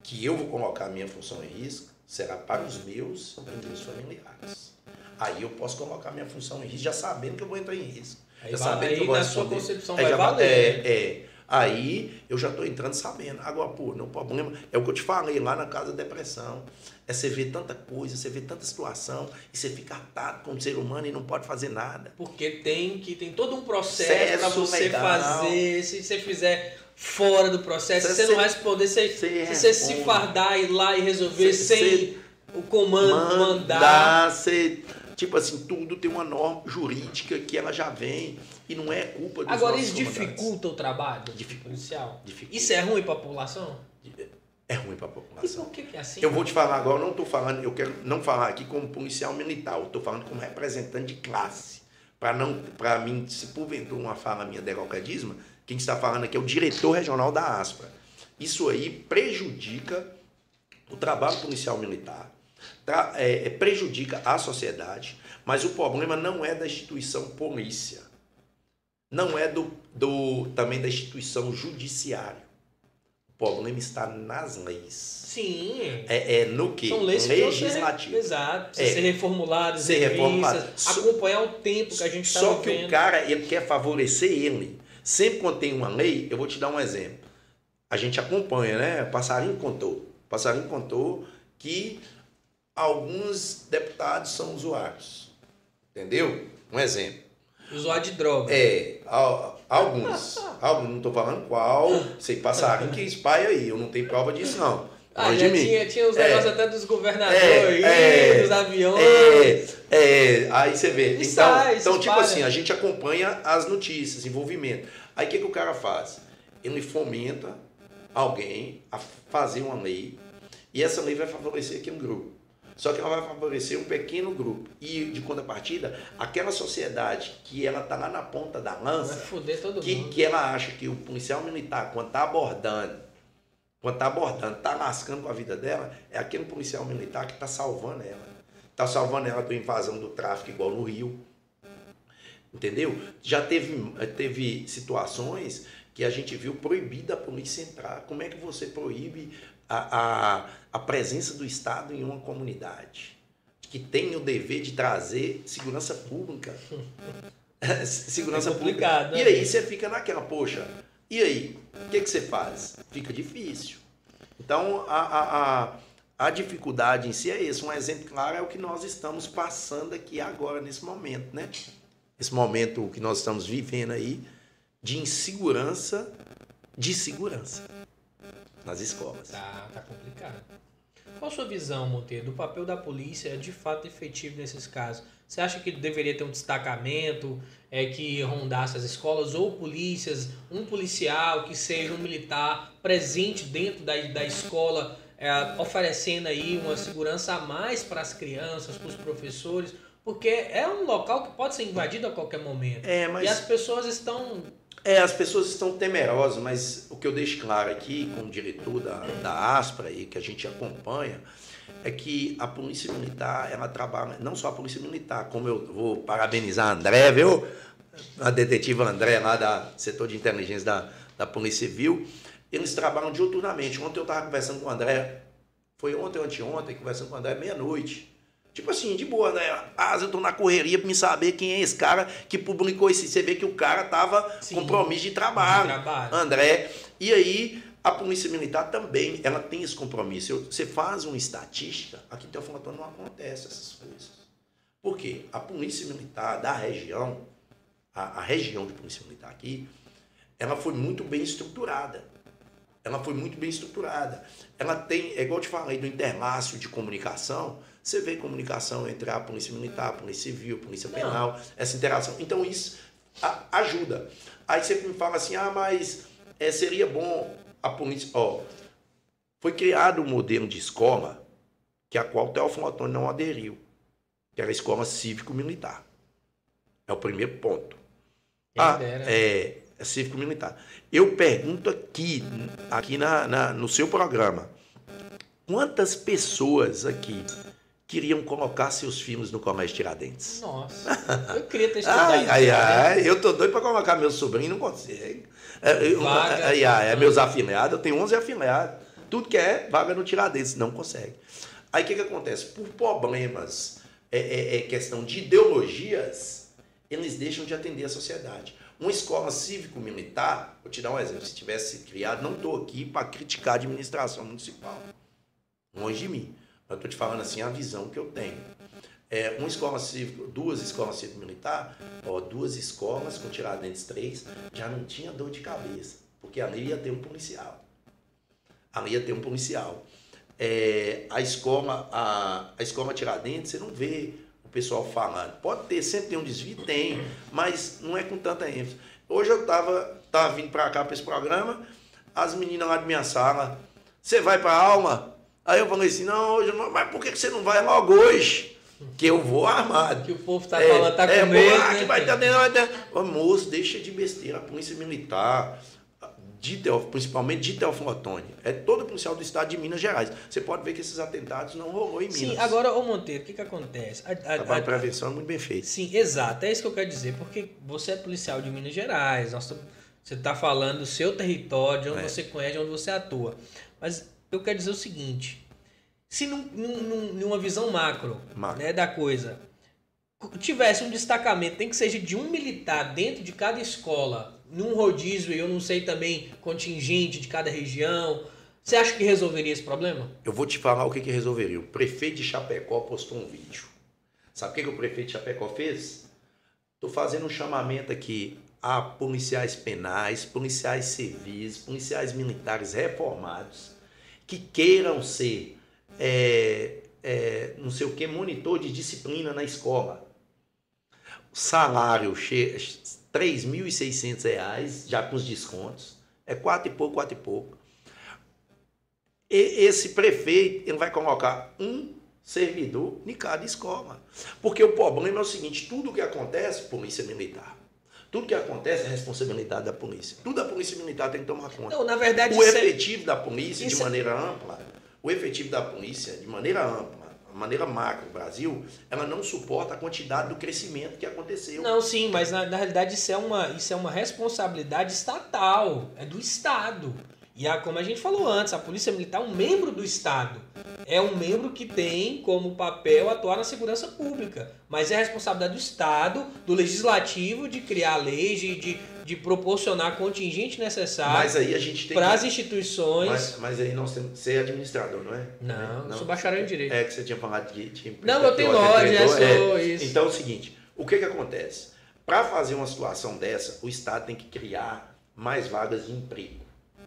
que eu vou colocar a minha função em risco, será para os meus e meus familiares. Aí eu posso colocar minha função em risco, já sabendo que eu vou entrar em risco. Aí, já sabendo aí que eu vou na sua concepção Aí vai já valer. É, né? é. Aí eu já estou entrando sabendo. Agora, pô, não problema. É o que eu te falei lá na casa da depressão. É você ver tanta coisa, você vê tanta situação, e você fica atado como ser humano e não pode fazer nada. Porque tem que tem todo um processo para você legal. fazer. Se você fizer fora do processo, Você- se você não responder, você se você se fardar ir lá e resolver sem o comando mandar. Mandar, você, tipo assim, tudo tem uma norma jurídica que ela já vem e não é culpa dos Agora isso dificulta o trabalho Dificulta. policial. Dificulta. Isso é ruim para a população? É ruim para a E população. por que, que é assim? Eu vou te falar agora, eu não estou falando, eu quero não falar aqui como policial militar, eu estou falando como representante de classe. Para não, para mim, se porventura uma fala minha derrocadismo, quem está falando aqui é o diretor regional da ASPRA. Isso aí prejudica o trabalho policial militar, tra- é, é, prejudica a sociedade, mas o problema não é da instituição polícia, não é do, do também da instituição judiciária. O problema está nas leis. Sim. É, é no que? São leis precisam ser, exato, É. ser reformuladas, Ser. Só- acompanhar o tempo que a gente está Só que vivendo. o cara, ele quer favorecer ele. Sempre quando tem uma lei, eu vou te dar um exemplo. A gente acompanha, né? O Passarinho contou. O Passarinho contou que alguns deputados são usuários. Entendeu? Um exemplo. Usuário de droga. É, al- alguns. alguns não estou falando qual. Sei passarinho que espalha aí. Eu não tenho prova disso, não. Ah, já de mim. tinha, tinha os É. negócios até dos governadores, É, é, dos aviões. É, é, aí você vê. E Então, sai, então tipo assim, a gente acompanha as notícias, envolvimento. Aí o que, que o cara faz? Ele fomenta alguém a fazer uma lei e essa lei vai favorecer aquele grupo. Só que ela vai favorecer um pequeno grupo. E, de contrapartida, aquela sociedade que ela tá lá na ponta da Vai lança, foder todo que, mundo. que ela acha que o policial militar, quando tá abordando, quando tá abordando, tá lascando com a vida dela, é aquele policial militar que tá salvando ela. Tá salvando ela da invasão do tráfico, igual no Rio. Entendeu? Já teve, teve situações que a gente viu proibida a polícia entrar. Como é que você proíbe a, a, a presença do Estado em uma comunidade? Que tem o dever de trazer segurança pública. segurança É pública. né? E aí você fica naquela, poxa, e aí? O que, que você faz? Fica difícil. Então, a, a, a, a dificuldade em si é isso. Um exemplo claro é o que nós estamos passando aqui agora, nesse momento, né? Esse momento que nós estamos vivendo aí de insegurança, de segurança nas escolas. Tá, tá complicado. Qual a sua visão, Monteiro, do papel da polícia de fato efetivo nesses casos? Você acha que deveria ter um destacamento é, que rondasse as escolas ou polícias, um policial que seja um militar presente dentro da, da escola, é, oferecendo aí uma segurança a mais para as crianças, para os professores? Porque é um local que pode ser invadido a qualquer momento. É, E mas as pessoas estão é, as pessoas estão temerosas, mas o que eu deixo claro aqui, como diretor da, da Aspra e que a gente acompanha, é que a Polícia Militar, ela trabalha, não só a Polícia Militar, como eu vou parabenizar a André, viu? A detetive André, lá da setor de inteligência da, da Polícia Civil, eles trabalham diuturnamente. Ontem eu estava conversando com o André, foi ontem ou anteontem, conversando com o André, meia-noite. Tipo assim, de boa, né? Ah, eu tô na correria pra me saber quem é esse cara que publicou esse. Você vê que o cara tava Sim. compromisso de trabalho. de trabalho. André. E aí, a Polícia Militar também, ela tem esse compromisso. Eu- você faz uma estatística, aqui em Teoflotone não acontece essas coisas. Por quê? A Polícia Militar da região, a, a região de Polícia Militar aqui, ela foi muito bem estruturada. Ela foi muito bem estruturada. Ela tem, é igual eu te falei, do interlácio de comunicação, você vê comunicação entre a Polícia Militar, a Polícia Civil, a Polícia Não. Penal, essa interação. Então isso ajuda. Aí você me fala assim, ah, mas é, seria bom a polícia. Ó, Foi criado um modelo de escola que a qual Teófilo Otoni não aderiu, que era a escola cívico-militar. É o primeiro ponto. Ah, é, é cívico-militar. Eu pergunto aqui, aqui na, na, no seu programa, quantas pessoas aqui queriam colocar seus filhos no Comércio Tiradentes? Nossa, eu queria ter estudado. ai, ai, ai, eu tô doido para colocar meu sobrinho, não consigo. É, Vaga. ai, ai, é meus afiliados, eu tenho 11 afiliados. Tudo que é vaga no Tiradentes, não consegue. Aí o que, que acontece? Por problemas, é, é, é questão de ideologias, eles deixam de atender a sociedade. Uma escola cívico-militar, vou te dar um exemplo, se tivesse criado, não estou aqui para criticar a administração municipal. Longe de mim. Mas estou te falando assim a visão que eu tenho. É, uma escola cívica, duas escolas cívico-militar, duas escolas com Tiradentes três, já não tinha dor de cabeça, porque ali ia ter um policial. Ali ia ter um policial. É, a escola, a, a escola Tiradentes, você não vê o pessoal falando. Pode ter, sempre tem um desvio, tem, mas não é com tanta ênfase. Hoje eu estava tava vindo para cá para esse programa, as meninas lá de minha sala, você vai para aula? Aí eu falei assim, não, hoje não, mas por que você não vai logo hoje? Que eu vou armado. Que o povo tá falando, tá com é, medo. ah, né, que vai estar dentro, vai ter... Ô, moço, deixa de besteira. A polícia militar, de Teófilo, principalmente de Teófilo Otoni, é todo policial do estado de Minas Gerais. Você pode ver que esses atentados não rolou em Minas. Sim, agora, ô Monteiro, o que que acontece? A- a- Trabalho a- de prevenção é muito bem feito. Sim, exato. É isso que eu quero dizer, porque você é policial de Minas Gerais, nós você está falando do seu território, de onde É. você conhece, de onde você atua. Mas eu quero dizer o seguinte: se num, num- num- numa visão macro, Macro. Né, da coisa tivesse um destacamento, tem que seja de um militar dentro de cada escola, num rodízio, e eu não sei também, contingente de cada região, você acha que resolveria esse problema? Eu vou te falar o que, que resolveria. O prefeito de Chapecó postou um vídeo. Sabe o que, que o prefeito de Chapecó fez? Estou fazendo um chamamento aqui a policiais penais, policiais civis, policiais militares reformados que queiram ser, é, é, não sei o que, monitor de disciplina na escola. O salário 3.600 reais, já com os descontos. É quatro e pouco, quatro e pouco. E- esse prefeito ele vai colocar um servidor em cada escola. Porque o problema é o seguinte: tudo que acontece, polícia militar. Tudo que acontece é responsabilidade da polícia. Tudo a polícia militar tem que tomar conta. Não, na verdade, O é- efetivo da polícia, de isso é- maneira ampla, o efetivo da polícia, de maneira ampla, de maneira macro, Brasil, ela não suporta a quantidade do crescimento que aconteceu. Não, sim, mas na, na realidade isso é, uma, isso é uma responsabilidade estatal, é do Estado. E a, como a gente falou antes, a Polícia Militar é um membro do Estado. É um membro que tem como papel atuar na segurança pública. Mas é a responsabilidade do Estado, do Legislativo, de criar leis, de, de, de proporcionar contingente necessário para as instituições. Mas, mas aí nós temos que ser administrador, não é? Não, eu sou bacharel em Direito. É que você tinha falado que tinha Não, eu tenho loja, é, sou isso. Então é o seguinte, o que que acontece? Para fazer uma situação dessa, o Estado tem que criar mais vagas de emprego,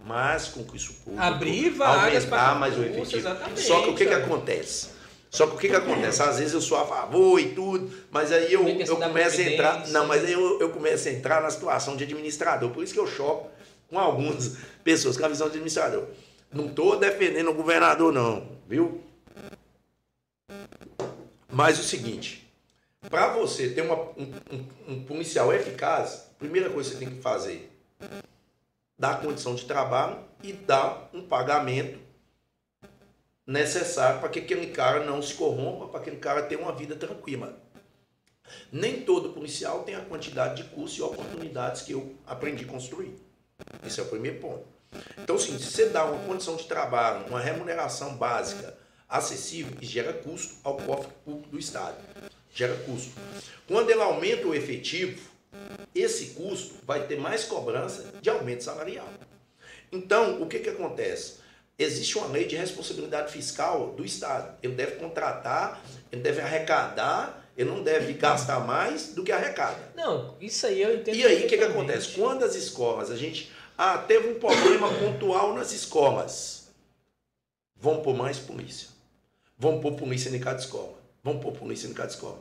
mais concurso público, Abrir vagas aumentar pra mais o efetivo. exatamente, Só que o que que acontece? Só que o que que acontece? Às vezes eu sou a favor e tudo, mas aí eu, eu começo a entrar, não, mas aí eu, eu começo a entrar na situação de administrador. Por isso que eu choco com algumas pessoas com a visão de administrador. Não estou defendendo o governador, não, viu? Mas o seguinte, para você ter uma- um, um- um policial eficaz, a primeira coisa que você tem que fazer, dar condição de trabalho e dar um pagamento necessário para que aquele cara não se corrompa, para aquele cara ter uma vida tranquila. Nem todo policial tem a quantidade de cursos e oportunidades que eu aprendi a construir. Esse é o primeiro ponto. Então, assim, se você dá uma condição de trabalho, uma remuneração básica acessível, gera custo ao cofre público do Estado. Gera custo. Quando ele aumenta o efetivo, esse custo vai ter mais cobrança de aumento salarial. Então, o que, que acontece? Existe uma lei de responsabilidade fiscal do Estado. Ele deve contratar, ele deve arrecadar, ele não deve gastar mais do que arrecada. Não, isso aí eu entendo. E aí, o que, que acontece? Quando as escolas, a gente. Ah, teve um problema pontual nas escolas. Vamos pôr mais polícia. Vamos pôr polícia em cada escola. Vamos pôr polícia em cada escola.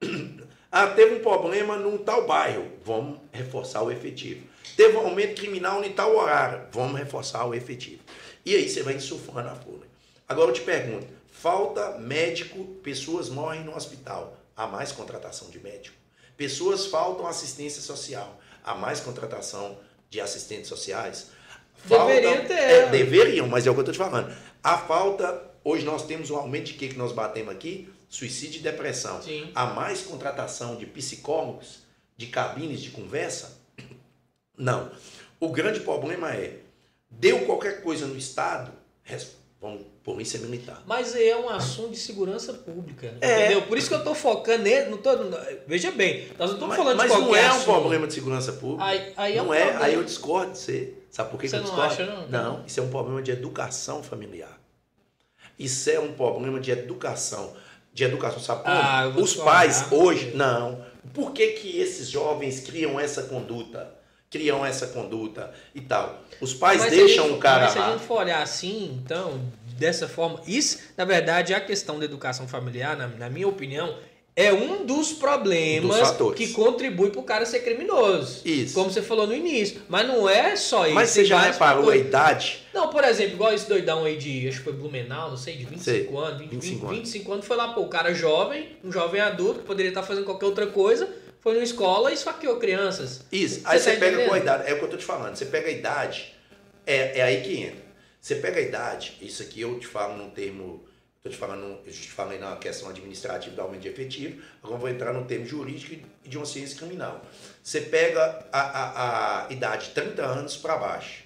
Ah, teve um problema num tal bairro. Vamos reforçar o efetivo. Teve um aumento criminal em tal horário. Vamos reforçar o efetivo. E aí você vai insuflando a folha. Agora eu te pergunto, falta médico, pessoas morrem no hospital, há mais contratação de médico. Pessoas faltam assistência social, há mais contratação de assistentes sociais. Falta, Deveria ter. É, deveriam, mas é o que eu estou te falando. A falta, hoje nós temos um aumento de que que nós batemos aqui? Suicídio e depressão. Sim. Há mais contratação de psicólogos, de cabines de conversa? Não. O grande problema é, deu qualquer coisa no Estado, vamos, polícia militar. Mas é um assunto de segurança pública. É. Entendeu? Por isso que eu tô focando nele. Não tô, veja bem, nós não estamos Mas, falando mas de qualquer não é um assunto. problema de segurança pública. Aí, aí é um não é, problema. aí eu discordo de você. Sabe por que, Você que eu não discordo? acha, não? Não, isso é um problema de educação familiar. Isso é um problema de educação. De educação, sabe como? Ah, eu vou Os pais hoje, não. Por que, que esses jovens criam essa conduta? Criam essa conduta e tal. Os pais Mas deixam gente- o cara Mas se a lá. gente for olhar assim, então, dessa forma, isso, na verdade, a questão da educação familiar, na, na minha opinião, é um dos problemas Dos que contribui para o cara ser criminoso. Isso. Como você falou no início. Mas não é só isso. Mas você já reparou a idade? Não, por exemplo, igual esse doidão aí de, acho que foi Blumenau, não sei, de 25 Sei, anos, 20, 25 20, 25 anos, foi lá, pô, o cara jovem, um jovem adulto, que poderia estar fazendo qualquer outra coisa, foi numa escola e esfaqueou crianças. Isso. Aí Você você tá pega com a idade. É o que eu tô te falando. Você pega a idade, é, é aí que entra. Você pega a idade, isso aqui eu te falo num termo. Tô te falando, eu te falei na questão administrativa do aumento de efetivo, agora vou entrar no termo jurídico e de uma ciência criminal. Você pega a, a, a idade de 30 anos para baixo.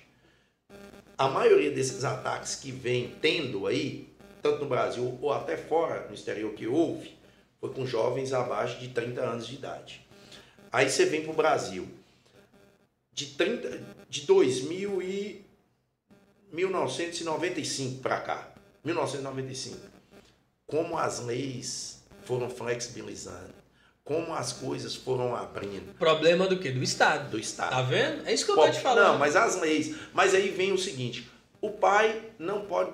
A maioria desses ataques que vem tendo aí, tanto no Brasil ou até fora, no exterior que houve, foi com jovens abaixo de 30 anos de idade. Aí você vem para o Brasil. De, 30, de 2000 e 1995 para cá. 1995. Como as leis foram flexibilizando. Como as coisas foram abrindo Problema do quê? Do Estado. do Estado. Tá vendo? É isso que eu Pô, tô te falando. Não, mas as leis. Mas aí vem o seguinte: o pai não pode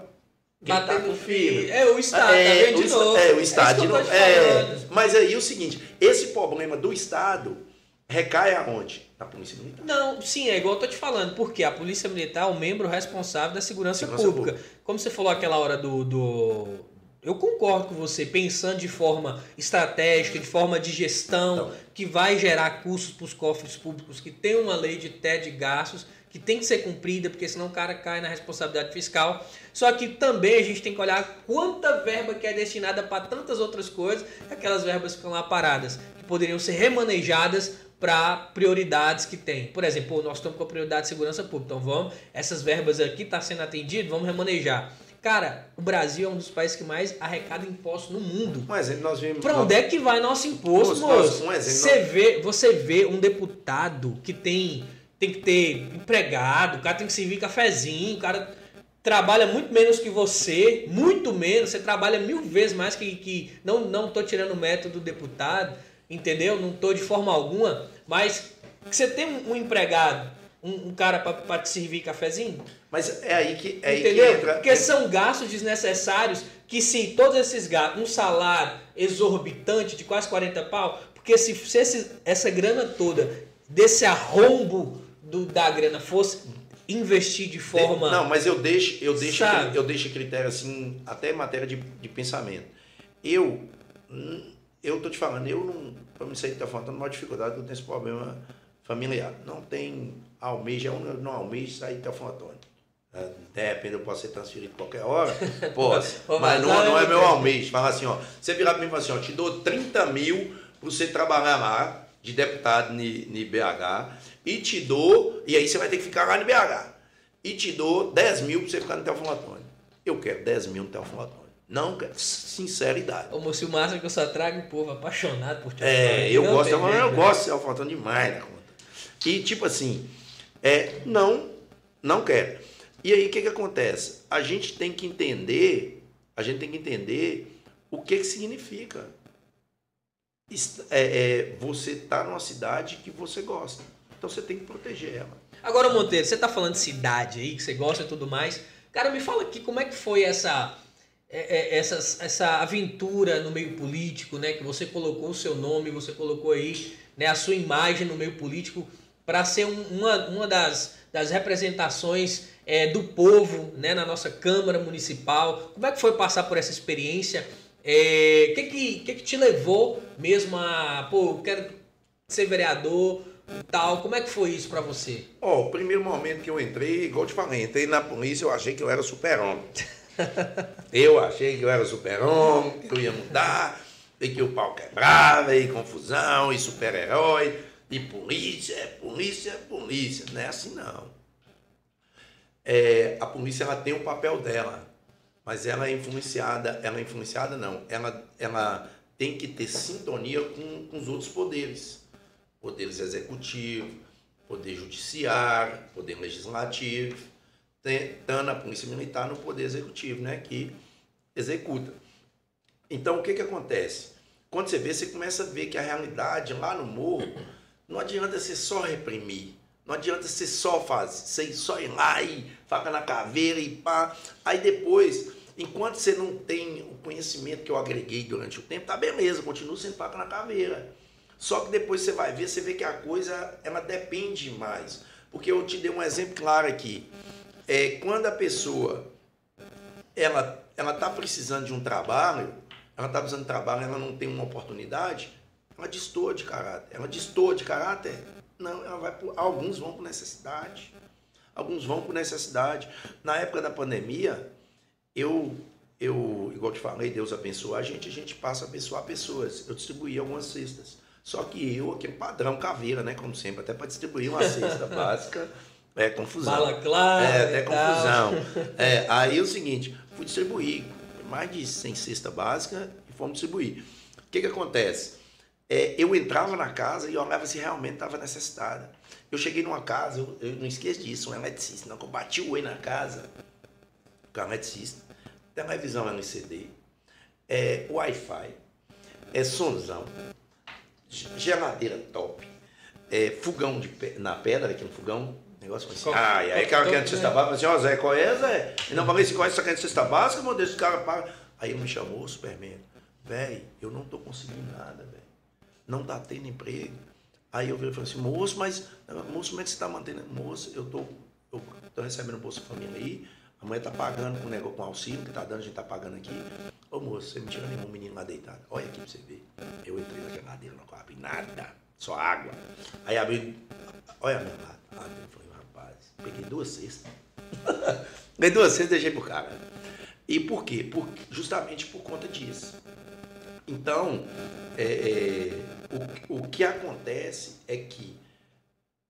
Bater com no o filho. filho. É o Estado, É, tá vendo o de novo. É, o isso Estado que de novo. É, falando. mas aí o seguinte: esse problema do Estado recai aonde? Na Polícia Militar. Não, sim, é igual eu tô te falando, porque a Polícia Militar é o membro responsável da segurança, Segurança pública. Como você falou aquela hora do, do. Eu concordo com você, pensando de forma estratégica, de forma de gestão, Então. que vai gerar custos para os cofres públicos, que tem uma lei de teto de gastos, que tem que ser cumprida, porque senão o cara cai na responsabilidade fiscal. Só que também a gente tem que olhar quanta verba que é destinada para tantas outras coisas, aquelas verbas ficam lá paradas, que poderiam ser remanejadas para prioridades que tem. Por exemplo, nós estamos com a prioridade de segurança pública, então vamos, essas verbas aqui tá sendo atendido, vamos remanejar. Cara, o Brasil é um dos países que mais arrecada impostos no mundo. Um exemplo, nós vimos. Pra onde é que vai nosso imposto, Moço, moço? nós- um exemplo, Você vê, você vê um deputado que tem, tem que ter empregado, o cara tem que servir cafezinho, o cara trabalha muito menos que você, muito menos, você trabalha mil vezes mais que. que não, não tô tirando o método do deputado, entendeu? Não tô de forma alguma, mas que você tem um, empregado, um, um cara pra te servir cafezinho, Mas é aí que, é aí que Entendeu? entra. Porque são gastos desnecessários que se todos esses gastos, um salário exorbitante de quase 40 pau, porque se, se esse- essa grana toda desse arrombo do, da grana fosse investir de forma... Não, mas eu deixo, eu deixo, Sabe? eu deixo critério assim, até em matéria de, de pensamento. Eu, eu tô te falando, eu não, para me sair da faltando uma dificuldade, eu tenho esse problema familiar. Não tem almeja, eu não não almejo sair da Antônio. É, De repente eu posso ser transferido qualquer hora, posso. Mas não, mas não é meu almejo. Fala assim, ó, você virar para mim e falar assim, ó, te dou 30 mil para você trabalhar lá, de deputado em BH, e te dou, e aí você vai ter que ficar lá no BH. E te dou 10 mil para você ficar no Telfone Antônio. Eu quero 10 mil no Telfone Antônio. Não quero. Sinceridade. Ô, moço, o é que eu só trago o povo apaixonado por te É, eu gosto, eu, eu né? gosto de Telfone Antônio demais da conta. E tipo assim, é, não, não quero. E aí o que, que acontece? A gente tem que entender, a gente tem que entender o que, que significa. É, é, você tá numa cidade que você gosta. Então você tem que proteger ela. Agora, Monteiro, você tá falando de cidade aí, que você gosta e tudo mais. Cara, me fala aqui como é que foi essa, é, é, essa, essa aventura no meio político, né? Que você colocou o seu nome, você colocou aí né, a sua imagem no meio político para ser um, uma, uma das, das representações é, do povo né, na nossa Câmara Municipal. Como é que foi passar por essa experiência? O é, que, que, que, que te levou mesmo a, pô, eu quero ser vereador tal? Como é que foi isso para você? Ó, oh, o primeiro momento que eu entrei, igual eu te falei, entrei na polícia, eu achei que eu era super-homem. eu achei que eu era super-homem, que eu ia mudar, e que o pau quebrava, e confusão, e super-herói, e polícia, polícia, polícia. Não é assim não. É, a polícia ela tem o papel dela mas ela é influenciada, ela é influenciada não, ela, ela tem que ter sintonia com, com os outros poderes, poderes executivo, poder judiciário, poder legislativo, tentando a polícia militar no poder executivo, né, que executa. Então o que que acontece? Quando você vê, você começa a ver que a realidade lá no morro não adianta você só reprimir. Não adianta você só fazer, você só ir lá e faca na caveira e pá. Aí depois, enquanto você não tem o conhecimento que eu agreguei durante o tempo, tá beleza, continua sendo faca na caveira. Só que depois você vai ver, você vê que a coisa ela depende mais. Porque eu te dei um exemplo claro aqui. É, quando a pessoa ela ela está precisando de um trabalho, ela está precisando de trabalho, ela não tem uma oportunidade, ela destoa de caráter. Ela destoa de caráter não, ela vai por, alguns vão por necessidade. Alguns vão por necessidade. Na época da pandemia, eu, eu, igual te falei, Deus abençoa a gente, a gente passa a abençoar pessoas. Eu distribuí algumas cestas. Só que eu, aquele padrão caveira, né? Como sempre, até para distribuir uma cesta básica, é confusão. Bala clara. É, até confusão. É, aí é o seguinte, fui distribuir mais de 100 cesta básica e fomos distribuir. O que que acontece? é, eu entrava na casa e olhava se realmente estava necessitada. Eu cheguei numa casa, eu, eu, não esqueço disso, um eletricista, não, eu bati o oi na casa, com um eletricista, televisão LCD, é, Wi-Fi, é sonzão, geladeira top, é, fogão de, na pedra, aqui no fogão, negócio assim. Qual, ah, e aí aquela que é de cesta básica, assim, ó, Zé, qual é, Zé? E não falei assim, qual é essa cesta básica, meu Deus, esse cara paga. Aí ele me chamou, Superman, velho, eu não tô conseguindo nada, velho não está tendo emprego. Aí eu falei assim, moço, mas, moço, como é que você está mantendo? Moço, eu tô, eu tô recebendo Bolsa Família aí, a mãe está pagando com o negócio com auxílio que está dando, a gente está pagando aqui. Ô moço, você me tira nenhum menino lá deitado. Olha aqui para você ver. Eu entrei na geladeira, não abri nada, só água. Aí abri, olha a minha lata. Ah, eu falei, peguei duas cestas. peguei duas cestas e deixei pro cara. E por quê? Por, justamente por conta disso. Então, é, é, o, o que acontece é que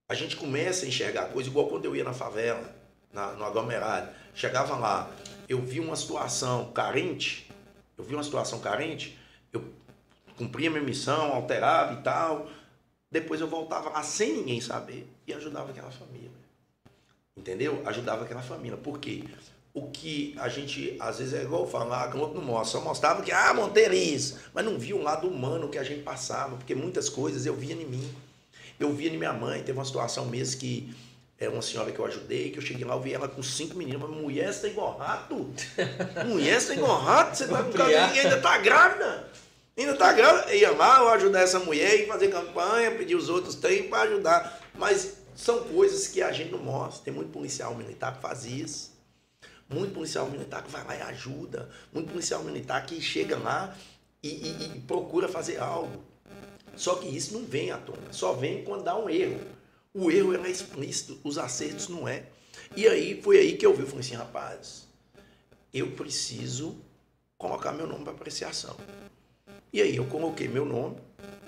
a gente começa a enxergar coisa igual quando eu ia na favela, na, no aglomerado. Chegava lá, eu vi uma situação carente, eu vi uma situação carente, eu cumpria minha missão, alterava e tal. Depois eu voltava lá sem ninguém saber e ajudava aquela família. Entendeu? Ajudava aquela família. Por quê? o que a gente, às vezes, é igual falar, que o outro não mostra, só mostrava que, ah, Monteiro isso, mas não via o lado humano que a gente passava, porque muitas coisas eu via em mim. Eu via em minha mãe, teve uma situação mesmo que é uma senhora que eu ajudei, que eu cheguei lá, eu vi ela com cinco meninos, mas mulher, você tá igual rato? mulher, você tá igual rato? Você tá com cabelo e ainda tá grávida? Ainda tá grávida? Eu ia lá, eu ajudar essa mulher e fazer campanha, pedir os outros trem para ajudar. Mas são coisas que a gente não mostra. Tem muito policial militar que faz isso. Muito policial militar que vai lá e ajuda. Muito policial militar que chega lá e, e, e procura fazer algo. Só que isso não vem à tona. Só vem quando dá um erro. O erro é explícito, os acertos não é. E aí foi aí que eu vi, eu falei assim, rapaz, eu preciso colocar meu nome para apreciação. E aí eu coloquei meu nome.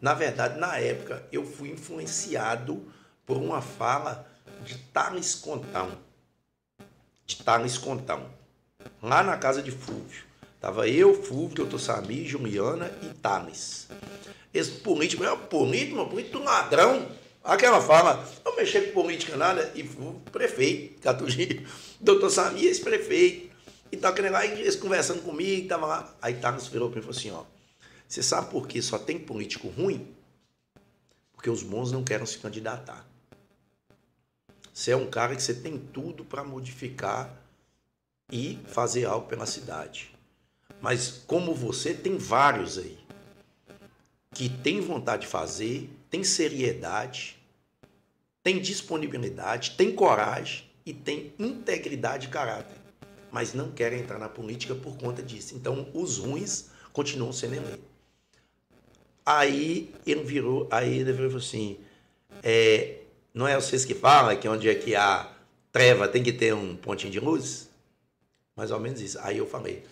Na verdade, na época, eu fui influenciado por uma fala de Thales Contão de nesse contão. Lá na casa de Fúvio. Tava eu, Fúvio, doutor Sami, Juliana e Thales. Esse político, é político, meu político ladrão. Aquela fala, não mexer com política nada, e Fúvio, prefeito, Catugi, doutor Sami, esse prefeito. E tá querendo lá, eles conversando comigo, tava lá. Aí Thales virou para mim e falou assim, ó, você sabe por que só tem político ruim? Porque os bons não querem se candidatar. Você é um cara que você tem tudo para modificar e fazer algo pela cidade. Mas como você, tem vários aí que tem vontade de fazer, tem seriedade tem disponibilidade, tem coragem e tem integridade de caráter, mas não querem entrar na política por conta disso. Então, os ruins continuam sendo eleitos. Aí ele virou, aí ele virou assim, é, não é vocês que falam que onde é que há treva tem que ter um pontinho de luz? Mais ou menos isso. Aí eu falei.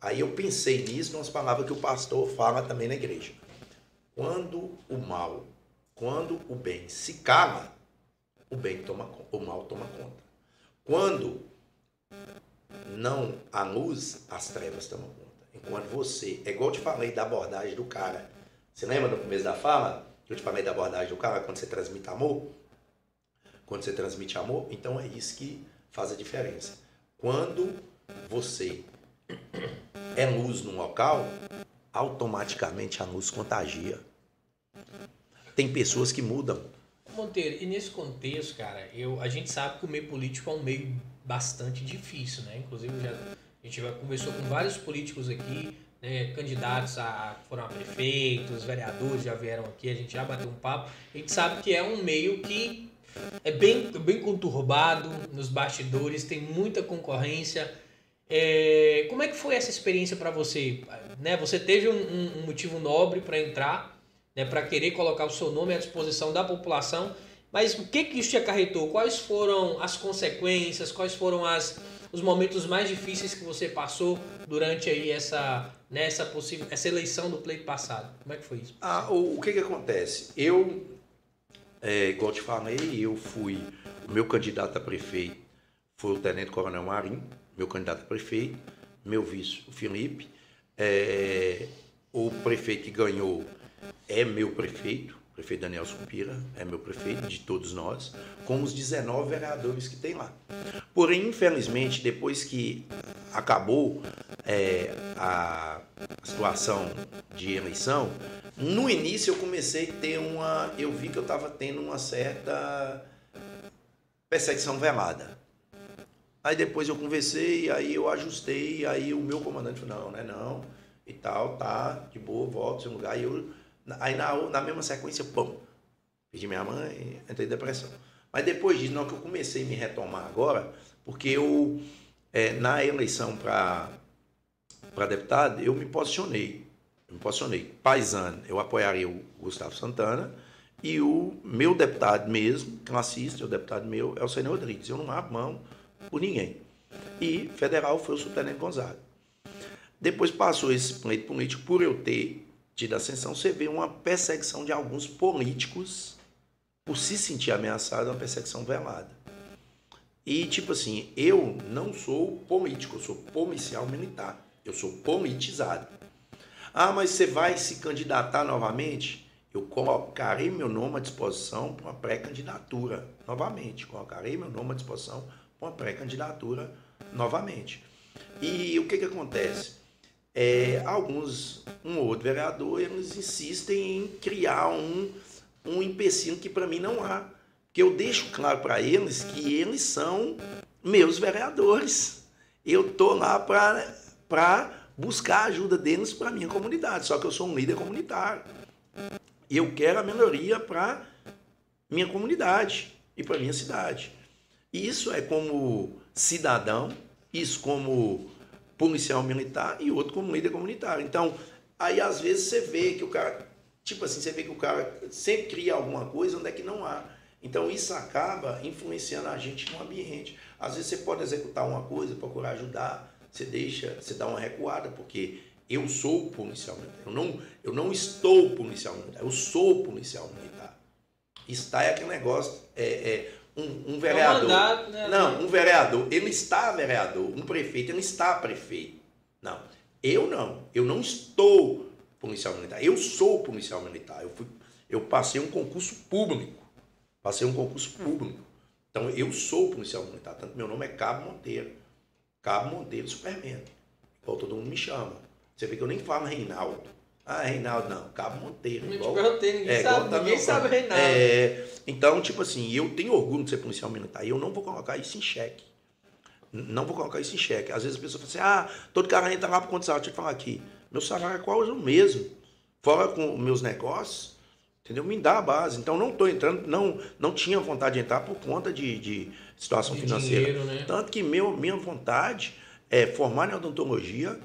Aí eu pensei nisso, nas palavras que o pastor fala também na igreja. Quando o mal, quando o bem se cala, o bem toma o mal toma conta. Quando não há luz, as trevas tomam conta. Enquanto você, é igual eu te falei da abordagem do cara. Você lembra no começo da fala? Eu te falei da abordagem do cara quando você transmite amor? Quando você transmite amor, então é isso que faz a diferença. Quando você é luz num local, automaticamente a luz contagia. Tem pessoas que mudam. Monteiro, e nesse contexto, cara, eu, a gente sabe que o meio político é um meio bastante difícil, né? Inclusive, já, a gente já conversou com vários políticos aqui, né, candidatos a foram a prefeitos, vereadores já vieram aqui, a gente já bateu um papo. A gente sabe que é um meio que é bem, bem conturbado nos bastidores, tem muita concorrência. É, como é que foi essa experiência para você? Né, você teve um, um motivo nobre para entrar, né, para querer colocar o seu nome à disposição da população, mas o que, que isso te acarretou? Quais foram as consequências? Quais foram as, os momentos mais difíceis que você passou durante aí essa, nessa possível essa eleição do pleito passado? Como é que foi isso? Ah, o, o que que acontece? Eu, é, igual te falei, eu fui, o meu candidato a prefeito foi o Tenente Coronel Marinho, meu candidato a prefeito, meu vice, o Felipe, é, o prefeito que ganhou é meu prefeito, prefeito Daniel Supira é meu prefeito, de todos nós, como os 19 vereadores que tem lá. Porém, infelizmente, depois que acabou é, a situação de eleição, no início eu comecei a ter uma. Eu vi que eu estava tendo uma certa perseguição velada. Aí depois eu conversei, aí eu ajustei, aí o meu comandante falou, não, não é não, e tal, tá, de boa, volta no seu lugar. E eu Aí na, na mesma sequência, pum, pedi minha mãe, entrei em depressão. Mas depois disso, não que eu comecei a me retomar agora, porque eu, é, na eleição para deputado, eu me posicionei. Eu me posicionei. Paisano, eu apoiaria o Gustavo Santana. E o meu deputado mesmo, classista, o deputado meu, é o Senhor Rodrigues. Eu não abro mão por ninguém. E federal foi o Subtenente Gonzaga. Depois passou esse pleito político por eu ter tido ascensão, você vê uma perseguição de alguns políticos por se sentir ameaçado, uma perseguição velada. E, tipo assim, eu não sou político, eu sou policial militar. Eu sou politizado. Ah, mas você vai se candidatar novamente? Eu colocarei meu nome à disposição para uma pré-candidatura novamente. Colocarei meu nome à disposição para uma pré-candidatura novamente. E o que, que acontece? É, alguns, um ou outro vereador, eles insistem em criar um, um empecilho que para mim não há. Que eu deixo claro para eles que eles são meus vereadores. Eu tô lá para buscar a ajuda deles para a minha comunidade. Só que eu sou um líder comunitário. E eu quero a melhoria para minha comunidade e para minha cidade. E isso é como cidadão, isso como policial militar e outro como líder comunitário. Então, aí às vezes você vê que o cara, tipo assim, você vê que o cara sempre cria alguma coisa onde é que não há. Então isso acaba influenciando a gente no ambiente. Às vezes você pode executar uma coisa, procurar ajudar, você deixa, você dá uma recuada, porque eu sou policial militar. Eu não, eu não estou policial militar, eu sou policial militar. Está é aquele negócio, é, é um, um vereador. É um mandato, né? Não, um vereador, ele está vereador, um prefeito, ele está prefeito. Não, eu não. Eu não estou policial militar. Eu sou policial militar. Eu, fui, eu passei um concurso público. Passei um concurso público. Então eu sou policial militar. Tanto meu nome é Cabo Monteiro. Cabo Monteiro Superman. Igual todo mundo me chama. Você vê que eu nem falo Reinaldo. Ah, Reinaldo, não. Cabo Monteiro. Não igual, te perguntei, ninguém é, sabe, ninguém sabe Reinaldo. É, então, tipo assim, eu tenho orgulho de ser policial militar e eu não vou colocar isso em xeque. Não vou colocar isso em xeque. Às vezes a pessoa fala assim, ah, todo cara entra lá por quanto salário. Deixa eu falar aqui. Meu salário é quase o mesmo. Fora com meus negócios, Entendeu? Me dá a base. Então não estou entrando, não, não tinha vontade de entrar por conta de, de situação De financeira. dinheiro, né? Tanto que meu, minha vontade é formar em odontologia,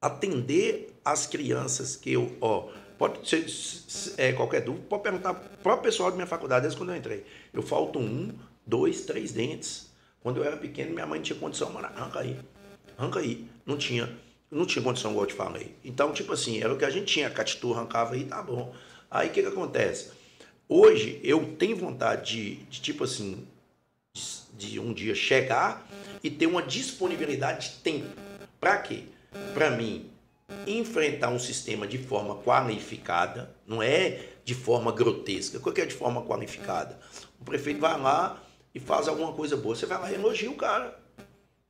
atender as crianças que eu, ó, pode ser se- é, qualquer dúvida, pode perguntar pro pessoal da minha faculdade, desde quando eu entrei. Eu falto um, dois, três dentes. Quando eu era pequeno, minha mãe tinha condição, mano, arranca aí, arranca aí. Não tinha, não tinha condição, igual eu te falei. Então, tipo assim, era o que a gente tinha, catitu arrancava aí, tá bom. Aí o que que acontece? Hoje eu tenho vontade de, de tipo assim, de um dia chegar e ter uma disponibilidade de tempo. Para quê? Para mim enfrentar um sistema de forma qualificada, não é de forma grotesca. Que é de forma qualificada? O prefeito vai lá e faz alguma coisa boa, você vai lá e elogia o cara.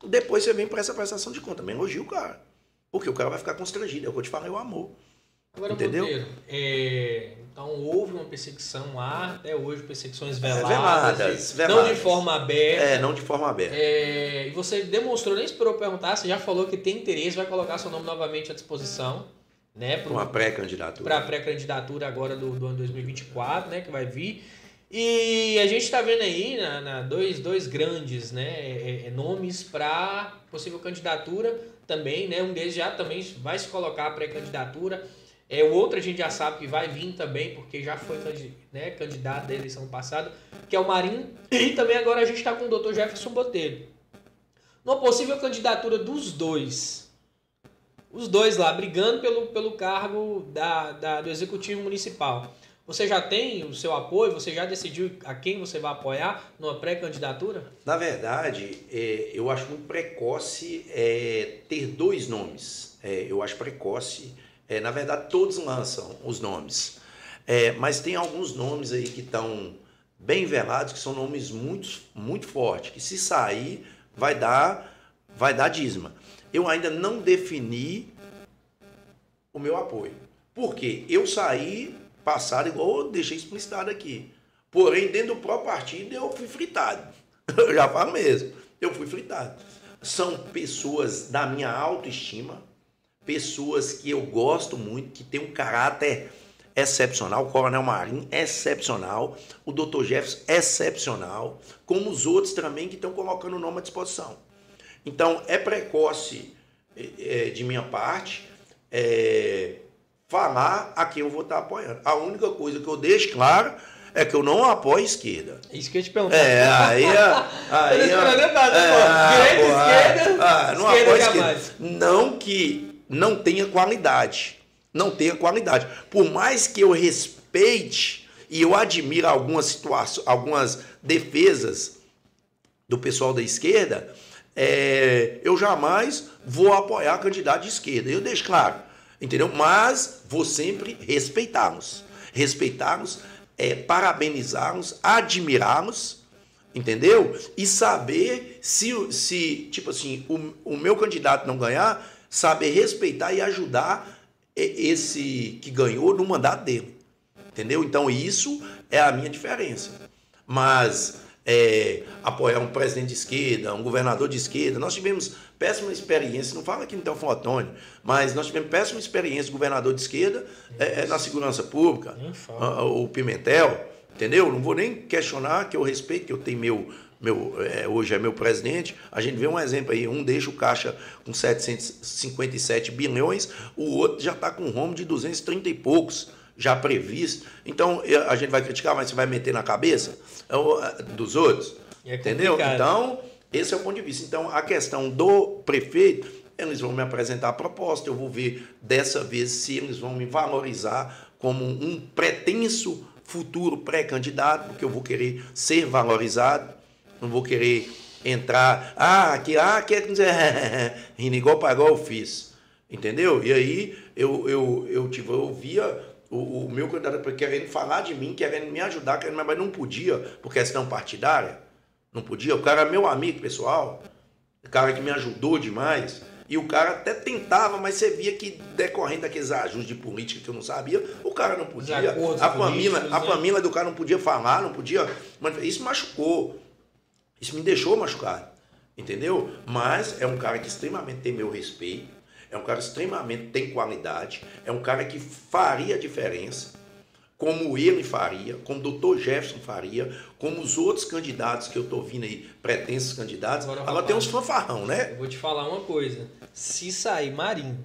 Depois você vem para essa prestação de conta, mas elogia o cara. Porque o cara vai ficar constrangido, é o que eu te falei, o amor. Agora, Entendeu? Monteiro, é, então houve uma perseguição, há até hoje perseguições veladas, veladas, e- veladas. não de forma aberta. É, não de forma aberta. É, e você demonstrou, nem esperou perguntar, você já falou que tem interesse, vai colocar seu nome novamente à disposição, né? pro- Uma pré-candidatura. para a pré-candidatura agora do, do ano 2024, né, que vai vir. E a gente está vendo aí na, na dois, dois grandes né, é, é, nomes para possível candidatura também, né? Um deles já também vai se colocar a pré-candidatura. É, o outro a gente já sabe que vai vir também, porque já foi né, candidato da eleição passada, que é o Marinho. E também agora a gente está com o Dr. Jefferson Botelho. Numa possível candidatura dos dois, os dois lá brigando pelo, pelo cargo da, da- do executivo municipal. Você já tem o seu apoio? Você já decidiu a quem você vai apoiar numa pré-candidatura? Na verdade, é, eu acho muito precoce é, ter dois nomes. É, eu acho precoce. É, na verdade, todos lançam os nomes. É, mas tem alguns nomes aí que estão bem velados, que são nomes muito, muito fortes, que se sair, vai dar, vai dar dízima. Eu ainda não defini o meu apoio. Por quê? Eu saí passado, igual eu deixei explicitado aqui. Porém, dentro do próprio partido, eu fui fritado. Eu já falo mesmo. Eu fui fritado. São pessoas da minha autoestima, pessoas que eu gosto muito, que têm um caráter excepcional. O Coronel Marinho, excepcional. O Dr. Jefferson, excepcional. Como os outros também que estão colocando o nome à disposição. Então, é precoce eh, de minha parte eh, falar a quem eu vou estar apoiando. A única coisa que eu deixo claro é que eu não apoio a esquerda. É isso que eu te perguntar. É, aí. aí Eu não esperando nada, é, pô. Direita, esquerda, ah, não esquerda apoio esquerda. Não que não tenha qualidade. Não tenha qualidade. Por mais que eu respeite e eu admire algumas situações, algumas defesas do pessoal da esquerda, é, eu jamais vou apoiar candidato de esquerda. Eu deixo claro, entendeu? Mas vou sempre respeitá-los. Respeitá-los, é, parabenizá-los, admirá-los, entendeu? E saber se, se tipo assim, o, o meu candidato não ganhar, saber respeitar e ajudar esse que ganhou no mandato dele. Entendeu? Então isso é a minha diferença. Mas é, apoiar um presidente de esquerda, um governador de esquerda, nós tivemos péssima experiência, não fala aqui no Otônio, mas nós tivemos péssima experiência de governador de esquerda é, é, na segurança pública, o Pimentel, entendeu? Não vou nem questionar, que eu respeito, que eu tenho meu, meu é, hoje é meu presidente. A gente vê um exemplo aí, um deixa o caixa com 757 bilhões, o outro já está com um rombo de 230 e poucos, já previsto. Então, a gente vai criticar, mas você vai meter na cabeça é o- dos outros. É entendeu? Então, esse é o ponto de vista. Então, a questão do prefeito, eles vão me apresentar a proposta, eu vou ver dessa vez se eles vão me valorizar como um pretenso futuro pré-candidato, porque eu vou querer ser valorizado, não vou querer entrar, ah, que ah, quer dizer, rindo igual para igual eu fiz. Entendeu? E aí eu, eu, eu, tive, eu via o, o meu candidato querendo falar de mim, querendo me ajudar, querendo, mas não podia, por questão partidária. Não podia. O cara é meu amigo pessoal, o cara que me ajudou demais. E o cara até tentava, mas você via que decorrendo daqueles ajustes de política que eu não sabia, o cara não podia. A família, a né? família do cara não podia falar, não podia. manifestar. Isso machucou. Isso me deixou machucado. Entendeu? Mas é um cara que extremamente tem meu respeito. É um cara extremamente tem qualidade. É um cara que faria diferença. como ele faria, como o doutor Jefferson faria, como os outros candidatos que eu tô vindo aí, pretensos candidatos. Agora, Agora, rapaz, tem uns fanfarrão, né? Eu vou te falar uma coisa. Se sair Marinho,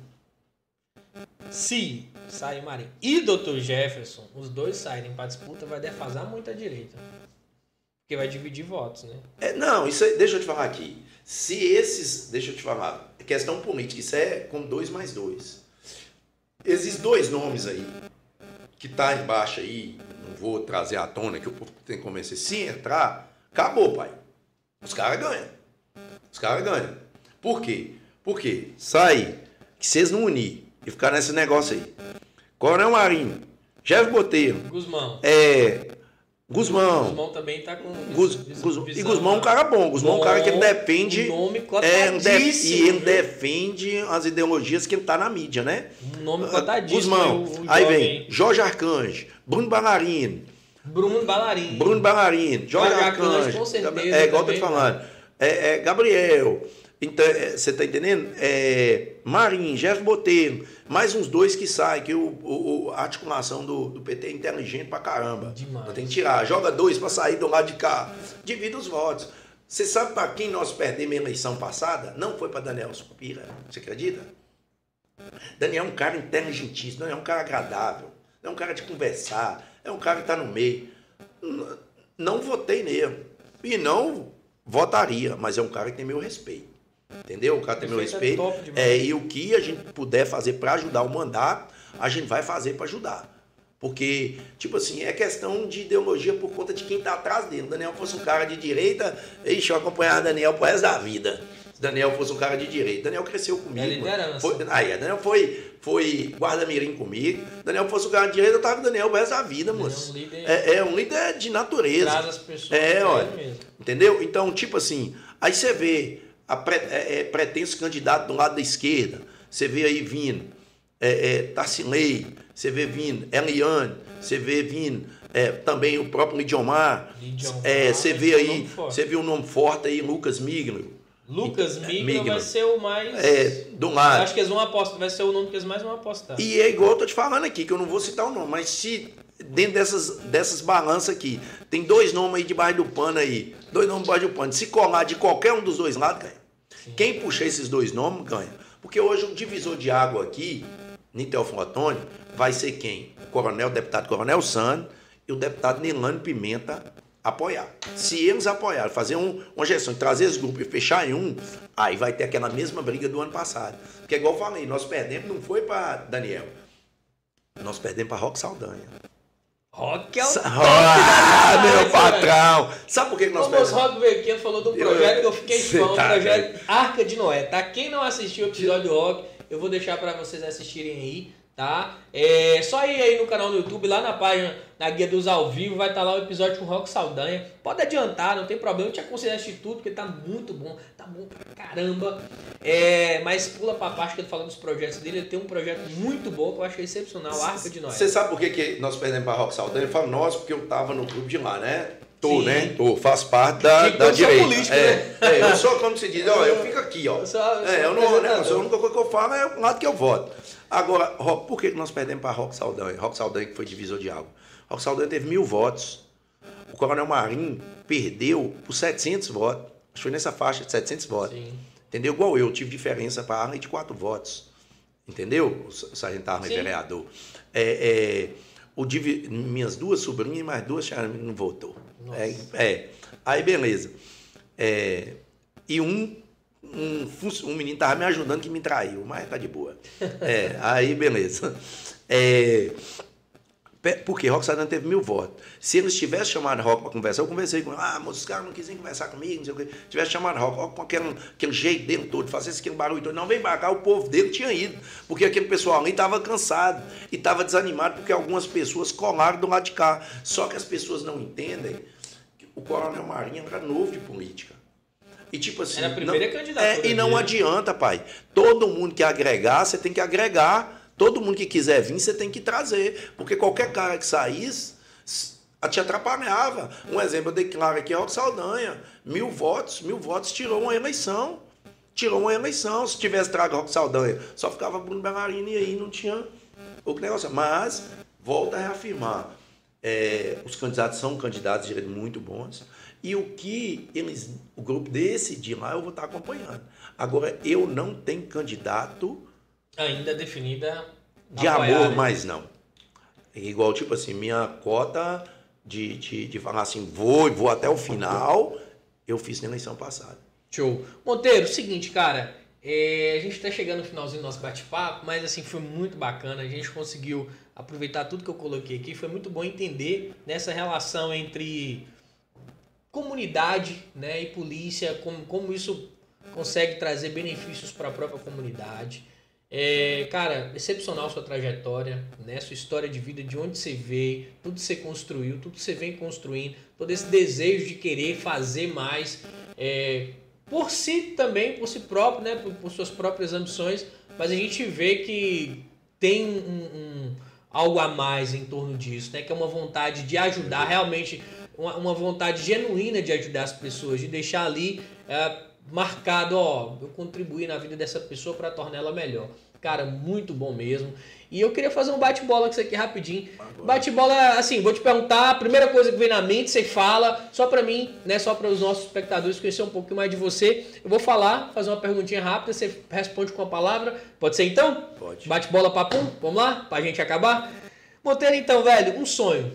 se sair Marinho e Dr. Jefferson, os dois saírem pra disputa, vai defasar muito a direita. Porque vai dividir votos, né? É, não, isso aí, deixa eu te falar aqui. Se esses, deixa eu te falar, é questão política, isso é com dois mais dois. Esses dois nomes aí, que tá embaixo aí, não vou trazer à tona que o povo tem que convencer. Se entrar, acabou, pai. Os caras ganham. Os caras ganham. Por quê? Porque sai, que vocês não unir e ficar nesse negócio aí. Coronel Marinho, Jeff Boteiro, Guzmão. é, Guzmão, Guzmão também tá com. Guz, Guz, e Guzmão é um cara bom. Guzmão é um cara que defende. Um nome É, cotadíssimo. e ele defende as ideologias que ele tá na mídia, né? Um nome cotadíssimo. Guzmão. o- o Aí vem Jorge Arcanjo, Bruno Ballarino, Bruno Balarim. Bruno Ballarino, Jorge Jorge Arcanjo, Arcanjo. com certeza, É, igual eu tô te também, falando. É, é, Gabriel. Então, é, você tá entendendo? É, Marinho, Jeff Botelho, mais uns dois que saem, que o, o- a articulação do, do PT é inteligente pra caramba. Demais. Tem que tirar. Joga dois pra sair do lado de cá. Divida os votos. Você sabe pra quem nós perdemos a eleição passada? Não foi pra Daniel Supira. Você acredita? Daniel é um cara inteligentíssimo, Daniel é um cara agradável, é um cara de conversar, é um cara que está no meio. Não votei nele. E não votaria, mas é um cara que tem meu respeito. Entendeu? O cara tem meu é respeito. demais. É, e o que a gente puder fazer para ajudar o mandato, a gente vai fazer para ajudar. Porque, tipo assim, é questão de ideologia por conta de quem está atrás dele. Se Daniel fosse um cara de direita, ixi, eu acompanhava Daniel pro resto da vida. Se Daniel fosse um cara de direita. Daniel cresceu comigo. É liderança. Foi, aí, Daniel foi, foi guarda-mirim comigo. Daniel fosse um cara de direita, eu tava com o Daniel pro resto da vida, é moço. um líder- É, é um líder de natureza. Traz as pessoas. É, olha. mesmo. Entendeu? Então, tipo assim, aí você vê pre, é, é, pretenso candidato do lado da esquerda, você vê aí vindo é, é, Tarcilei, você vê vindo Eliane, você vê vindo é, também o próprio Lidiomar, é, você vê é aí, você vê um nome forte aí, Lucas Miglio, Lucas Migno Migno. vai ser o mais. é, do lado. Acho que eles vão apostar. Vai ser o nome que eles mais vão apostar. E é igual eu tô te falando aqui, que eu não vou citar o nome, mas se dentro dessas, dessas balanças aqui, tem dois nomes aí debaixo do pano aí, dois nomes debaixo do pano, se colar de qualquer um dos dois lados, ganha. Quem puxar esses dois nomes, ganha. Porque hoje o divisor de água aqui, Nitel Flotone, vai ser quem? O coronel, o deputado Coronel Sano e o deputado Nilane Pimenta apoiar. Se eles apoiarem, fazer um- uma gestão, trazer esse grupo e fechar em um, aí vai ter aquela mesma briga do ano passado. Porque igual eu falei, nós perdemos, não foi para Daniel. Nós perdemos para Rock Saldanha. Rock é o. Ah, meu galáxia, patrão! Sabe por que que nós Como os perdemos? Rock veio aqui falou do Eu- projeto que eu fiquei fã, o tá projeto Arca de Noé, tá? Quem não assistiu o episódio Rock, eu vou deixar pra vocês assistirem aí, tá? É só ir aí no canal do YouTube, lá na página, na guia dos ao vivo, vai estar lá o episódio com o Rock Saldanha. Pode adiantar, não tem problema, eu te aconselho a assistir tudo, porque tá muito bom, tá bom pra caramba. É, mas pula pra parte que ele fala dos projetos dele, ele tem um projeto muito bom que eu achei excepcional, Arca de Noé. Você sabe por que, que nós perdemos para Rock Saldanha? Eu falo nós, porque eu tava no clube de lá, né? Tô, Sim. né? Tô, faço parte da, da eu sou direita. político, é, né? é, eu sou, como se diz, ó, eu fico aqui, ó. Eu sou- eu sou é, eu não, né, eu sou a única coisa que eu falo é o lado que eu voto. Agora, por que nós perdemos para Rock Saldanha? Rock Saldanha que foi divisor de água. Rock Saldanha teve mil votos. O Coronel Marinho perdeu por 700 votos. Acho que foi nessa faixa de 700 votos. Sim. Entendeu? Igual eu, tive diferença para Arley de quatro votos. Entendeu? O sa- sargento Arley Sim. vereador. É, é, o divi- minhas duas sobrinhas e mais duas não votou. É, é. Aí, beleza. É, e um, um, um menino tava me ajudando que me traiu, mas tá de boa. É, aí, beleza. É, Porque Rock Saldanha teve mil votos. Se eles tivessem chamado Rock para conversar, eu conversei com ele. Ah, mas os caras não quiserem conversar comigo, não sei o quê. Tivesse chamado Rock, Rock com aquele, aquele jeito dele todo, fazer aquele barulho todo. Não, vem pra cá, o povo dele tinha ido. Porque aquele pessoal ali estava cansado e estava desanimado porque algumas pessoas colaram do lado de cá. Só que as pessoas não entendem que o Coronel Marinho era novo de política. E tipo assim. Era a primeira não, candidatura É, e não dele. adianta, pai. Todo mundo que agregar, você tem que agregar. Todo mundo que quiser vir, você tem que trazer. Porque qualquer cara que saísse, te atrapalhava. Um exemplo, eu dei claro aqui, é o Saldanha. Mil votos, mil votos tirou uma eleição. Tirou uma eleição. Se tivesse trago Rock Saldanha, só ficava Bruno Bellarini e aí não tinha o negócio. Mas, volta a reafirmar. É, os candidatos são candidatos de muito bons. E o que eles, o grupo decidir lá, eu vou estar acompanhando. Agora, eu não tenho candidato Ainda definida. de apoiar, amor, né? mas não. Igual, tipo assim, minha cota de, de, de falar assim, vou e vou até o final, eu fiz na eleição passada. Show. Monteiro, seguinte, cara. é, a gente tá chegando no finalzinho do nosso bate-papo, mas assim, foi muito bacana. A gente conseguiu aproveitar tudo que eu coloquei aqui. Foi muito bom entender nessa relação entre comunidade né, e polícia, como, como isso consegue trazer benefícios para a própria comunidade. É, cara, excepcional sua trajetória, né? Sua história de vida, de onde você veio, tudo que você construiu, tudo que você vem construindo, todo esse desejo de querer fazer mais, é, por si também, por si próprio, né? Por, por suas próprias ambições, mas a gente vê que tem um, um- algo a mais em torno disso, né? Que é uma vontade de ajudar, realmente uma, uma vontade genuína de ajudar as pessoas, de deixar ali é, marcado, ó, eu contribuí na vida dessa pessoa para torná-la melhor. Cara, muito bom mesmo. E eu queria fazer um bate-bola com isso aqui rapidinho. Bate-bola, assim, vou te perguntar, a primeira coisa que vem na mente, você fala, só pra mim, né, só para os nossos espectadores conhecer um pouquinho mais de você. Eu vou falar, fazer uma perguntinha rápida, você responde com a palavra. Pode ser então? Pode. Bate-bola papum, vamos lá, pra gente acabar. Monteiro, então, velho, um sonho,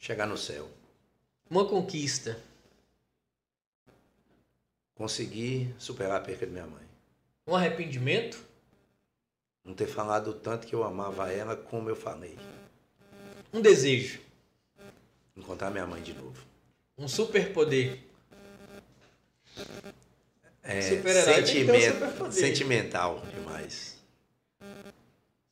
Chegar no céu. uma conquista, Conseguir superar a perca de minha mãe. um arrependimento, Não ter falado o tanto que eu amava ela como eu falei. um desejo, Encontrar minha mãe de novo. um superpoder. É, um sentimento, superpoder. sentimental demais.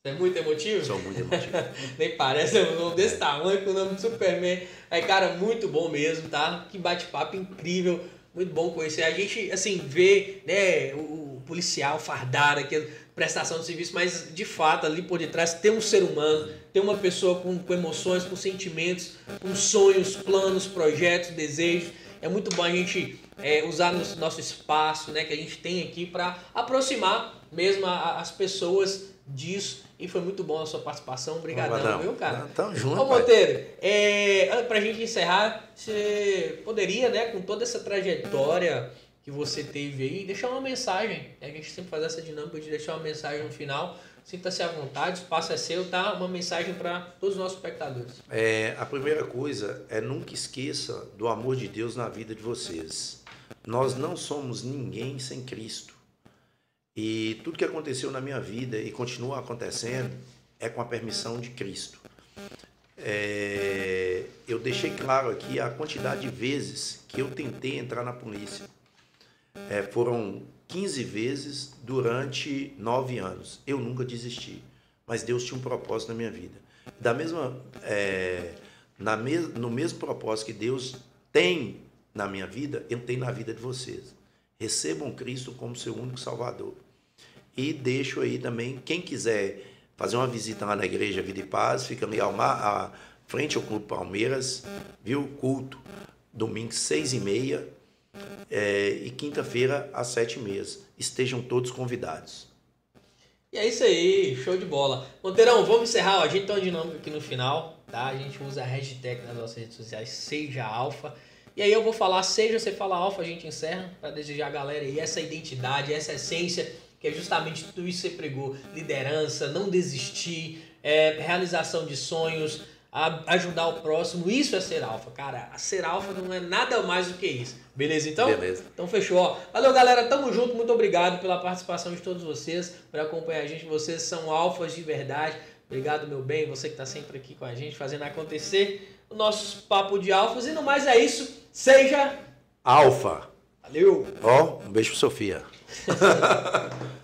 Você é muito emotivo? Sou muito emotivo. Nem parece, é um nome desse tamanho com o nome de Superman. Aí, cara, muito bom mesmo, tá? Que bate-papo incrível. Muito bom conhecer. A gente, assim, vê, né, o, policial fardado, aquela prestação de serviço, mas de fato, ali por detrás tem um ser humano, tem uma pessoa com, com emoções, com sentimentos, com sonhos, planos, projetos, desejos. É muito bom a gente é, usar nosso, nosso espaço, né, que a gente tem aqui para aproximar mesmo a- a- as pessoas disso. E foi muito bom a sua participação. Obrigadão, viu, cara? Tamo junto, Ô. Monteiro, é, pra gente encerrar, você poderia, né, com toda essa trajetória que você teve aí, deixar uma mensagem. A gente sempre faz essa dinâmica de deixar uma mensagem no final. Sinta-se à vontade, o espaço é seu, tá? Uma mensagem para todos os nossos espectadores. É, a primeira coisa é nunca esqueça do amor de Deus na vida de vocês. Nós não somos ninguém sem Cristo. E tudo que aconteceu na minha vida e continua acontecendo é com a permissão de Cristo. É, eu deixei claro aqui a quantidade de vezes que eu tentei entrar na polícia. É, foram 15 vezes durante nove anos. Eu nunca desisti. Mas Deus tinha um propósito na minha vida. Da mesma, é, na mes, no mesmo propósito que Deus tem na minha vida, Ele tem na vida de vocês. Recebam Cristo como seu único Salvador. E deixo aí também, quem quiser fazer uma visita lá na igreja Vida e Paz, fica ali ao mar, à frente ao Clube Palmeiras, viu? Culto, domingo seis e meia é, e quinta-feira às sete e meia. Estejam todos convidados. E é isso aí, show de bola. Monteirão, vamos encerrar. ó. A gente tem uma dinâmica aqui no final, tá? A gente usa a hashtag nas nossas redes sociais, seja alfa. E aí eu vou falar, seja você fala alfa, a gente encerra, para desejar a galera aí essa identidade, essa essência, que é justamente tudo isso que você pregou. Liderança, não desistir, é, realização de sonhos, ajudar o próximo. Isso é ser alfa, cara. Ser alfa não é nada mais do que isso. Beleza, então? Beleza. Então fechou. ó. Valeu, galera. Tamo junto. Muito obrigado pela participação de todos vocês, por acompanhar a gente. Vocês são alfas de verdade. Obrigado, meu bem. Você que tá sempre aqui com a gente, fazendo acontecer o nosso papo de alfas. E no mais é isso. Seja. Alfa. Valeu! Ó, um beijo pra Sofia.